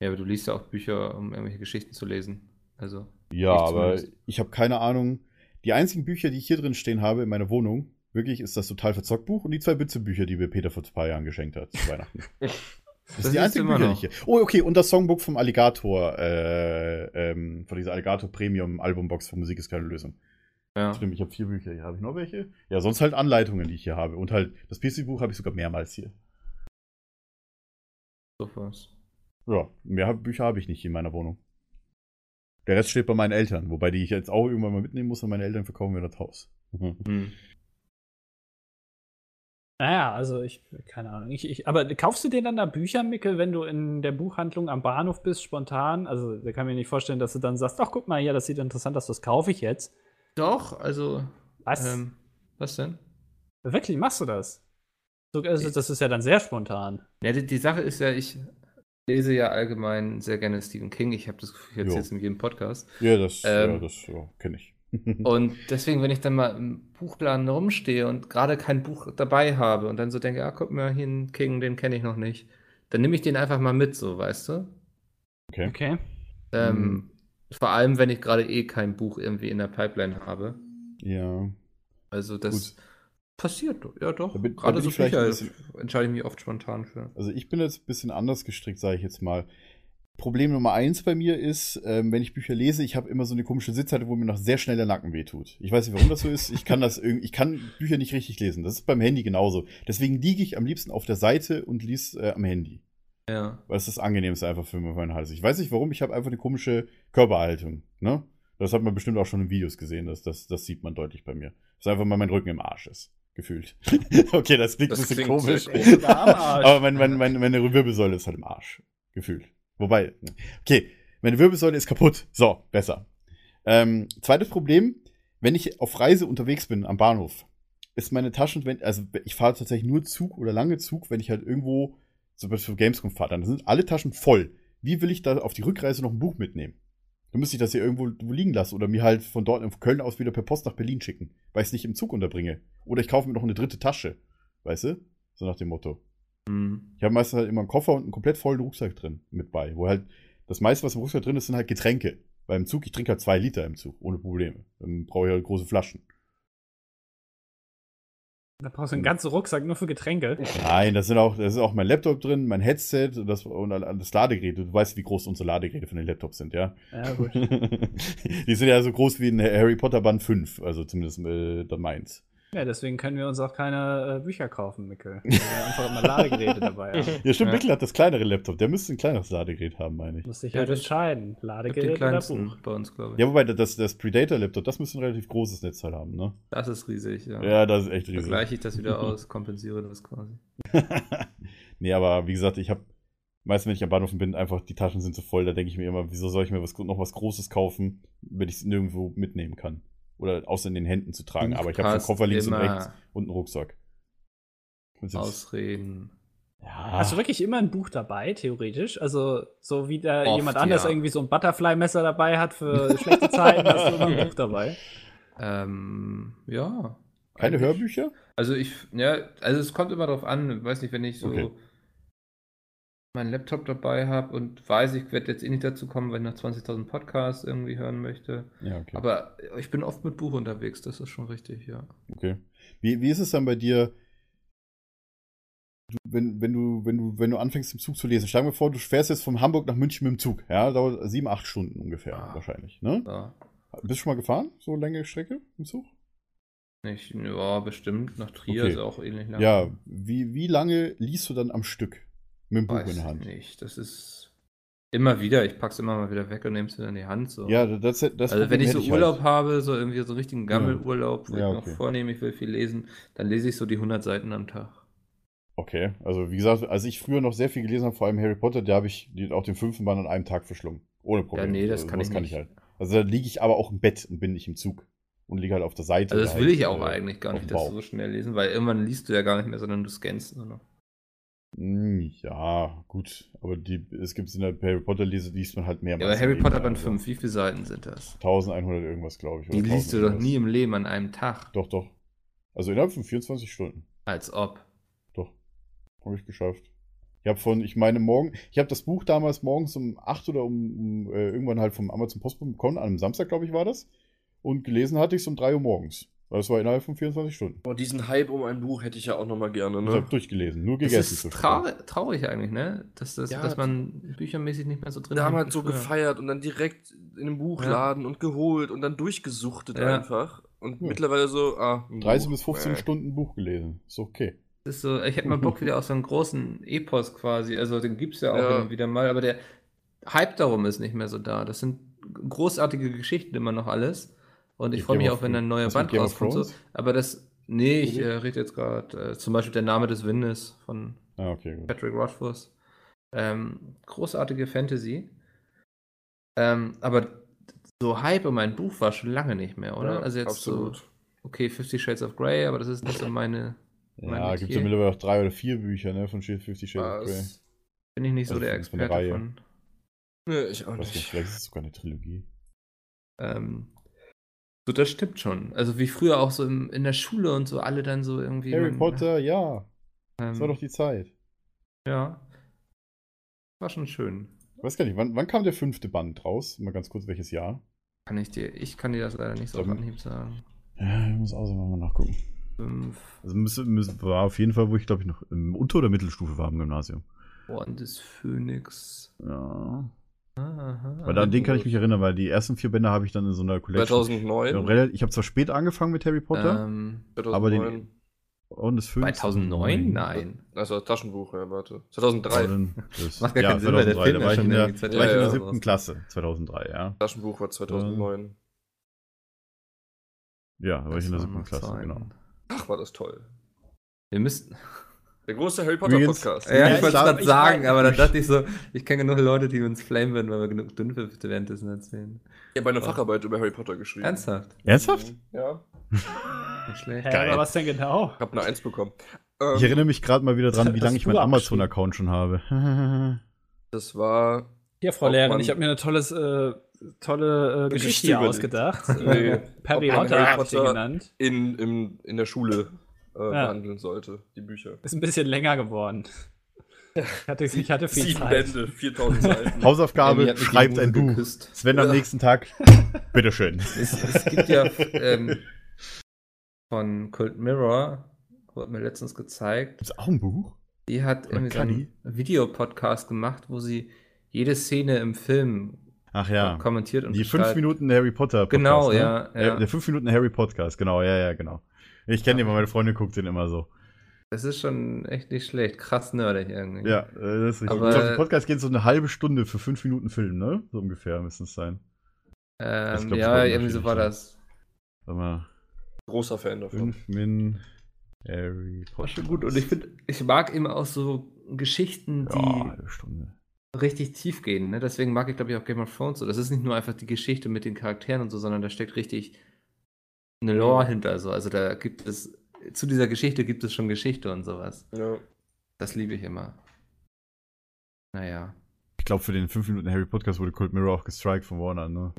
Speaker 3: Ja, aber du liest ja auch Bücher, um irgendwelche Geschichten zu lesen. Also.
Speaker 2: Ja,
Speaker 3: Ich
Speaker 2: aber ich habe keine Ahnung. Die einzigen Bücher, die ich hier drin stehen habe in meiner Wohnung, wirklich ist das total verzockt Buch und die zwei Bitze-Bücher, die mir Peter vor ein paar Jahren geschenkt hat zu Weihnachten. [laughs] Das,
Speaker 3: Das
Speaker 2: sind die
Speaker 3: immer
Speaker 2: Bücher, die ich hier. Oh, okay, und das Songbook vom Alligator, äh, ähm, von dieser Alligator Premium Albumbox von Musik ist keine Lösung.
Speaker 3: Ja.
Speaker 2: Stimmt, ich habe vier Bücher hier. Habe ich noch welche? Ja, sonst halt Anleitungen, die ich hier habe. Und halt, das PC-Buch habe ich sogar mehrmals hier.
Speaker 3: So was.
Speaker 2: Ja, mehr Bücher habe ich nicht in meiner Wohnung. Der Rest steht bei meinen Eltern, wobei die ich jetzt auch irgendwann mal mitnehmen muss und meine Eltern verkaufen mir das Haus.
Speaker 3: Hm.
Speaker 5: Naja, also ich, keine Ahnung. Ich, ich, aber kaufst du dir dann da Bücher, Mickel, wenn du in der Buchhandlung am Bahnhof bist, spontan? Also, da kann ich mir nicht vorstellen, dass du dann sagst, ach, guck mal hier, das sieht interessant aus, das kaufe ich jetzt.
Speaker 3: Doch, also.
Speaker 5: Was?
Speaker 3: Ähm, was denn?
Speaker 5: Wirklich, machst du das? So, also, das ist ja dann sehr spontan.
Speaker 3: Ja, die, die Sache ist ja, ich lese ja allgemein sehr gerne Stephen King. Ich habe das Gefühl, jetzt
Speaker 2: Jo.
Speaker 3: jetzt in jedem Podcast.
Speaker 2: Ja, das,
Speaker 3: Ähm,
Speaker 2: ja, das ja, kenne ich. [laughs]
Speaker 3: Und deswegen, wenn ich dann mal im Buchladen rumstehe und gerade kein Buch dabei habe und dann so denke, ah, guck mal, hier ein King, den kenne ich noch nicht, dann nehme ich den einfach mal mit, so, weißt du?
Speaker 2: Okay.
Speaker 5: Okay.
Speaker 3: Ähm,
Speaker 2: Mhm.
Speaker 3: Vor allem, wenn ich gerade eh kein Buch irgendwie in der Pipeline habe.
Speaker 2: Ja.
Speaker 3: Also das
Speaker 2: Gut.
Speaker 3: Passiert, doch, ja doch.
Speaker 2: Da bin-
Speaker 3: gerade so
Speaker 2: ich bisschen-
Speaker 3: entscheide ich mich oft spontan für.
Speaker 2: Also ich bin jetzt ein bisschen anders gestrickt, sage ich jetzt mal. Problem Nummer eins bei mir ist, ähm, wenn ich Bücher lese, ich habe immer so eine komische Sitzhalte, wo mir noch sehr schnell der Nacken wehtut. Ich weiß nicht, warum das so ist. Ich kann das [laughs] irgendwie, ich kann Bücher nicht richtig lesen. Das ist beim Handy genauso. Deswegen liege ich am liebsten auf der Seite und lese äh, am Handy.
Speaker 3: Ja.
Speaker 2: Weil es das angenehmste einfach für meinen Hals. Ich weiß nicht warum, ich habe einfach eine komische Körperhaltung. Ne? Das hat man bestimmt auch schon in Videos gesehen. Das, das, das sieht man deutlich bei mir. Dass einfach mal mein Rücken im Arsch ist. Gefühlt. [laughs] okay, das klingt
Speaker 4: Das
Speaker 2: ein bisschen komisch. Aber mein, mein, mein, meine Wirbelsäule ist halt im Arsch. Gefühlt. Wobei, okay, meine Wirbelsäule ist kaputt. So, besser. Ähm, zweites Problem, wenn ich auf Reise unterwegs bin am Bahnhof, ist meine Taschen, wenn, also ich fahre tatsächlich nur Zug oder lange Zug, wenn ich halt irgendwo zum Beispiel für Gamescom fahre, dann sind alle Taschen voll. Wie will ich da auf die Rückreise noch ein Buch mitnehmen? Dann müsste ich das hier irgendwo wo liegen lassen oder mir halt von dort von Köln aus wieder per Post nach Berlin schicken, weil ich es nicht im Zug unterbringe. Oder ich kaufe mir noch eine dritte Tasche. Weißt du? So nach dem Motto.
Speaker 3: Hm.
Speaker 2: Ich habe meistens halt immer einen Koffer und einen komplett vollen Rucksack drin mit bei. Wo halt das meiste, was im Rucksack drin ist, sind halt Getränke. Weil im Zug, ich trinke halt zwei Liter im Zug, ohne Probleme. Dann brauche ich halt große Flaschen.
Speaker 5: Da brauchst du einen ganzen Rucksack nur für Getränke.
Speaker 2: Nein, da sind auch, da ist auch mein Laptop drin, mein Headset und das, und das Ladegerät. Du weißt, wie groß unsere Ladegeräte von den Laptops sind, ja?
Speaker 5: Ja, gut. [laughs]
Speaker 2: Die sind ja so groß wie ein Harry Potter Band 5, also zumindest äh, meins.
Speaker 5: Ja, deswegen können wir uns auch keine äh, Bücher kaufen, Mickel. Weil [laughs] wir einfach immer Ladegeräte dabei haben.
Speaker 2: Ja, stimmt,
Speaker 3: Ja.
Speaker 2: Mikkel hat das kleinere Laptop. Der müsste ein kleineres Ladegerät haben, meine ich.
Speaker 5: Muss ich
Speaker 3: Ja,
Speaker 5: halt entscheiden. Ladegerät oder
Speaker 3: kleinsten
Speaker 5: Buch.
Speaker 3: bei uns, glaube ich.
Speaker 2: Ja, wobei das, das Predator-Laptop, das müsste ein relativ großes Netzteil haben, ne?
Speaker 3: Das ist riesig, ja.
Speaker 2: Ja, das ist echt riesig.
Speaker 3: gleiche ich das wieder [laughs] aus, kompensiere das quasi. [laughs]
Speaker 2: nee, aber wie gesagt, ich habe meistens, wenn ich am Bahnhof bin, einfach die Taschen sind so voll, da denke ich mir immer, wieso soll ich mir was, noch was Großes kaufen, wenn ich es nirgendwo mitnehmen kann? Oder außer in den Händen zu tragen.
Speaker 3: Buch
Speaker 2: aber ich habe einen Koffer links und rechts und einen Rucksack.
Speaker 3: Ausreden.
Speaker 2: ja.
Speaker 5: Hast du wirklich immer ein Buch dabei, theoretisch? Also, so wie da
Speaker 3: Oft,
Speaker 5: jemand anders
Speaker 3: ja.
Speaker 5: irgendwie so ein Butterfly-Messer dabei hat für [laughs] schlechte Zeiten, hast du immer ein Buch dabei.
Speaker 3: Ähm, ja.
Speaker 2: Keine
Speaker 3: eigentlich.
Speaker 2: Hörbücher?
Speaker 3: Also ich, ja, also es kommt immer darauf an, weiß nicht, wenn ich so
Speaker 2: Okay.
Speaker 3: Meinen Laptop dabei habe und weiß, ich werde jetzt eh nicht dazu kommen, wenn ich noch 20.000 Podcasts irgendwie hören möchte.
Speaker 2: Ja, okay.
Speaker 3: Aber ich bin oft mit Buch unterwegs, das ist schon richtig, ja.
Speaker 2: okay. Wie, wie ist es dann bei dir, du, wenn, wenn, du, wenn, du, wenn du anfängst im Zug zu lesen? Stell dir vor, du fährst jetzt von Hamburg nach München mit dem Zug. Ja, dauert sieben, acht Stunden ungefähr
Speaker 3: Ah.
Speaker 2: wahrscheinlich. Ne?
Speaker 3: ja.
Speaker 2: Bist du schon mal gefahren? So längere Strecke im Zug?
Speaker 3: Ich, ja, bestimmt. Nach Trier
Speaker 2: Okay.
Speaker 3: ist auch ähnlich lang.
Speaker 2: Ja, wie, wie lange liest du dann am Stück mit dem Buch
Speaker 3: weiß
Speaker 2: in der
Speaker 3: ich
Speaker 2: Hand?
Speaker 3: nicht. Das ist immer wieder, ich pack's immer mal wieder weg und nehme es wieder in die Hand. So.
Speaker 2: Ja, das, das
Speaker 3: also
Speaker 2: Problem
Speaker 3: wenn ich so Urlaub
Speaker 2: halt.
Speaker 3: habe, so irgendwie so einen richtigen Gammelurlaub, wo
Speaker 2: Ja,
Speaker 3: ich
Speaker 2: okay.
Speaker 3: noch vornehme, ich will viel lesen, dann lese ich so die 100 Seiten am Tag.
Speaker 2: Okay, also wie gesagt, als ich früher noch sehr viel gelesen habe, vor allem Harry Potter, da habe ich die, auch den fünften Band an einem Tag verschlungen. Ohne Problem.
Speaker 3: Ja, nee, das
Speaker 2: Also,
Speaker 3: kann ich nicht.
Speaker 2: halt. Also da liege ich aber auch im Bett und bin nicht im Zug. Und liege halt auf der Seite.
Speaker 3: Also das will
Speaker 2: halt,
Speaker 3: ich auch
Speaker 2: äh,
Speaker 3: eigentlich gar nicht, dass du so schnell lesen, weil irgendwann liest du ja gar nicht mehr, sondern du scannst nur noch.
Speaker 2: Hm, Ja, gut. Aber die, es gibt in der Harry Potter lese, liest man halt mehrmals.
Speaker 3: Ja, aber Harry Potter Band
Speaker 2: also
Speaker 3: 5, wie viele Seiten sind das?
Speaker 2: 1100 irgendwas, glaube ich.
Speaker 3: Die liest du
Speaker 2: 1000
Speaker 3: doch
Speaker 2: irgendwas.
Speaker 3: nie im Leben an einem Tag.
Speaker 2: Doch, doch. Also innerhalb von 24 Stunden.
Speaker 3: Als ob.
Speaker 2: Doch. Habe ich geschafft. Ich habe von, ich meine, morgen, ich habe das Buch damals morgens um 8 oder um, um äh, irgendwann halt vom Amazon Postboten bekommen, an einem Samstag, glaube ich, war das. Und gelesen hatte ich es um 3 Uhr morgens. Das war innerhalb von 24 Stunden.
Speaker 4: Boah, diesen Hype um ein Buch hätte ich ja auch noch mal gerne,
Speaker 2: Ich habe
Speaker 4: ne?
Speaker 2: durchgelesen, nur
Speaker 3: Das
Speaker 2: gegessen.
Speaker 3: ist
Speaker 2: zwischendurch.
Speaker 3: traurig, traurig eigentlich, ne? Dass, das,
Speaker 4: Ja,
Speaker 3: dass man büchermäßig nicht mehr so drin
Speaker 4: Damals
Speaker 3: hängt
Speaker 4: so
Speaker 3: früher.
Speaker 4: gefeiert und dann direkt in den Buchladen und geholt und dann durchgesuchtet
Speaker 3: Ja.
Speaker 4: einfach. Und
Speaker 2: Ja.
Speaker 4: mittlerweile so, ah. ein
Speaker 2: 30
Speaker 4: Buch.
Speaker 2: bis 15
Speaker 4: Äh.
Speaker 2: Stunden Buch gelesen. Ist okay.
Speaker 3: Das ist so, ich hätte mal Bock [laughs] wieder auf so einen großen Epos quasi. Also den gibt's ja auch
Speaker 4: Ja.
Speaker 3: immer wieder mal, aber der Hype darum ist nicht mehr so da. Das sind großartige Geschichten immer noch alles. Und ich freue mich auch, wenn ein neuer
Speaker 2: Was
Speaker 3: Band rauskommt. So. Aber das Nee, ich äh, rede jetzt gerade äh, zum Beispiel Der Name des Windes von
Speaker 2: Ah, okay.
Speaker 3: Patrick Rothfuss. Ähm, großartige Fantasy. Ähm, aber so Hype um ein Buch war schon lange nicht mehr, oder?
Speaker 4: Ja,
Speaker 3: also jetzt
Speaker 4: absolut.
Speaker 3: so, okay, Fifty Shades of Grey, aber das ist nicht so meine, mein
Speaker 2: Ja, gibt
Speaker 3: Metier.
Speaker 2: ja mittlerweile auch drei oder vier Bücher, ne, von Fifty Shades of Grey.
Speaker 4: Was?
Speaker 3: bin ich nicht so
Speaker 2: Also
Speaker 3: der
Speaker 2: von der
Speaker 3: Experte von.
Speaker 4: Nee, ich auch
Speaker 2: nicht. vielleicht ist es sogar eine Trilogie.
Speaker 3: Ähm, so, das stimmt schon. Also wie früher auch so im, in der Schule und so alle dann so irgendwie.
Speaker 2: Harry
Speaker 3: man-
Speaker 2: Potter, ja. Das war
Speaker 3: Ähm,
Speaker 2: doch die Zeit.
Speaker 3: ja. War schon schön.
Speaker 2: Ich weiß gar nicht, wann, wann kam der fünfte Band raus? Mal ganz kurz, welches Jahr?
Speaker 3: Kann ich dir, ich kann dir das leider nicht so auf Anhieb sagen.
Speaker 2: Ja, ich muss auch mal nachgucken.
Speaker 3: Fünf.
Speaker 2: Also müsste, müsste, war auf jeden Fall, wo ich glaube ich noch im Unter- oder Mittelstufe war im Gymnasium.
Speaker 3: Orden des Phönix.
Speaker 2: Ja.
Speaker 3: Aha,
Speaker 2: Weil an den kann ich mich erinnern, weil die ersten vier Bände habe ich dann in so einer Collection.
Speaker 4: 2009.
Speaker 2: Ja, relativ- Ich habe zwar spät angefangen mit Harry Potter
Speaker 3: Ähm,
Speaker 2: aber den-
Speaker 4: 2009.
Speaker 2: und das Phönix.
Speaker 3: 2009? Nein.
Speaker 4: Also Taschenbuch, ja, warte. 2003.
Speaker 2: Aber dann- Das, [laughs]
Speaker 3: Macht gar
Speaker 2: ja,
Speaker 3: keinen Sinn, weil der
Speaker 2: 2003,
Speaker 3: Film
Speaker 2: da
Speaker 3: ja
Speaker 2: war ich
Speaker 3: schon
Speaker 2: in der, da war ich in der
Speaker 4: 2000
Speaker 2: siebten. Klasse, 2003, ja.
Speaker 4: Taschenbuch war 2009.
Speaker 2: Ja, da war ich in der
Speaker 3: Das
Speaker 2: siebten Klasse,
Speaker 3: Zeiten.
Speaker 2: genau.
Speaker 4: Ach, war das toll.
Speaker 3: Wir müssten.
Speaker 4: Der große Harry Potter
Speaker 2: Übrigens-
Speaker 4: Podcast.
Speaker 3: Ja,
Speaker 2: Ja,
Speaker 3: ich
Speaker 2: ich
Speaker 3: wollte es gerade
Speaker 2: ich
Speaker 3: sagen, aber dann dachte ich so, ich kenne genug Leute, die uns flamen würden, weil wir genug Dünnpfiff währenddessen erzählen.
Speaker 4: Ich habe eine Facharbeit über Harry Potter geschrieben.
Speaker 3: Ernsthaft?
Speaker 2: Ernsthaft?
Speaker 4: Ja. [laughs]
Speaker 3: Nicht schlecht.
Speaker 2: Geil.
Speaker 5: aber was denn genau?
Speaker 4: Ich habe eine Eins bekommen.
Speaker 2: Ich
Speaker 4: Ähm,
Speaker 2: erinnere mich gerade mal wieder dran, [laughs] wie lange ich meinen? Amazon-Account schon habe. [laughs]
Speaker 4: das war.
Speaker 5: Hier, Frau Lehrerin, ich habe mir eine tolles, äh, tolle äh, Geschichte ausgedacht.
Speaker 4: Nee.
Speaker 5: Perry ich
Speaker 4: Potter-
Speaker 5: genannt.
Speaker 4: in, in, in der Schule äh,
Speaker 5: Ja.
Speaker 4: behandeln sollte, die Bücher.
Speaker 5: Ist ein bisschen länger geworden. [laughs] Ich hatte, ich hatte viel
Speaker 4: Sieben
Speaker 5: Zeit.
Speaker 4: Bände, 4000 Seiten. [laughs]
Speaker 2: Hausaufgabe, schreibt ein Buch.
Speaker 3: geküsst.
Speaker 2: Sven am nächsten Tag, [laughs] bitteschön.
Speaker 3: Es, es gibt ja ähm, von Cult Mirror, wurde mir letztens gezeigt,
Speaker 2: Gibt's auch ein Buch?
Speaker 3: die hat
Speaker 2: Oder
Speaker 3: irgendwie so einen Videopodcast gemacht, wo sie jede Szene im Film
Speaker 2: Ach ja.
Speaker 3: kommentiert und
Speaker 2: Die fünf
Speaker 3: beschreibt.
Speaker 2: Minuten Harry Potter Podcast.
Speaker 3: Genau,
Speaker 2: ne?
Speaker 3: ja, ja.
Speaker 2: Äh, Der fünf Minuten Harry Podcast, genau, ja, ja, genau. Ich kenne den, weil meine Freundin guckt den immer so.
Speaker 3: Das ist schon echt nicht schlecht. Krass nerdig irgendwie.
Speaker 2: Ja, äh, das ist richtig.
Speaker 3: Aber-
Speaker 2: ich glaube, der Podcast geht so eine halbe Stunde für fünf Minuten Film, ne? So ungefähr müssen es sein.
Speaker 3: Ähm,
Speaker 2: glaub ich
Speaker 3: ja, irgendwie so war das.
Speaker 2: Sag mal,
Speaker 4: Großer Fan davon.
Speaker 2: fünf Min Harry Potter.
Speaker 3: War schon gut. Und ich finde, ich mag immer auch so Geschichten, die
Speaker 2: Ja, halbe Stunde.
Speaker 3: richtig tief gehen. Ne? Deswegen mag ich, glaube ich, auch Game of Thrones so. Das ist nicht nur einfach die Geschichte mit den Charakteren und so, sondern da steckt richtig eine Lore hinter. So. Also da gibt es, zu dieser Geschichte gibt es schon Geschichte und sowas.
Speaker 4: Ja.
Speaker 3: Das liebe ich immer. Naja.
Speaker 2: Ich glaube, für den fünf Minuten Harry Podcast wurde Cold Mirror auch gestrikt von Warner, ne?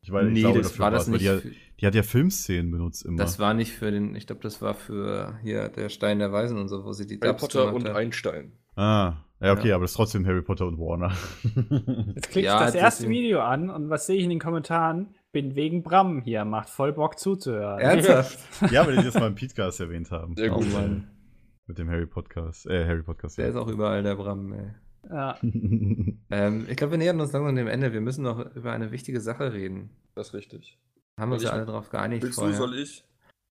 Speaker 2: Ich weiß, ich
Speaker 3: nee,
Speaker 2: glaube,
Speaker 3: das
Speaker 2: dafür
Speaker 3: war das nicht.
Speaker 2: Die, hat- die hat ja Filmszenen benutzt immer.
Speaker 3: das war nicht für den, ich glaube, das war für hier der Stein der Weisen und so, wo sie die
Speaker 4: Harry
Speaker 3: Dubs
Speaker 4: Potter und
Speaker 3: hat.
Speaker 4: Einstein.
Speaker 2: ah, ja, okay,
Speaker 3: Ja.
Speaker 2: aber das ist trotzdem Harry Potter und Warner.
Speaker 5: Jetzt klicke
Speaker 3: Ja,
Speaker 5: ich das erste Video an und was sehe ich in den Kommentaren? Bin wegen Bram hier, macht voll Bock zuzuhören.
Speaker 3: Ernsthaft?
Speaker 2: ja, weil die das mal im Podcast erwähnt haben.
Speaker 4: Sehr gut.
Speaker 3: Mann.
Speaker 2: Mit dem Harry Podcast, äh, Harry Podcast.
Speaker 3: Der ist auch überall, der Bram, ey.
Speaker 5: Ja. [laughs]
Speaker 3: Ähm, ich glaube, wir nähern uns langsam dem Ende. Wir müssen noch über eine wichtige Sache reden.
Speaker 4: Das ist richtig.
Speaker 3: Haben wir uns ja alle darauf geeinigt
Speaker 4: Willst du,
Speaker 3: vorher.
Speaker 4: soll ich?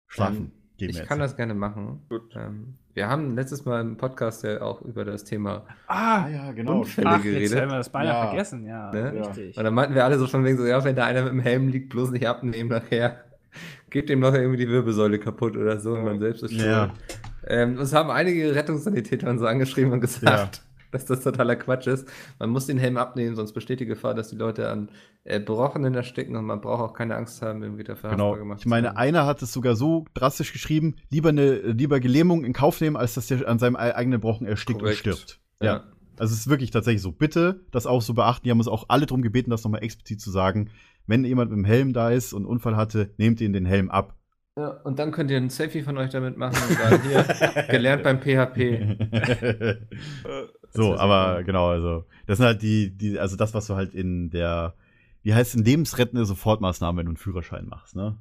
Speaker 2: Schlafen. Gehen
Speaker 3: ich kann
Speaker 2: jetzt.
Speaker 3: das gerne machen.
Speaker 4: Gut.
Speaker 3: Ähm, wir haben letztes Mal im Podcast ja auch über das Thema.
Speaker 5: Ah,
Speaker 2: ja, genau.
Speaker 3: Unfälle
Speaker 5: ach, jetzt
Speaker 3: geredet.
Speaker 5: haben wir das beinahe
Speaker 2: Ja.
Speaker 5: vergessen. Ja,
Speaker 3: Ne?
Speaker 5: richtig.
Speaker 3: Und dann meinten wir alle so von wegen so, ja, wenn da einer mit dem Helm liegt, bloß nicht abnehmen nachher. Geht dem noch irgendwie die Wirbelsäule kaputt oder so und man selbst ist schuld.
Speaker 2: Ja.
Speaker 3: Ähm, uns haben einige Rettungssanitäter und so angeschrieben und gesagt, [laughs] dass das totaler Quatsch ist. Man muss den Helm abnehmen, sonst besteht die Gefahr, dass die Leute an äh, Brochenen ersticken und man braucht auch keine Angst haben, irgendwie dafür
Speaker 2: Genau.
Speaker 3: haftbar gemacht
Speaker 2: Ich meine, einer hat es sogar so drastisch geschrieben, lieber eine lieber Gelähmung in Kauf nehmen, als dass der an seinem ei- eigenen Brochen erstickt
Speaker 4: Korrekt.
Speaker 2: und stirbt. Ja. Also es ist wirklich tatsächlich so. Bitte das auch so beachten. Die haben uns auch alle darum gebeten, das nochmal explizit zu sagen. Wenn jemand mit dem Helm da ist und einen Unfall hatte, nehmt ihn den Helm ab.
Speaker 3: Ja, und dann könnt ihr ein Selfie von euch damit machen und sagen, hier, [laughs] gelernt beim PHP. [laughs]
Speaker 2: so,
Speaker 3: ist
Speaker 2: aber genau, also das sind halt die, die, also das, was du halt in der, wie heißt es, lebensrettende Sofortmaßnahme, wenn du einen Führerschein machst, ne?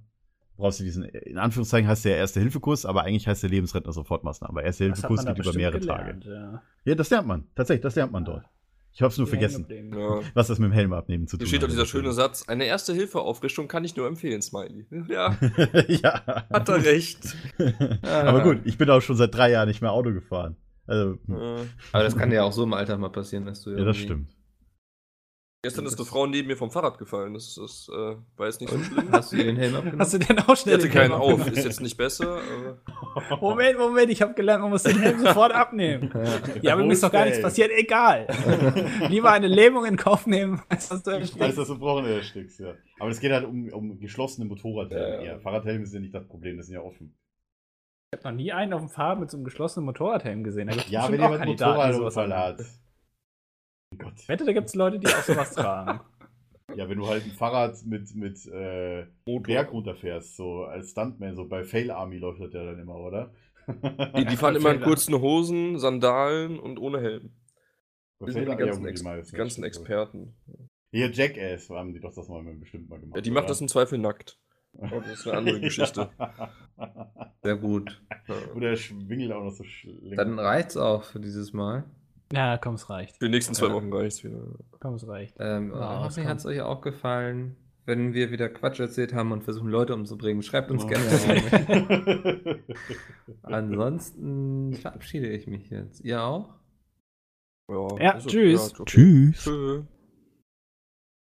Speaker 2: Brauchst du diesen, in Anführungszeichen heißt der Erste-Hilfe-Kurs, aber eigentlich heißt der lebensrettende Sofortmaßnahme. Aber Erste-Hilfe-Kurs geht über mehrere
Speaker 5: gelernt,
Speaker 2: Tage.
Speaker 5: Ja.
Speaker 2: Ja, das lernt man. Tatsächlich, das lernt man dort. Ich hab's nur
Speaker 5: Hier
Speaker 2: vergessen.
Speaker 4: Ja.
Speaker 2: was das mit dem Helm abnehmen zu
Speaker 4: Hier
Speaker 2: tun
Speaker 4: steht doch
Speaker 2: hat.
Speaker 4: dieser schöne Satz, eine erste Hilfeaufrichtung kann ich nur empfehlen, Smiley. [laughs] Ja, [laughs]
Speaker 2: ja.
Speaker 4: hat er recht. [laughs]
Speaker 2: Aber gut, ich bin auch schon seit drei Jahren nicht mehr Auto gefahren. Also,
Speaker 4: Äh,
Speaker 3: Aber das kann dir auch so im Alltag mal passieren, dass du
Speaker 2: ja, das stimmt.
Speaker 4: Gestern ist eine Frau neben mir vom Fahrrad gefallen. Das, ist- das äh, war jetzt nicht so schlimm. [laughs]
Speaker 3: Hast du den Helm abgenommen?
Speaker 5: Hast du denn auch
Speaker 4: Ich
Speaker 5: schnell
Speaker 4: hatte
Speaker 5: den
Speaker 4: keinen auf. Ist jetzt nicht besser. Aber [laughs]
Speaker 5: Moment, Moment, ich habe gelernt, man muss den Helm sofort abnehmen. [laughs] Ja, aber mir ist doch gar nichts passiert, egal. Lieber eine Lähmung in Kauf nehmen, als dass du erstickst.
Speaker 2: was du brauchen, erstickst, ja. Aber es geht halt um, um geschlossene Motorradhelme.
Speaker 4: Ja, ja.
Speaker 2: Fahrradhelme sind ja nicht das Problem, das sind ja offen.
Speaker 5: Ich habe noch nie einen auf dem Fahrrad mit so einem geschlossenen Motorradhelm gesehen.
Speaker 2: Ja, wenn jemand einen Motorradunfall hat. Mein Gott.
Speaker 5: Ich wette, da gibt es Leute, die auch sowas [laughs] tragen.
Speaker 2: Ja, wenn du halt ein Fahrrad mit, mit äh. Berg runterfährst, so als Stuntman, so bei Fail Army läuft das ja dann immer, oder? [laughs]
Speaker 4: die, die fahren immer in kurzen Hosen, Sandalen und ohne Helm.
Speaker 2: Bei
Speaker 4: Die sind
Speaker 2: Fail
Speaker 4: die ganzen, Ex
Speaker 2: meisten,
Speaker 4: die ganzen
Speaker 2: das.
Speaker 4: Experten.
Speaker 2: Hier, Jackass haben die doch das mal bestimmt mal gemacht.
Speaker 4: Ja, die macht das
Speaker 2: oder?
Speaker 4: im Zweifel nackt. Aber das ist eine andere [laughs] Geschichte.
Speaker 3: Sehr gut.
Speaker 2: Oder schwingelt auch noch so schlimm.
Speaker 3: Dann reicht's auch für dieses Mal.
Speaker 5: Ja, komm, es reicht.
Speaker 4: Für die nächsten zwei
Speaker 3: Ja.
Speaker 4: Wochen reicht's wieder.
Speaker 5: Komm, es reicht.
Speaker 3: Ähm,
Speaker 5: Ja, das
Speaker 3: hoffentlich hat es euch auch gefallen. Wenn wir wieder Quatsch erzählt haben und versuchen, Leute umzubringen, schreibt uns
Speaker 2: Oh.
Speaker 3: gerne. [laughs] Ansonsten verabschiede ich mich jetzt. Ihr auch?
Speaker 4: Ja,
Speaker 5: Ja,
Speaker 4: also,
Speaker 5: tschüss.
Speaker 4: okay.
Speaker 2: Tschüss.
Speaker 4: Tschö.